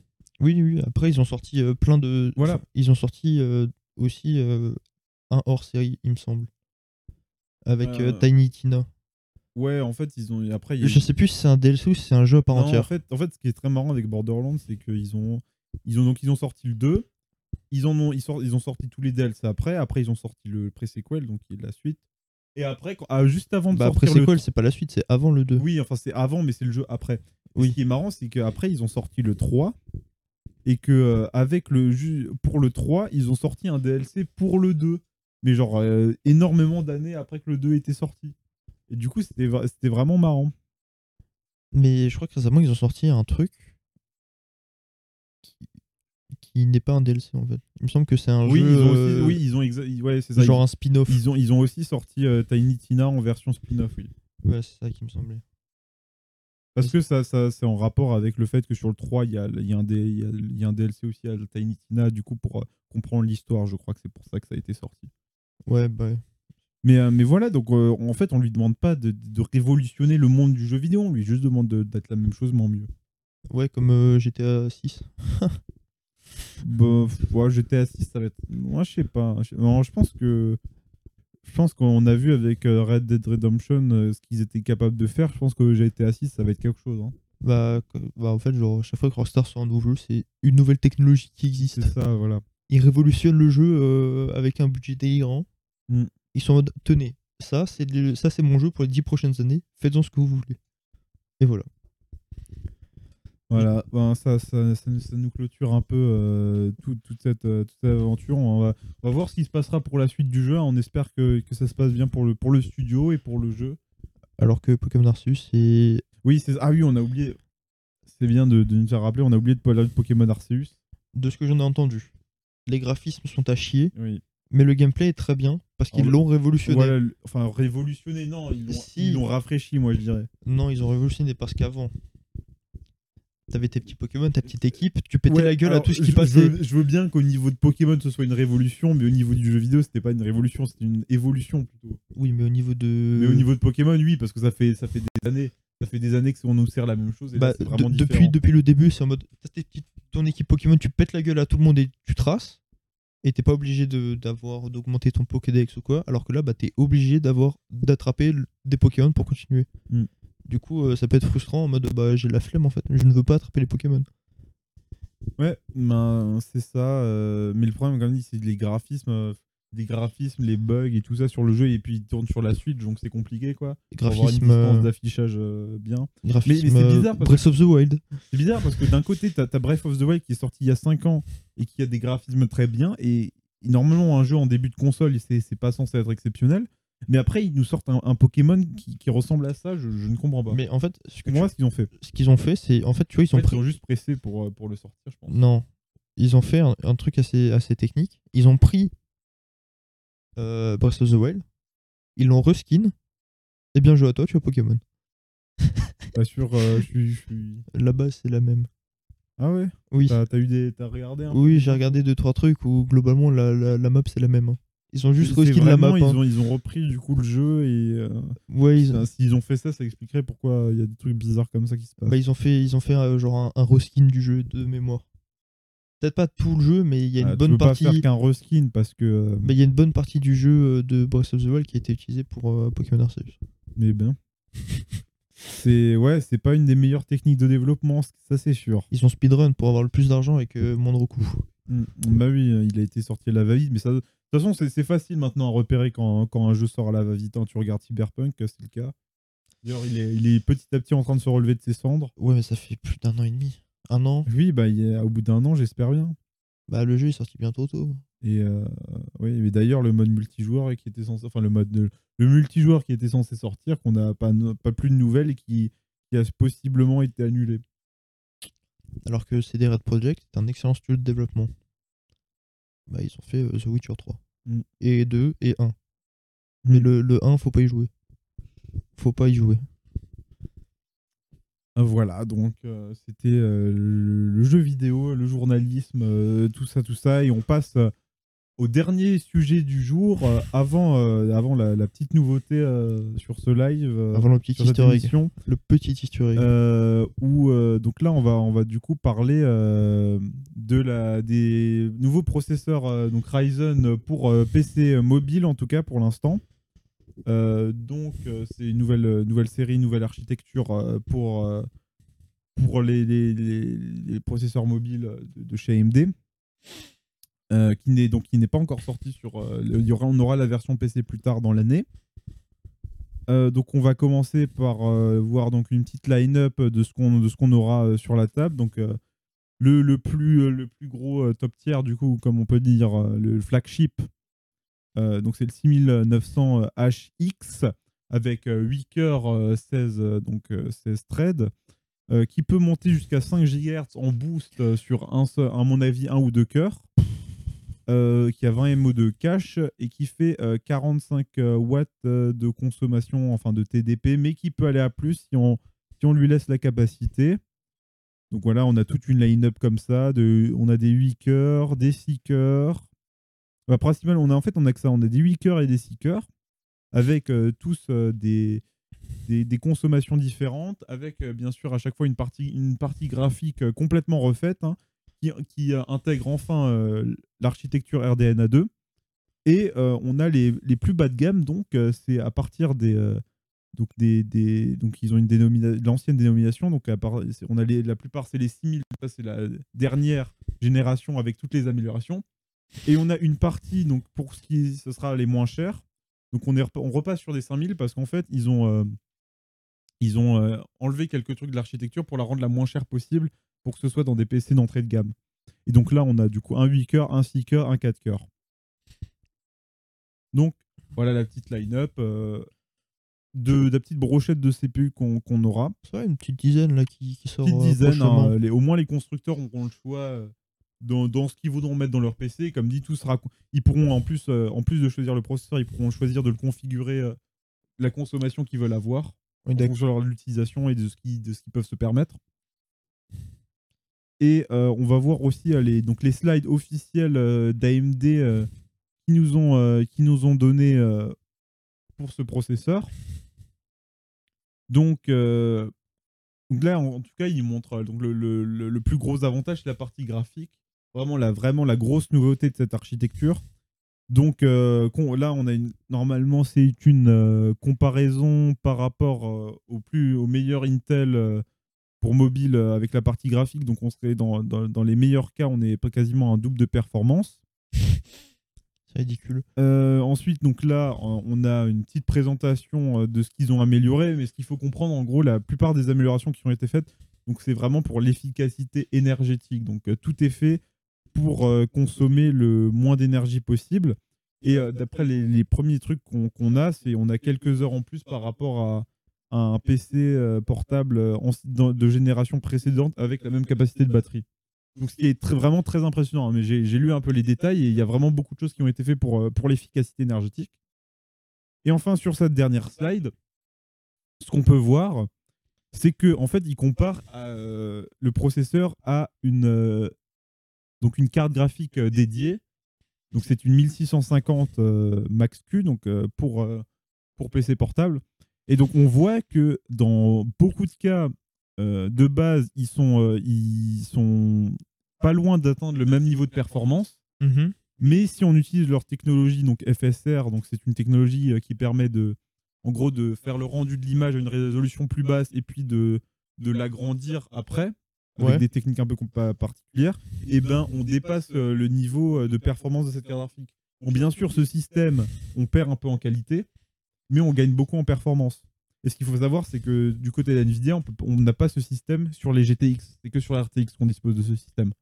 Oui, oui. Après, ils ont sorti euh, plein de. Voilà. enfin, Ils ont sorti euh, aussi un hors série, il me semble. Avec Tiny Tina. Ouais, en fait, ils ont. Après, il y a- Je sais plus si c'est un DLC ou si c'est un jeu à part Non, entière. En fait, en fait, ce qui est très marrant avec Borderlands, c'est qu'ils ont, ils ont donc ils ont sorti le 2, ils en ont, ils, sort- ils ont sorti tous les DLC après, après ils ont sorti le pré-sequel, donc qui est la suite. Et après, quand- ah, juste avant de Bah, après, sortir c'est le quoi C'est pas la suite, c'est avant le 2. Oui, enfin c'est avant, mais c'est le jeu après. Oui. Ce qui est marrant, c'est qu'après ils ont sorti le 3 et que euh, avec le pour le 3, ils ont sorti un DLC pour le 2, mais genre euh, énormément d'années après que le 2 était sorti. Et du coup, c'était vra- c'était vraiment marrant. Mais je crois que récemment, ils ont sorti un truc qui n'est pas un DLC en fait. Il me semble que c'est un Oui, jeu. ils ont aussi, euh, oui, ils ont exa- ouais, c'est ça. genre ils- un spin-off. Ils ont, ils ont aussi sorti euh, Tiny Tina en version spin-off, oui. Ouais, c'est ça qui me semblait. Parce que ça, ça c'est en rapport avec le fait que sur le 3, il y a, il y a y a- il y a un DLC aussi à Tiny Tina, du coup, pour euh, comprendre l'histoire. Je crois que c'est pour ça que ça a été sorti. Ouais, bah. ouais. Mais, mais voilà, donc euh, en fait, on lui demande pas de, de révolutionner le monde du jeu vidéo, on lui juste demande de- d'être la même chose, mais en mieux. Ouais, comme euh, GTA 6. Bah, pff, ouais, GTA 6, ça va être. Moi, je sais pas. Je- Non, je pense que. je pense qu'on a vu avec euh, Red Dead Redemption euh, ce qu'ils étaient capables de faire. Je pense que GTA 6, ça va être quelque chose. hein. Bah, bah, en fait, genre, chaque fois que Rockstar sort un nouveau jeu, c'est une nouvelle technologie qui existe. C'est ça, voilà. Ils révolutionnent le jeu euh, avec un budget délirant. Mm. Ils sont en mode, tenez, ça c'est le- ça c'est mon jeu pour les 10 prochaines années, faites-en ce que vous voulez. Et voilà. Voilà, ben, ça, ça, ça, nous- ça nous clôture un peu euh, tout- toute, cette, euh, toute cette aventure. On va, on va voir ce qui se passera pour la suite du jeu. On espère que, que ça se passe bien pour le, pour le studio et pour le jeu. Alors que Pokémon Arceus, c'est. Oui, c'est ah oui, on a oublié. C'est bien de, de nous faire rappeler, on a oublié de parler de Pokémon Arceus. De ce que j'en ai entendu, les graphismes sont à chier, Oui. mais le gameplay est très bien parce qu'ils Alors, l'ont révolutionné. Voilà, enfin, révolutionné, non, ils l'ont Si. ils l'ont rafraîchi, moi je dirais. Non, ils ont révolutionné parce qu'avant, t'avais tes petits Pokémon, ta petite équipe, tu pétais Ouais, la gueule à tout ce qui je- passait. Je, veux- je veux bien qu'au niveau de Pokémon ce soit une révolution, mais au niveau du jeu vidéo, c'était pas une révolution, c'était une évolution plutôt. Oui, mais au niveau de. Mais au niveau de Pokémon, oui, parce que ça fait, ça fait des années. Ça fait des années qu'on nous sert la même chose et là, Bah, de- depuis, depuis le début, c'est en mode ton équipe Pokémon, tu pètes la gueule à tout le monde et tu traces. Et t'es pas obligé d'avoir d'augmenter ton Pokédex ou quoi. Alors que là, bah, t'es obligé d'avoir d'attraper des Pokémon pour continuer. Mm. Du coup, euh, ça peut être frustrant en mode bah j'ai la flemme en fait, je ne veux pas attraper les Pokémon. Ouais, ben, c'est ça. euh, mais le problème, comme dit, c'est les graphismes, euh, les graphismes, les bugs et tout ça sur le jeu, et puis il tourne sur la suite, donc c'est compliqué quoi. Pour avoir une Graphisme, distance euh, d'affichage euh, bien. graphisme mais c'est bizarre parce Breath of the Wild. C'est bizarre parce que d'un côté, t'as as Breath of the Wild qui est sorti il y a 5 ans et qui a des graphismes très bien, et normalement, un jeu en début de console, c'est pas censé être exceptionnel. Mais après, ils nous sortent un, un Pokémon qui, qui ressemble à ça, je, je ne comprends pas. Mais en fait, ce que tu- ce qu'ils ont fait. ce qu'ils ont fait, c'est en fait, tu vois, ils En ont fait, pris ils ont juste pressé pour, euh, pour le sortir, je pense. Non. Ils ont fait un, un truc assez, assez technique. Ils ont pris euh, Breath of the Wild, ils l'ont reskin, et bien joué à toi, tu as Pokémon. Pas sûr, euh, je suis- base, c'est la même. Ah ouais? Oui, T'as t'as eu des. T'as regardé un peu oui j'ai regardé 2-3 trucs où globalement la, la, la map, c'est la même. hein. Ils ont juste reskin la map. Ils hein. ont, ils ont repris du coup le jeu et. euh, Ouais, ils, S'ils ont fait ça, ça expliquerait pourquoi il y a des trucs bizarres comme ça qui se passent. bah, ils ont fait, ils ont fait euh, genre un, un reskin du jeu de mémoire. Peut-être pas tout le jeu, mais il y a une Ah, tu bonne peux partie. pas faire qu'un reskin parce que. euh, Mais il y a une bonne partie du jeu de Breath of the Wild qui a été utilisée pour Pokémon Arceus. Mais ben. C'est ouais, c'est pas une des meilleures techniques de développement, ça c'est sûr. Ils ont speedrun pour avoir le plus d'argent avec moindre coût. Mm. Bah oui, il a été sorti à la va-vite, mais ça, de toute façon c'est facile maintenant à repérer quand, quand un jeu sort à la va-vite. hein. Tu regardes Cyberpunk, c'est le cas. D'ailleurs, il est, il est petit à petit en train de se relever de ses cendres. Ouais, mais ça fait plus d'un an et demi. Un an Oui, bah il est au bout d'un an, j'espère bien. Bah, le jeu est sorti bientôt tôt. Et euh, oui, mais d'ailleurs le mode multijoueur qui était censé, enfin le mode de- le multijoueur qui était censé sortir, qu'on n'a pas, pas plus de nouvelles et qui, qui a possiblement été annulé. Alors que CD Red Project est un excellent studio de développement. Bah, ils ont fait euh, The Witcher 3. Mm. Et 2 et 1. Mais Mm. le, le 1, faut pas y jouer. Faut pas y jouer. Euh, Voilà, donc euh, c'était euh, le, jeu vidéo, le journalisme, euh, tout ça, tout ça, et on passe au dernier sujet du jour, euh, avant, euh, avant la, la petite nouveauté euh, sur ce live, Avant le petit émission, Le petit euh, où donc là on va, on va du coup parler de la, des nouveaux processeurs donc Ryzen pour PC mobile en tout cas pour l'instant. Donc c'est une nouvelle, nouvelle série, nouvelle architecture pour, pour les, les- les- les processeurs mobiles de, de chez AMD. Euh, qui n'est donc qui n'est pas encore sorti sur euh, y aura on aura la version PC plus tard dans l'année. Euh, donc on va commencer par voir donc une petite line-up de ce qu'on de ce qu'on aura sur la table. Donc le, le plus le plus gros top tier du coup comme on peut dire le flagship. Donc c'est le 6900 HX avec euh, 8 cœurs euh, 16 euh, donc euh, 16 threads qui peut monter jusqu'à 5 GHz en boost sur un à mon avis un ou deux cœurs. Euh, qui a 20 MO de cache et qui fait euh, 45 euh, watts euh, de consommation, enfin de TDP, mais qui peut aller à plus si on, lui laisse la capacité. Donc voilà, on a toute une line-up comme ça. On a des 8 cœurs, des 6 cœurs. Bah, principalement, on a en fait on a que ça, on a des 8 cœurs et des 6 cœurs, avec tous des, consommations différentes, avec bien sûr à chaque fois une partie, graphique complètement refaite, hein, qui, qui, euh, intègre enfin euh, l'architecture RDNA2. Et euh, on a les, les plus bas de gamme, donc c'est à partir des, donc des, donc ils ont une dénomination, l'ancienne dénomination, donc on a les, la plupart c'est les 6000, ça c'est la dernière génération avec toutes les améliorations. Et on a une partie donc pour ce qui ce sera les moins chers. Donc on est on repasse sur des 5000 parce qu'en fait ils ont ils ont enlevé quelques trucs de l'architecture pour la rendre la moins chère possible pour que ce soit dans des PC d'entrée de gamme. Et donc là on a du coup un 8 cœurs, un 6 cœurs, un 4 cœurs. Donc voilà la petite line-up euh, de, de la petite brochette de CPU qu'on qu'on aura. C'est vrai, une petite dizaine là qui, qui sort. Petite euh, dizaine, hein, les- au moins les constructeurs auront le choix euh, dans, dans ce qu'ils voudront mettre dans leur PC. Comme dit, tout sera, ils pourront en plus, euh, en plus de choisir le processeur, ils pourront choisir de le configurer euh, la consommation qu'ils veulent avoir, Oui, en fonction de l'utilisation et de ce qu'ils de ce qu'ils peuvent se permettre. Et euh, on va voir aussi euh, les, donc les slides officiels euh, d'AMD qui nous ont, qui nous ont donné pour ce processeur. Donc, là, en, tout cas, il montre donc le, le- le- plus gros avantage, c'est la partie graphique. Vraiment la, vraiment la grosse nouveauté de cette architecture. Donc là, on a une, normalement, c'est une comparaison par rapport au, plus, au meilleur Intel pour mobile euh, avec la partie graphique. Donc on serait dans, dans- dans les meilleurs cas, on est quasiment un double de performance. C'est ridicule. Euh, ensuite, donc là, on a une petite présentation euh, de ce qu'ils ont amélioré, mais ce qu'il faut comprendre, en gros, la plupart des améliorations qui ont été faites, donc c'est vraiment pour l'efficacité énergétique. Donc tout est fait pour consommer le moins d'énergie possible. Et d'après les, les premiers trucs qu'on a, c'est on a quelques heures en plus par rapport à un PC euh, portable euh, de génération précédente avec la même capacité de batterie. Donc, ce qui est vraiment très impressionnant. hein, mais j'ai lu un peu les détails et il y a vraiment beaucoup de choses qui ont été faites pour, euh, pour l'efficacité énergétique. Et enfin, sur cette dernière slide, ce qu'on peut voir, c'est que en fait, il compare le processeur à une, donc une carte graphique dédiée. Donc, c'est une 1650 euh, Max-Q donc, pour, pour PC portable. Et donc, on voit que dans beaucoup de cas, euh, de base, ils sont, euh, ils sont pas loin d'atteindre le même niveau de performance. Mhm. Mais si on utilise leur technologie, donc FSR, donc c'est une technologie euh, qui permet de, en gros, de faire le rendu de l'image à une résolution plus basse et puis de, de l'agrandir après, avec Ouais. des techniques un peu particulières, et ben on dépasse le niveau de performance de cette carte graphique. Bon, bien sûr, ce système, on perd un peu en qualité, mais on gagne beaucoup en performance. Et ce qu'il faut savoir, c'est que du côté de Nvidia, on n'a pas ce système sur les GTX. C'est que sur la RTX qu'on dispose de ce système.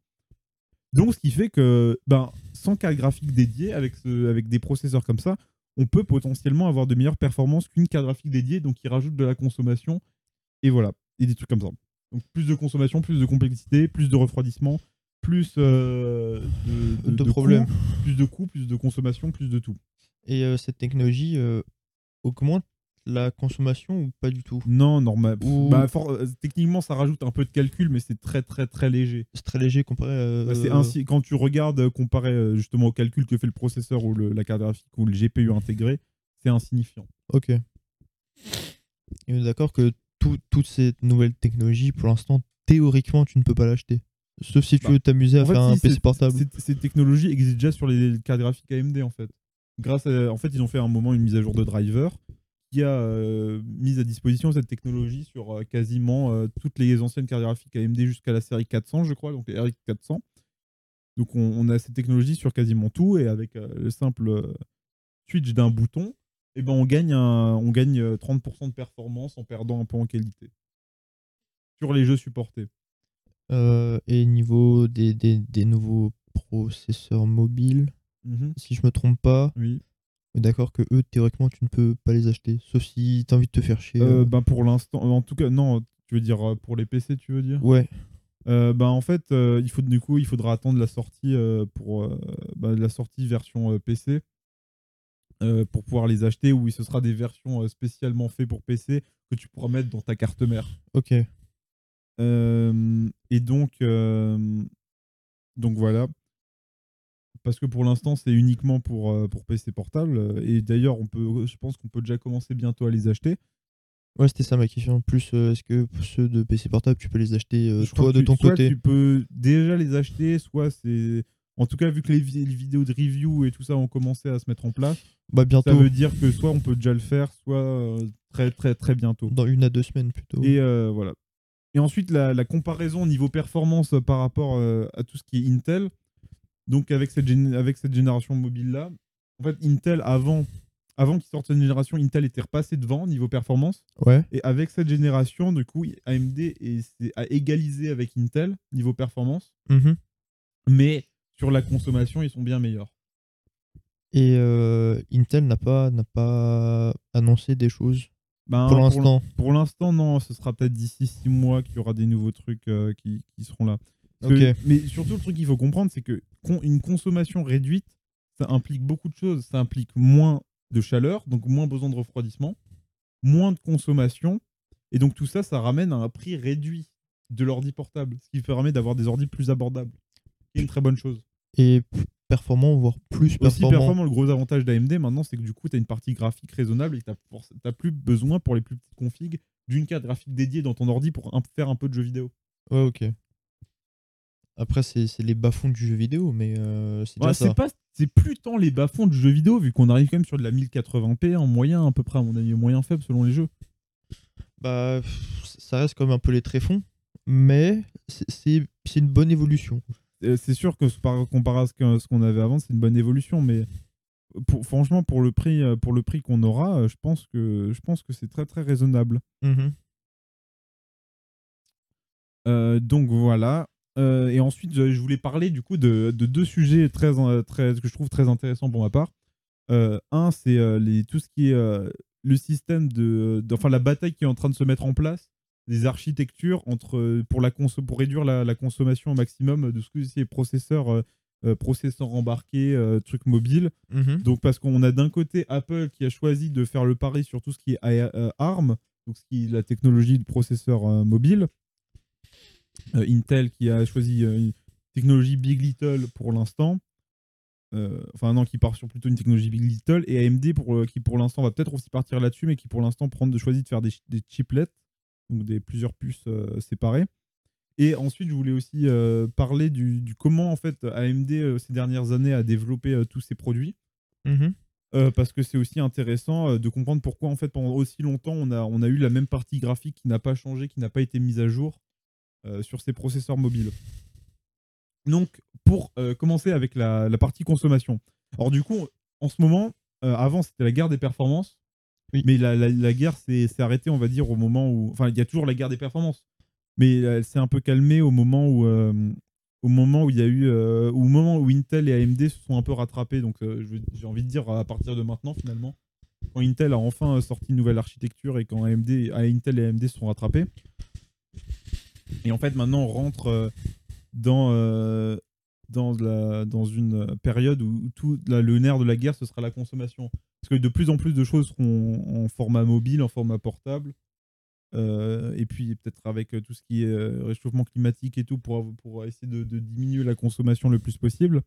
Donc, ce qui fait que, ben, sans carte graphique dédiée, avec, ce- avec des processeurs comme ça, on peut potentiellement avoir de meilleures performances qu'une carte graphique dédiée, donc qui rajoute de la consommation. Et voilà, et des trucs comme ça. Donc, plus de consommation, plus de complexité, plus de refroidissement, plus euh, de, De problèmes. coûts, plus de coûts, plus de consommation, plus de tout. Et euh, cette technologie euh, augmente la consommation ou pas du tout? Non, normal. Ou- Bah, for- euh, techniquement, ça rajoute un peu de calcul, mais c'est très, très, très léger. C'est très léger comparé à. Bah, c'est ainsi, quand tu regardes euh, comparé euh, justement au calcul que fait le processeur ou le- la carte graphique ou le GPU intégré, c'est insignifiant. Ok. Et on est d'accord que tout- toute cette nouvelle technologie, pour l'instant, théoriquement, tu ne peux pas l'acheter. Sauf si tu Bah, veux t'amuser à fait, faire un si, PC portable. Ces technologies existent déjà sur les cartes graphiques AMD en fait. Grâce à, en fait, ils ont fait un moment une mise à jour de driver qui a euh, mis à disposition cette technologie sur euh, quasiment euh, toutes les anciennes cartes graphiques AMD jusqu'à la série 400, je crois, donc les RX 400. Donc on, a cette technologie sur quasiment tout et avec le simple switch d'un bouton, eh ben on gagne, un, on gagne euh, 30% de performance en perdant un peu en qualité sur les jeux supportés. Et niveau des, des nouveaux processeurs mobiles, Mhm. si je me trompe pas, Oui. d'accord que eux, théoriquement, tu ne peux pas les acheter. Sauf si tu as envie de te faire chier. Euh, euh. ben pour l'instant, en tout cas, non, tu veux dire euh, pour les PC, tu veux dire? Ouais. Euh, ben en fait, euh, il faut du coup, il faudra attendre la sortie pour ben, la sortie version PC pour pouvoir les acheter ou ce sera des versions spécialement faites pour PC que tu pourras mettre dans ta carte mère. Ok. Et donc, donc voilà. Parce que pour l'instant, c'est uniquement pour, euh, pour PC portable. Et d'ailleurs, on peut, je pense qu'on peut déjà commencer bientôt à les acheter. Ouais, c'était ça ma question. Plus, euh, est-ce que pour ceux de PC portable, tu peux les acheter euh, toi de tu- ton soit côté? tu peux déjà les acheter, soit c'est En tout cas, vu que les, vi- les vidéos de review et tout ça ont commencé à se mettre en place, Bah ça bientôt, veut dire que soit on peut déjà le faire, soit euh, très très très bientôt. dans une à deux semaines plutôt. Et euh, voilà. Et ensuite, la, la comparaison au niveau performance euh, par rapport euh, à tout ce qui est Intel. Donc, avec cette, avec cette génération mobile-là, en fait, Intel, avant, avant qu'il sorte cette génération, Intel était repassé devant niveau performance. Ouais. Et avec cette génération, du coup, AMD est, à égaliser avec Intel niveau performance. Mhm. Mais sur la consommation, ils sont bien meilleurs. Et euh, Intel n'a pas, n'a pas annoncé des choses Ben, pour l'instant. Pour l'instant, non. Ce sera peut-être d'ici six mois qu'il y aura des nouveaux trucs euh, qui, qui seront là. Que- mais surtout, le truc qu'il faut comprendre, c'est que con- une consommation réduite, ça implique beaucoup de choses. Ça implique moins de chaleur, donc moins besoin de refroidissement, moins de consommation. Et donc tout ça, ça ramène à un prix réduit de l'ordi portable, ce qui permet d'avoir des ordis plus abordables. C'est une très bonne chose. Et performant, voire plus Aussi performant. performant, le gros avantage d'AMD maintenant, c'est que du coup, tu as une partie graphique raisonnable et tu n'as plus besoin pour les plus petites configs d'une carte graphique dédiée dans ton ordi pour un- faire un peu de jeux vidéo. Ouais, ok. Après, c'est les bas-fonds du jeu vidéo, mais euh, c'est déjà Ouais, ça. c'est pas c'est plus tant les bas-fonds du jeu vidéo vu qu'on arrive quand même sur de la 1080p en moyen à peu près à mon avis moyen faible selon les jeux. Bah, ça reste quand même un peu les tréfonds, mais c'est- une bonne évolution. Euh, C'est sûr que par comparé à ce qu'on avait avant, c'est une bonne évolution mais pour- franchement pour le prix euh, pour le prix qu'on aura, je pense que je pense que c'est très très raisonnable. Mhm. Euh, donc voilà. Euh, et ensuite, je voulais parler du coup de, de deux sujets très, euh, très, que je trouve très intéressants pour ma part. Euh, un, c'est les- tout ce qui est le système de, de- Enfin, la bataille qui est en train de se mettre en place, des architectures entre, pour, la conso- pour réduire la, la consommation au maximum de ce que c'est processeurs, euh, processeurs embarqués, euh, trucs mobiles. Mhm. Donc parce qu'on a d'un côté Apple qui a choisi de faire le pari sur tout ce qui est ARM, donc ce qui est la technologie de processeur euh, mobile. Euh, Intel qui a choisi euh, une technologie Big Little pour l'instant. Euh, enfin non, qui part sur plutôt une technologie Big Little et AMD pour, euh, qui pour l'instant va peut-être aussi partir là-dessus, mais qui pour l'instant prendre de choisi de faire des, chi- des chiplets, donc des plusieurs puces euh, séparées. Et ensuite, je voulais aussi parler du, du comment en fait AMD ces dernières années a développé tous ces produits. Euh, parce que c'est aussi intéressant de comprendre pourquoi en fait pendant aussi longtemps on a, on a eu la même partie graphique qui n'a pas changé, qui n'a pas été mise à jour euh, sur ces processeurs mobiles. Donc pour euh, commencer avec la, la partie consommation. Alors du coup, en ce moment, euh, avant c'était la guerre des performances, Oui. mais la, la- la guerre s'est arrêtée on va dire au moment où... Enfin il y a toujours la guerre des performances, mais elle s'est un peu calmée au moment où... au moment où il y a eu au moment où Intel et AMD se sont un peu rattrapés donc j'ai envie de dire à partir de maintenant finalement quand Intel a enfin sorti une nouvelle architecture et quand AMD à Intel et AMD se sont rattrapés et en fait maintenant on rentre euh, dans euh, dans la dans une période où tout le nerf de la guerre ce sera la consommation parce que de plus en plus de choses seront en format mobile en format portable euh, et puis peut-être avec tout ce qui est réchauffement climatique et tout pour, pour essayer de, diminuer la consommation le plus possible.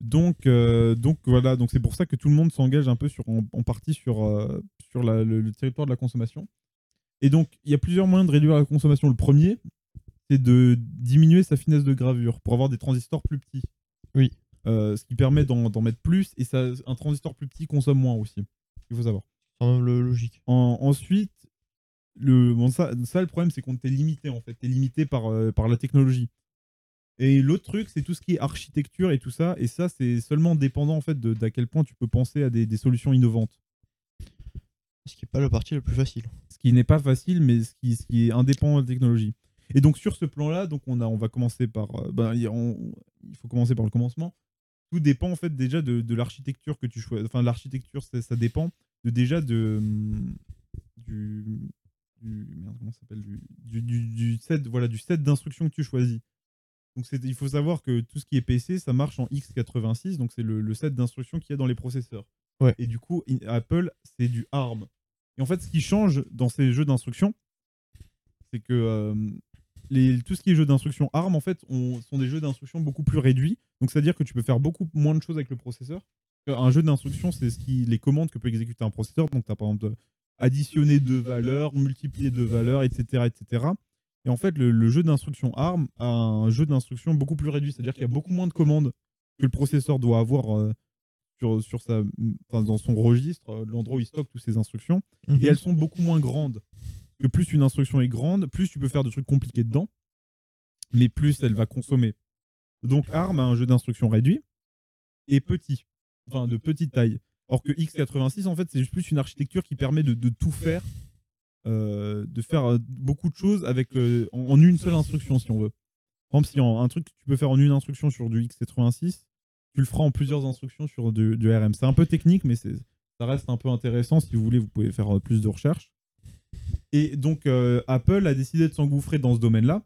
Donc, donc voilà, donc c'est pour ça que tout le monde s'engage un peu sur, en, partie sur, sur le territoire de la consommation. Et donc, il y a plusieurs moyens de réduire la consommation. Le premier, c'est de diminuer sa finesse de gravure pour avoir des transistors plus petits. Oui. Euh, ce qui permet d'en mettre plus et ça, un transistor plus petit consomme moins aussi. Il faut savoir. C'est quand même le logique. En- ensuite, le, bon, ça, ça, le problème, c'est qu'on t'est limité, en fait. T'es limité par, euh, par la technologie. Et l'autre truc, c'est tout ce qui est architecture et tout ça. Et ça, c'est seulement dépendant, en fait, de- d'à quel point tu peux penser à des, des solutions innovantes. Ce qui n'est pas la partie la plus facile. Ce qui n'est pas facile, mais ce qui, est indépendant de la technologie. Et donc, sur ce plan-là, donc on, a, on va commencer par... euh, ben, il faut commencer par le commencement. Tout dépend, en fait, déjà de, l'architecture que tu choisis. Enfin, l'architecture, ça, dépend de déjà de... hum, Du, merde, comment ça s'appelle du, du, set voilà du set d'instructions que tu choisis donc il faut savoir que tout ce qui est PC ça marche en x86 donc c'est le, le set d'instructions qu'il y a dans les processeurs Ouais. et du coup Apple c'est du ARM et en fait ce qui change dans ces jeux d'instructions c'est que euh, les, tout ce qui est jeux d'instructions ARM en fait on- sont des jeux d'instructions beaucoup plus réduits donc c'est à dire que tu peux faire beaucoup moins de choses avec le processeur un jeu d'instructions c'est ce qui les commandes que peut exécuter un processeur donc tu as par exemple additionner deux valeurs, multiplier deux valeurs, etc. etc. Et en fait, le, le jeu d'instruction ARM a un jeu d'instruction beaucoup plus réduit. C'est-à-dire qu'il y a beaucoup moins de commandes que le processeur doit avoir euh, sur, sur sa, enfin, dans son registre, euh, l'endroit où il stocke toutes ses instructions. Mhm. Et elles sont beaucoup moins grandes. Que plus une instruction est grande, plus tu peux faire de trucs compliqués dedans, mais plus elle va consommer. Donc ARM a un jeu d'instruction réduit et petit, enfin de petite taille. Or que x86, en fait, c'est juste plus une architecture qui permet de, de tout faire, euh, de faire euh, beaucoup de choses avec euh, en, en une seule instruction, si on veut. Par exemple, si en- un truc que tu peux faire en une instruction sur du x86, tu le feras en plusieurs instructions sur du, RM. C'est un peu technique, mais ça reste un peu intéressant. Si vous voulez, vous pouvez faire euh, plus de recherches. Et donc, euh, Apple a décidé de s'engouffrer dans ce domaine-là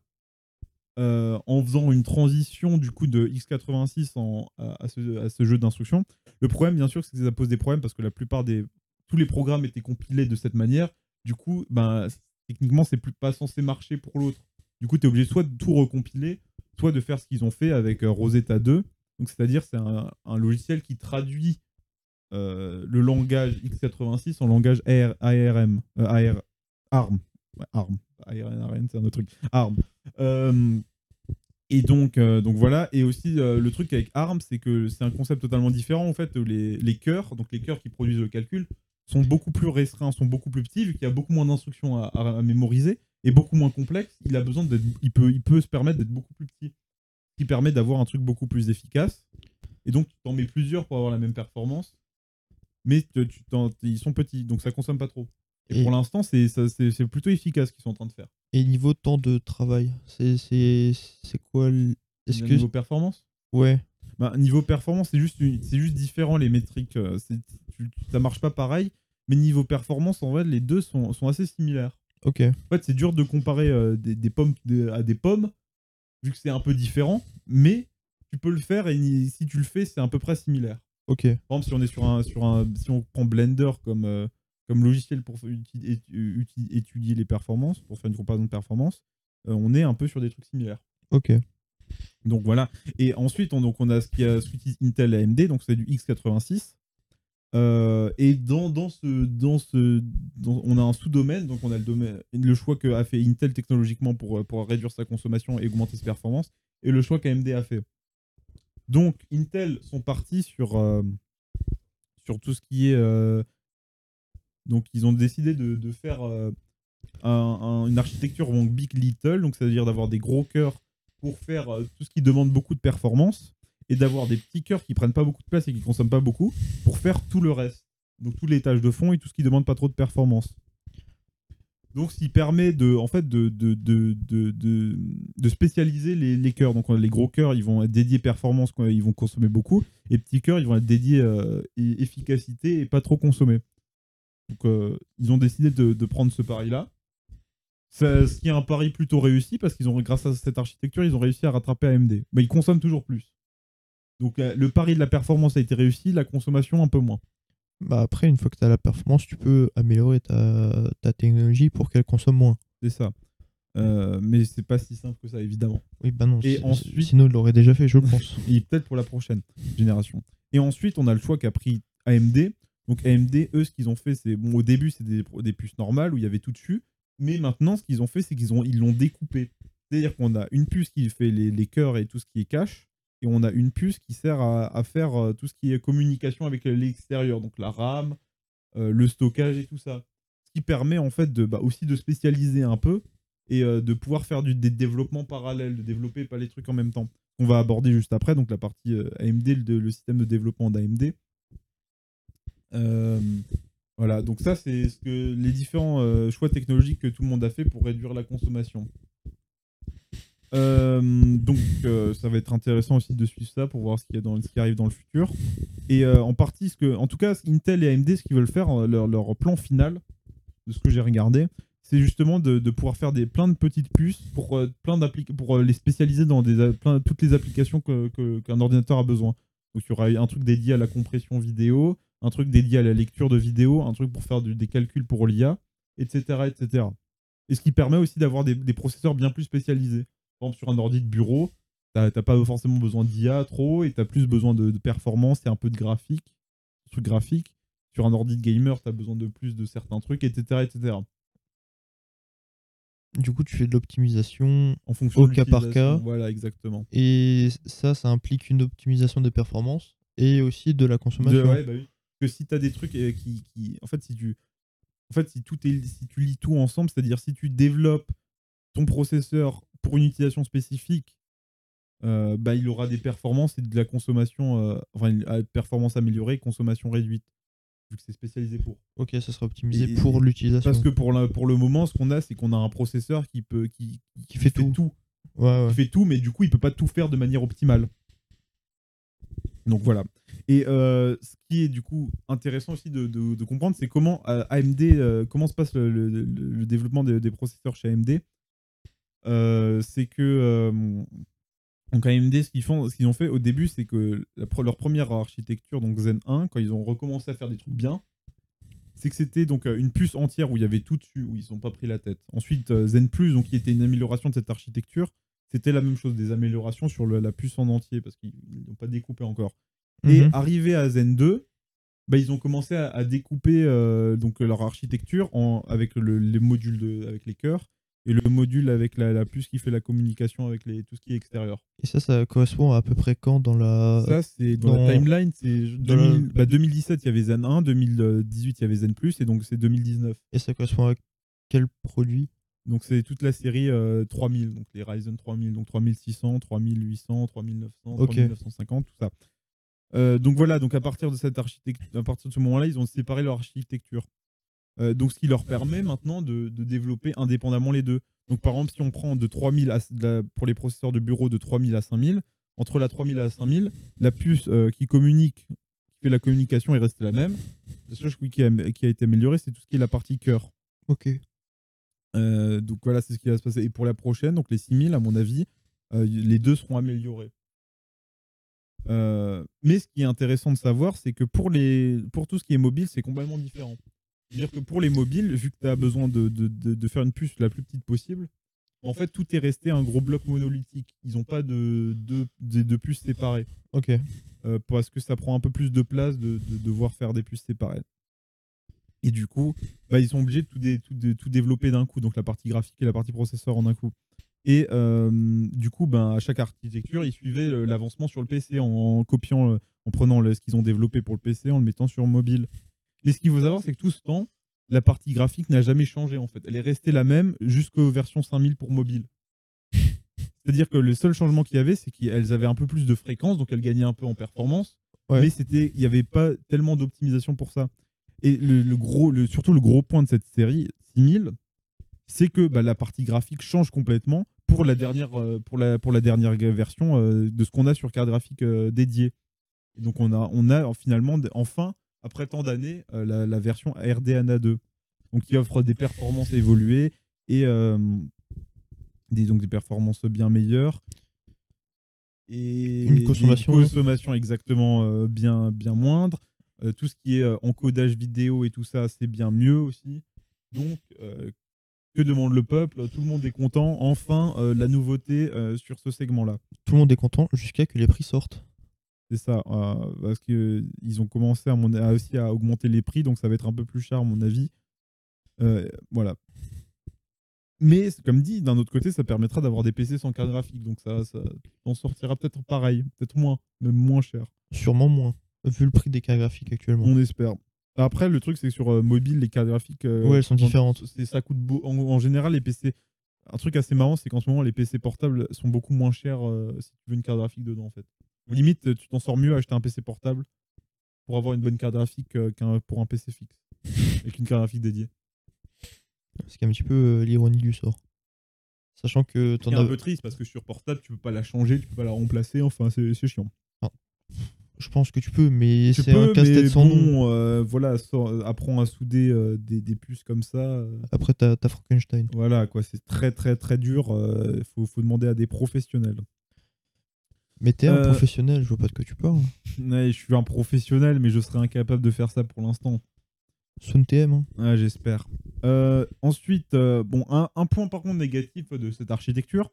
euh, en faisant une transition du coup de x86 en- à, ce, jeu d'instruction. Le problème, bien sûr, c'est que ça pose des problèmes parce que la plupart des tous les programmes étaient compilés de cette manière. Du coup, ben, techniquement, c'est plus pas censé marcher pour l'autre. Du coup, tu es obligé soit de tout recompiler, soit de faire ce qu'ils ont fait avec Rosetta 2. Donc, c'est-à-dire, c'est un, logiciel qui traduit euh, le langage x86 en langage AR- ARM, euh, AR ARM. ARM. ARM, c'est un autre truc. ARM. Euh, et donc, donc voilà. Et aussi, le truc avec ARM, c'est que c'est un concept totalement différent. En fait, les, les cœurs, donc les cœurs qui produisent le calcul, sont beaucoup plus restreints, sont beaucoup plus petits, vu qu'il y a beaucoup moins d'instructions à, mémoriser et beaucoup moins complexe. Il a besoin d'être, il peut, il peut se permettre d'être beaucoup plus petit, qui permet d'avoir un truc beaucoup plus efficace. Et donc, tu t'en mets plusieurs pour avoir la même performance, mais tu- tu ils sont petits, donc ça consomme pas trop. Et, Et- pour l'instant, c'est, ça- c'est, plutôt efficace ce qu'ils sont en train de faire. Et niveau temps de travail, c'est quoi le- Est-ce que Niveau performance? Ouais, Bah, niveau performance, c'est juste, c'est juste différent les métriques. euh, c'est- tu- ça marche pas pareil. Mais niveau performance, en vrai, les deux sont, sont assez similaires. ok, En fait, c'est dur de comparer euh, des, des pommes à des pommes, vu que c'est un peu différent. Mais tu peux le faire et si tu le fais, c'est à peu près similaire. ok, Par exemple, si on est sur un, sur un, si on prend Blender comme, euh, comme logiciel pour uti- étudier les performances, pour faire une comparaison de performance, euh, on est un peu sur des trucs similaires. ok. Donc voilà. Et ensuite, on, donc on a ce qui a ce qu'utilise Intel AMD, donc c'est du x86. Euh, et dans, dans ce, dans ce, on a un sous-domaine, donc on a le, domaine, le choix que a fait Intel technologiquement pour, pour réduire sa consommation et augmenter ses performances, et le choix qu'AMD a fait. Donc Intel sont partis sur, euh, sur tout ce qui est... euh, donc ils ont décidé de, de faire un- un- une architecture donc big little, donc c'est-à-dire d'avoir des gros cœurs pour faire tout ce qui demande beaucoup de performance et d'avoir des petits cœurs qui prennent pas beaucoup de place et qui consomment pas beaucoup pour faire tout le reste. Donc tous les tâches de fond et tout ce qui demande pas trop de performance. Donc ce qui permet de, en fait, de, de, de, de, spécialiser les, les cœurs. Donc les gros cœurs, ils vont être dédiés performance, ils vont consommer beaucoup. Et petits cœurs, ils vont être dédiés euh, efficacité et pas trop consommer. Donc euh, ils ont décidé de, prendre ce pari-là. Ce qui est un pari plutôt réussi parce qu'ils ont, grâce à cette architecture, ils ont réussi à rattraper AMD. Mais ils consomment toujours plus. Donc euh, le pari de la performance a été réussi, la consommation un peu moins. Bah après, une fois que tu as la performance, tu peux améliorer ta, ta technologie pour qu'elle consomme moins. C'est ça. Euh, mais c'est pas si simple que ça, évidemment. Oui, bah non, Et ensuite- sinon il l'aurait déjà fait, je pense. Et peut-être pour la prochaine génération. Et ensuite, on a le choix qu'a pris AMD. Donc AMD, eux, ce qu'ils ont fait, c'est bon, au début, c'était des, des puces normales où il y avait tout dessus. Mais maintenant, ce qu'ils ont fait, c'est qu'ils ont ils l'ont découpé. C'est-à-dire qu'on a une puce qui fait les, les cœurs et tout ce qui est cache, et on a une puce qui sert à, faire euh, tout ce qui est communication avec l'extérieur, donc la RAM, euh, le stockage et tout ça. Ce qui permet en fait de, bah, aussi de spécialiser un peu et euh, de pouvoir faire du, des développements parallèles, de développer pas les trucs en même temps. On va aborder juste après, donc la partie AMD, le, le système de développement d'AMD. Voilà, donc ça c'est ce que les différents choix technologiques que tout le monde a fait pour réduire la consommation. Euh, donc euh, ça va être intéressant aussi de suivre ça pour voir ce, qu'il y a dans, ce qui arrive dans le futur. Et euh, en partie, ce que, en tout cas, Intel et AMD, ce qu'ils veulent faire, leur, leur plan final, de ce que j'ai regardé, c'est justement de, pouvoir faire des, plein de petites puces pour, plein pour les spécialiser dans des, plein- toutes les applications que- que- qu'un ordinateur a besoin. Donc il y aura un truc dédié à la compression vidéo, un truc dédié à la lecture de vidéo, un truc pour faire des calculs pour l'IA, etc., etc. Et ce qui permet aussi d'avoir des, des processeurs bien plus spécialisés. Par exemple, sur un ordi de bureau, t'as pas forcément besoin d'IA trop et t'as plus besoin de, de performance et un peu de graphique, trucs graphiques. Sur un ordi de gamer, t'as besoin de plus de certains trucs, etc., etc. Du coup, tu fais de l'optimisation en fonction Au de cas par cas. Voilà, exactement. et ça, ça implique une optimisation des performances et aussi de la De- consommation. ouais, bah oui. Que si tu as des trucs euh, qui, qui- En fait, si tu. En fait, si, tout est, si tu lis tout ensemble, c'est-à-dire si tu développes ton processeur pour une utilisation spécifique, euh, bah, il aura des performances et de la consommation. euh, enfin, performance améliorée, consommation réduite. Vu que c'est spécialisé pour. Ok, ça sera optimisé Et- pour l'utilisation. Parce que pour, la- pour le moment, ce qu'on a, c'est qu'on a un processeur qui peut. Qui, Qui fait tout. Ouais, ouais. il fait tout, mais du coup, il peut pas tout faire de manière optimale. Donc voilà. Et euh, ce qui est du coup intéressant aussi de, de- de comprendre, c'est comment euh, AMD, comment se passe le, le- le- le développement des, des processeurs chez AMD. Euh, c'est que donc AMD, ce qu'ils font, ce qu'ils ont fait au début, c'est que la leur première architecture, donc Zen 1, quand ils ont recommencé à faire des trucs bien, c'est que c'était donc euh, une puce entière où il y avait tout dessus, où ils n'ont pas pris la tête. Ensuite, euh, Zen Plus, donc qui était une amélioration de cette architecture, c'était la même chose, des améliorations sur le- la puce en entier, parce qu'ils n'ont pas découpé encore. Et Mhm. arrivé à Zen 2, bah, ils ont commencé à, à découper euh, donc leur architecture en, avec le- les modules de, avec les cœurs et le module avec la, la puce qui fait la communication avec les, tout ce qui est extérieur. Et ça, ça correspond à, peu près quand dans la. Ça, c'est dans, dans- la timeline, c'est dans la- 2000 bah, 2017, il y avait Zen 1, 2018, il y avait Zen Plus, et donc c'est 2019. Et ça correspond à quel produit? Donc c'est toute la série euh, 3000, donc les Ryzen 3000, donc 3600, 3800, 3900, Ok. 3950, tout ça. Euh, donc voilà, donc à partir de cette architecture, à partir de ce moment-là, ils ont séparé leur architecture. Euh, donc ce qui leur permet maintenant de, de développer indépendamment les deux. Donc par exemple, si on prend de 3000 à, de la- pour les processeurs de bureau de 3000 à 5000, entre la 3000 et la 5000, la puce euh, qui communique, qui fait la communication est restée la même. La seule chose qui a, qui a été améliorée, c'est tout ce qui est la partie cœur. Ok. Euh, donc voilà, c'est ce qui va se passer. Et pour la prochaine, donc les 6000, à mon avis, euh, les deux seront améliorés. Euh, mais ce qui est intéressant de savoir, c'est que pour, les, pour tout ce qui est mobile, c'est complètement différent. C'est-à-dire que pour les mobiles, vu que tu as besoin de, de- de- de faire une puce la plus petite possible, en fait, tout est resté un gros bloc monolithique. Ils n'ont pas de, de, puces séparées. Ok. Euh, parce que ça prend un peu plus de place de, de devoir faire des puces séparées. Et du coup, bah, ils sont obligés de tout, dé- tout, dé- tout développer d'un coup, donc la partie graphique et la partie processeur en un coup. Et euh, du coup, ben, à chaque architecture, ils suivaient l'avancement sur le PC en, en copiant, euh, en prenant le- ce qu'ils ont développé pour le PC, en le mettant sur mobile. Mais ce qu'il faut savoir, c'est que tout ce temps, la partie graphique n'a jamais changé en fait. Elle est restée la même jusqu'aux versions 5000 pour mobile. C'est-à-dire que le seul changement qu'il y avait, c'est qu'elles avaient un peu plus de fréquence, donc elles gagnaient un peu en performance. Ouais. Mais c'était, il n'y avait pas tellement d'optimisation pour ça. Et le, le gros, le, surtout le gros point de cette série 6000, c'est que bah, la partie graphique change complètement pour la dernière, euh, pour la, pour la dernière version euh, de ce qu'on a sur carte graphique euh, dédiée. Et donc on a, on a finalement enfin, après tant d'années, euh, la, la version RDNA 2, donc qui offre des performances évoluées et euh, des, donc des performances bien meilleures. Et Une consommation. consommations exactement euh, bien, bien moindre. Tout ce qui est encodage vidéo et tout ça, c'est bien mieux aussi. Donc, que demande le peuple? Tout le monde est content. Enfin, euh, la nouveauté euh, sur ce segment-là. Tout le monde est content jusqu'à que les prix sortent. C'est ça. euh, parce qu'ils ont commencé à, mon, à aussi à augmenter les prix, donc ça va être un peu plus cher, à mon avis. Euh, voilà. Mais, comme dit, d'un autre côté, ça permettra d'avoir des PC sans carte graphique. Donc ça, ça en sortira peut-être pareil, peut-être moins, même moins cher. Sûrement moins, vu le prix des cartes graphiques actuellement. On espère. Après, le truc, c'est que sur euh, mobile, les cartes graphiques. Ouais, elles sont différentes. Ça coûte beau. En, en général, les PC. Un truc assez marrant, c'est qu'en ce moment, les PC portables sont beaucoup moins chers si tu veux une carte graphique dedans, en fait. Limite, tu t'en sors mieux à acheter un PC portable pour avoir une bonne carte graphique euh, qu'un pour un PC fixe. avec une carte graphique dédiée. C'est un petit peu euh, l'ironie du sort. Sachant que t'en C'est as. un peu triste parce que sur portable, tu peux pas la changer, tu peux pas la remplacer. Enfin, c'est chiant. Je pense que tu peux, mais c'est un casse-tête sans nom. euh, voilà, apprends à souder euh, des, des puces comme ça. euh, Après, t'as Frankenstein. Voilà, quoi, c'est très très très dur. Il faut, faut demander à des professionnels. Mais t'es un Euh, professionnel, je vois pas de quoi tu parles. Ouais, je suis un professionnel, mais je serais incapable de faire ça pour l'instant. Sun TM, hein. Ouais, j'espère. Euh, ensuite, euh, bon, un, un point par contre négatif de cette architecture,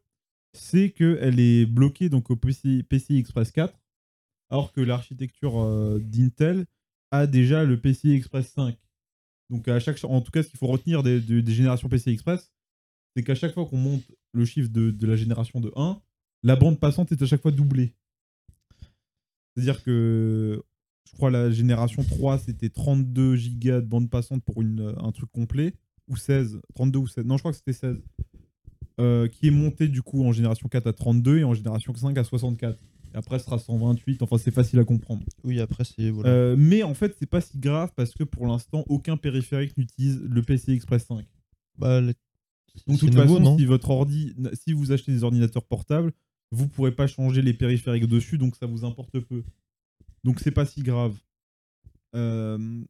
c'est qu'elle est bloquée donc au PCI, PCI Express 4, alors que l'architecture d'Intel a déjà le PCI Express 5. Donc à chaque, en tout cas, ce qu'il faut retenir des, des- des générations PCI Express, c'est qu'à chaque fois qu'on monte le chiffre de, de la génération de 1, la bande passante est à chaque fois doublée. C'est-à-dire que je crois la génération 3, c'était 32 gigas de bande passante pour une, un truc complet, ou 16, 32 ou 16, non je crois que c'était 16, euh, qui est monté du coup en génération 4 à 32 et en génération 5 à 64. Et après, ce sera 128, enfin c'est facile à comprendre. Oui, après, c'est. Voilà. Euh, mais en fait, c'est pas si grave parce que pour l'instant, aucun périphérique n'utilise le PCI Express 5. Bah, le- Donc, de toute nouveau, façon, si votre ordi, si vous achetez des ordinateurs portables, vous pourrez pas changer les périphériques dessus, donc ça vous importe peu. Donc c'est pas si grave. Euh,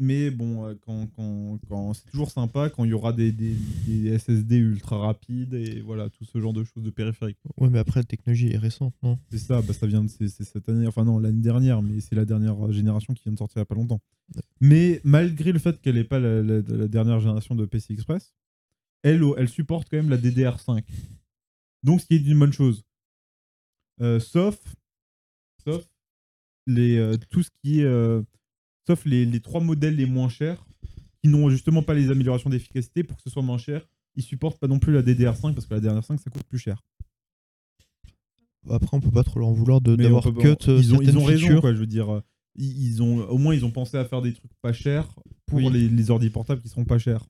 mais bon, euh, quand, quand, quand c'est toujours sympa quand il y aura des, des, des SSD ultra rapides et voilà tout ce genre de choses de périphériques. Ouais, mais après, la technologie est récente, non? C'est ça, bah, ça vient de c'est, c'est cette année, enfin non, l'année dernière, mais c'est la dernière génération qui vient de sortir il n'y a pas longtemps. Ouais. Mais malgré le fait qu'elle n'est pas la, la- la dernière génération de PC Express, elle, elle supporte quand même la DDR5. Donc ce qui est une bonne chose. Euh, sauf, sauf les, euh, tout ce qui est, euh, sauf les, les trois modèles les moins chers qui n'ont justement pas les améliorations d'efficacité pour que ce soit moins cher. Ils supportent pas non plus la DDR5 parce que la DDR5 ça coûte plus cher. Après, on peut pas trop leur en vouloir de- d'avoir cut ils ont, ils ont raison, quoi. Je veux dire, ils, ils ont, au moins, ils ont pensé à faire des trucs pas chers pour Oui. les, les ordi portables qui sont pas chers.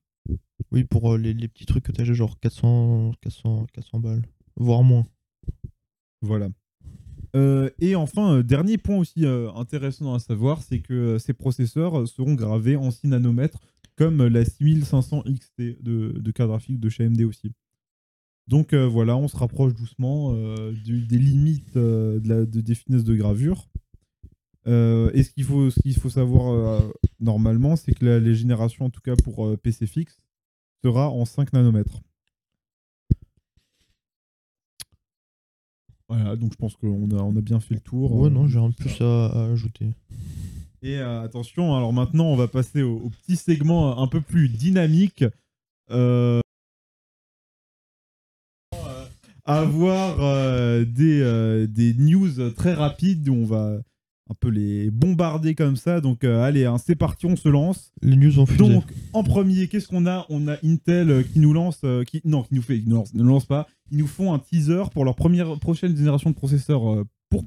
Oui, pour les, les petits trucs que t'as genre 400, 400, 400 balles. Voire moins. Voilà. Euh, et enfin, euh, dernier point aussi euh, intéressant à savoir, c'est que ces processeurs seront gravés en 6 nanomètres, comme la 6500 XT de, de carte graphique de chez AMD aussi. Donc voilà, on se rapproche doucement des limites de de, des finesses de gravure. Et ce qu'il faut, savoir normalement, c'est que la, les générations, en tout cas pour PC fixe, sera en 5 nanomètres. Voilà, donc je pense qu'on a, on a bien fait le tour. Ouais, euh, non, j'ai rien de de tout plus à, à ajouter. Et euh, attention, alors maintenant, on va passer au, au petit segment un peu plus dynamique. Euh, avoir euh, des, euh, des news très rapides où on va un peu les bombarder comme ça. Donc euh, allez, hein, c'est parti, on se lance. Les news ont fusé. Donc en premier, qu'est-ce qu'on a? On a Intel euh, qui nous lance, euh, qui non, qui nous fait, qui nous lance, ne lance pas. Ils nous font un teaser pour leur première prochaine génération de processeurs pour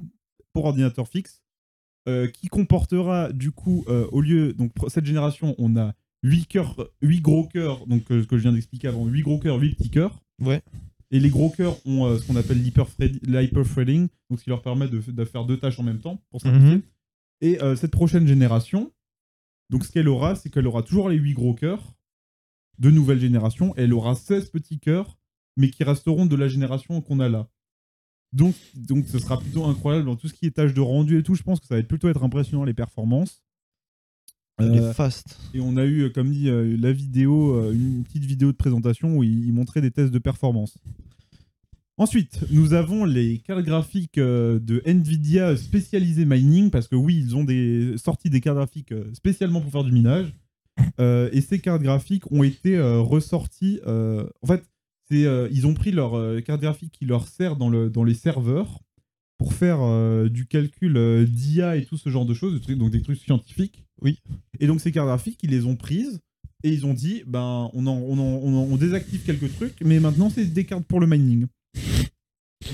pour ordinateur fixe, qui comportera du coup au lieu donc cette génération, on a 8 cœurs, 8 gros cœurs, donc ce que je viens d'expliquer avant, 8 gros cœurs, 8 petits cœurs. Ouais. Et les gros cœurs ont euh, ce qu'on appelle l'hyperthread- l'hyperthreading, donc ce qui leur permet de, de faire deux tâches en même temps pour simplifier. Mhm. Et euh, cette prochaine génération, donc ce qu'elle aura, c'est qu'elle aura toujours les 8 gros cœurs de nouvelle génération. Elle aura 16 petits cœurs, mais qui resteront de la génération qu'on a là. Donc, donc ce sera plutôt incroyable dans tout ce qui est tâches de rendu et tout. Je pense que ça va être plutôt être impressionnant les performances. Euh, est fast. et on a eu, euh, comme dit, euh, la vidéo, une petite vidéo de présentation où il, montrait des tests de performance. Ensuite, nous avons les cartes graphiques de Nvidia spécialisées mining, parce que oui, ils ont des, sorti des cartes graphiques spécialement pour faire du minage. Euh, et ces cartes graphiques ont été euh, ressorties. euh, en fait, c'est, ils ont pris leur carte graphique qui leur sert dans, le, dans les serveurs pour faire euh, du calcul euh, d'IA et tout ce genre de choses, donc des trucs scientifiques. Oui. Et donc ces cartes graphiques, ils les ont prises et ils ont dit, ben, on, en- on, en- on, en- on désactive quelques trucs, mais maintenant c'est des cartes pour le mining.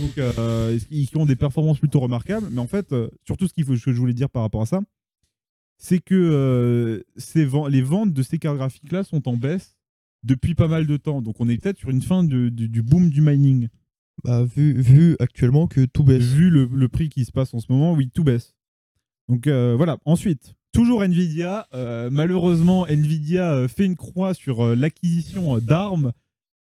Donc euh, ils ont des performances plutôt remarquables, mais en fait, surtout ce, qu'il faut, ce que je voulais dire par rapport à ça, c'est que ces les ventes de ces cartes graphiques-là sont en baisse depuis pas mal de temps. Donc on est peut-être sur une fin de- du boom du mining. Bah, vu, vu actuellement que tout baisse. Vu le, le prix qui se passe en ce moment, oui, tout baisse. Donc euh, voilà, ensuite, toujours Nvidia. euh, malheureusement, Nvidia euh, fait une croix sur l'acquisition d'armes.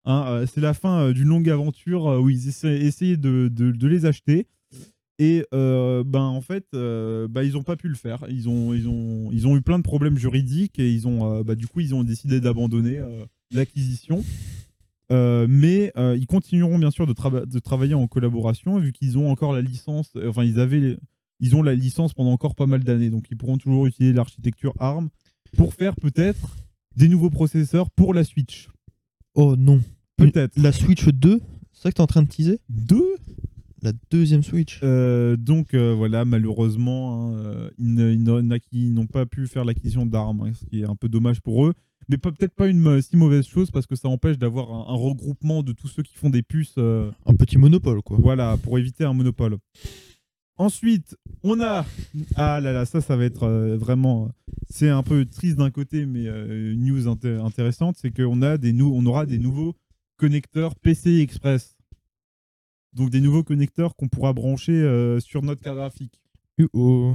Hein, c'est la fin d'une longue aventure où ils essayaient de, de- de les acheter. Et ben en fait, bah, ils n'ont pas pu le faire. Ils ont, ils, ont, ils ont eu plein de problèmes juridiques et ils ont, bah, du coup, ils ont décidé d'abandonner l'acquisition. Euh, mais euh, ils continueront bien sûr de, trava- de travailler en collaboration vu qu'ils ont encore la licence. euh, Enfin, ils avaient, les- ils ont la licence pendant encore pas mal d'années, donc ils pourront toujours utiliser l'architecture ARM pour faire peut-être des nouveaux processeurs pour la Switch. Oh non. Peut-être. La Switch 2 C'est ça que t'es en train de teaser? Deux? La deuxième Switch donc voilà, malheureusement, hein, il ne- il y en a qui n'ont pas pu faire l'acquisition d'armes, hein, ce qui est un peu dommage pour eux. Mais peut-être pas une si mauvaise chose parce que ça empêche d'avoir un, un regroupement de tous ceux qui font des puces. euh, Un petit monopole, quoi. voilà, pour éviter un monopole. Ensuite, on a. Ah là là, ça, ça va être euh, vraiment. C'est un peu triste d'un côté, mais euh, une news inté- intéressante, c'est qu'on a des nou- on aura des nouveaux connecteurs PCI Express. Donc des nouveaux connecteurs qu'on pourra brancher sur notre carte graphique. Uh oh.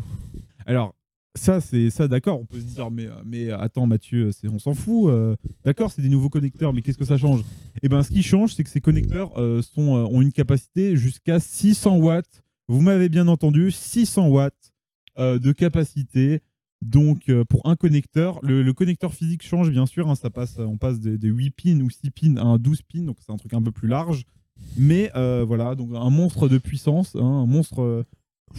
Alors, ça, c'est ça, d'accord. On peut se dire, mais, mais attends, Mathieu, on s'en fout. euh, d'accord, c'est des nouveaux connecteurs, mais qu'est-ce que ça change? Eh ben, ce qui change, c'est que ces connecteurs euh, sont, euh, ont une capacité jusqu'à 600 watts. Vous m'avez bien entendu, 600 watts de capacité. Donc, pour un connecteur, le, connecteur physique change, bien sûr. hein, ça passe, on passe des, des 8 pins ou 6 pins à un 12 pins, donc c'est un truc un peu plus large. Mais voilà, donc un monstre de puissance, hein, un monstre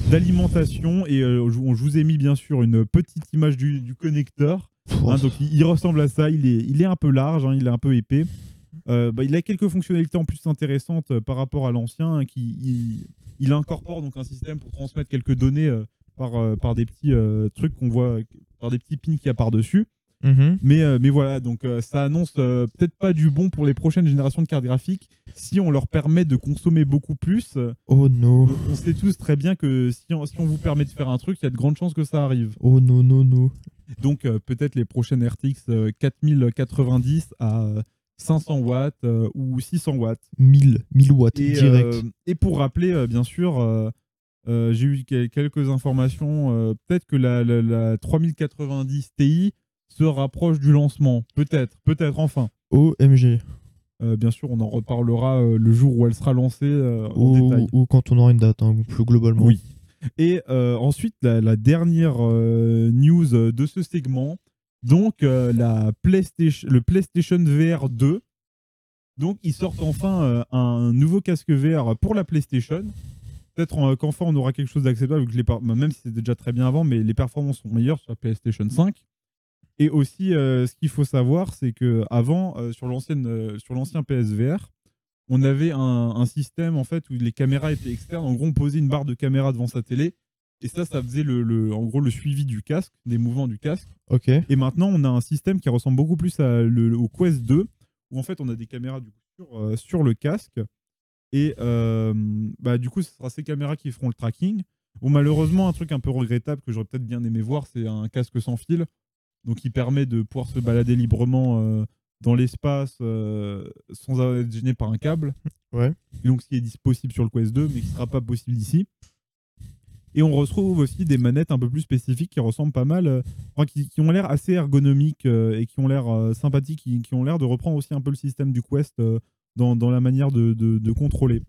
d'alimentation. Et euh, je, je vous ai mis bien sûr une petite image du, du connecteur. Hein, donc il, il ressemble à ça, il est, il est un peu large, hein, il est un peu épais. Euh, bah, il a quelques fonctionnalités en plus intéressantes euh, par rapport à l'ancien, hein, qui il, il incorpore donc un système pour transmettre quelques données euh, par, euh, par des petits euh, trucs qu'on voit, par des petits pins qu'il y a par-dessus. Mhm. Mais, euh, mais voilà, donc euh, ça annonce euh, peut-être pas du bon pour les prochaines générations de cartes graphiques si on leur permet de consommer beaucoup plus. Oh no. on sait tous très bien que si on, si on vous permet de faire un truc, il y a de grandes chances que ça arrive. Oh no, no, no. Donc euh, peut-être les prochaines RTX euh, 4090 à euh, 500 watts euh, ou 600 watts. 1000, 1000 watts Et, direct. euh, et pour rappeler, euh, bien sûr, euh, euh, j'ai eu quel- quelques informations. euh, peut-être que la, la- la 3090 Ti se rapproche du lancement. Peut-être, peut-être enfin. OMG. Euh, bien sûr, on en reparlera euh, le jour où elle sera lancée euh, en Ou, détail. ou quand on aura une date, hein, plus globalement. Oui. Et ensuite, la, la dernière news de ce segment, donc la PlayStation, le PlayStation VR 2. Donc, ils sortent enfin un nouveau casque VR pour la PlayStation. Peut-être qu'enfin on aura quelque chose d'acceptable, même si c'était déjà très bien avant, mais les performances sont meilleures sur la PlayStation 5. Et aussi, euh, ce qu'il faut savoir, c'est que avant, euh, sur l'ancienne, euh, sur l'ancien PSVR, on avait un, un système en fait où les caméras étaient externes. En gros, on posait une barre de caméra devant sa télé, et ça, ça faisait le, le- en gros le suivi du casque, des mouvements du casque. Ok. Et maintenant, on a un système qui ressemble beaucoup plus à le- au Quest 2, où en fait, on a des caméras du coup, sur, euh, sur le casque. Et euh, bah, du coup, ce sera ces caméras qui feront le tracking. Bon, malheureusement, un truc un peu regrettable que j'aurais peut-être bien aimé voir, c'est un casque sans fil. Donc, qui permet de pouvoir se balader librement euh, dans l'espace euh, sans être gêné par un câble. Ouais. Et donc, ce qui est possible sur le Quest 2, mais qui ne sera pas possible ici. Et on retrouve aussi des manettes un peu plus spécifiques qui ressemblent pas mal, euh, enfin, qui, qui ont l'air assez ergonomiques euh, et qui ont l'air euh, sympathiques, qui, qui ont l'air de reprendre aussi un peu le système du Quest dans, dans la manière de, de- de contrôler.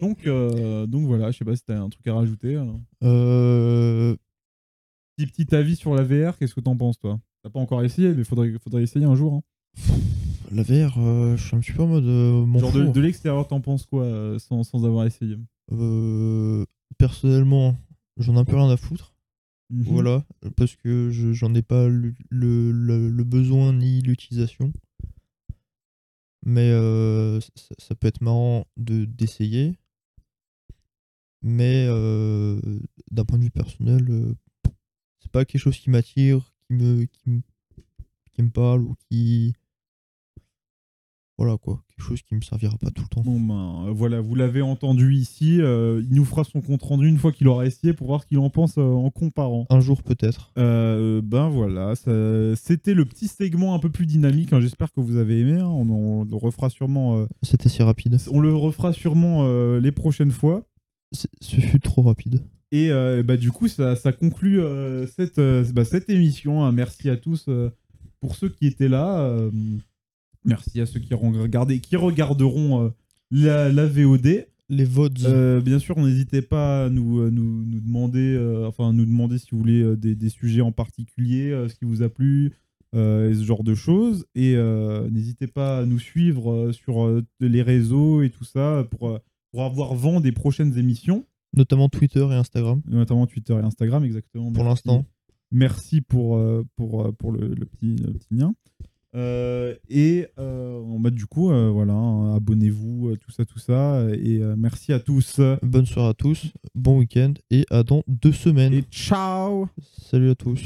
Donc, donc voilà, je sais pas si tu as un truc à rajouter. Petit, petit avis sur la VR, qu'est-ce que t'en penses toi? T'as pas encore essayé, mais faudrait, faudrait essayer un jour. hein. la VR, euh, je suis un petit peu en mode euh, m'en Genre de, de l'extérieur, t'en penses quoi euh, sans, sans avoir essayé? Personnellement, j'en ai un peu rien à foutre. Mhm. Voilà, parce que je- j'en ai pas le, le- le- le besoin ni l'utilisation. Mais ça, ça peut être marrant de d'essayer. Mais d'un point de vue personnel, pas quelque chose qui m'attire, qui me, qui me qui me parle ou qui voilà quoi, quelque chose qui me servira pas tout le temps. Bon ben euh, voilà, vous l'avez entendu ici. euh, il nous fera son compte rendu une fois qu'il aura essayé pour voir ce qu'il en pense euh, en comparant. Un jour peut-être. Euh, ben voilà, ça- c'était le petit segment un peu plus dynamique. hein, J'espère que vous avez aimé. hein, on, on le refera sûrement. euh, C'était si rapide. on le refera sûrement euh, les prochaines fois. C'est- Ce fut trop rapide. Et euh, bah, du coup, ça, ça conclut euh, cette, euh, bah, cette émission. hein. Merci à tous pour ceux qui étaient là. merci à ceux qui, regardé, qui regarderont la, la VOD. Les. Euh, bien sûr, n'hésitez pas à nous, nous, nous demander, enfin, nous demander si vous voulez des, des sujets en particulier, ce qui vous a plu, et ce genre de choses. Et n'hésitez pas à nous suivre sur les réseaux et tout ça pour, pour avoir vent des prochaines émissions, notamment Twitter et Instagram notamment Twitter et Instagram, exactement. pour l'instant. Merci pour, euh, pour, euh, pour le, le petit, le petit lien. Euh, et euh, mode du coup, euh, voilà, hein, abonnez-vous, tout ça, tout ça. Et merci à tous. Bonne soirée à tous, bon week-end et à dans deux semaines. Et ciao Salut à tous.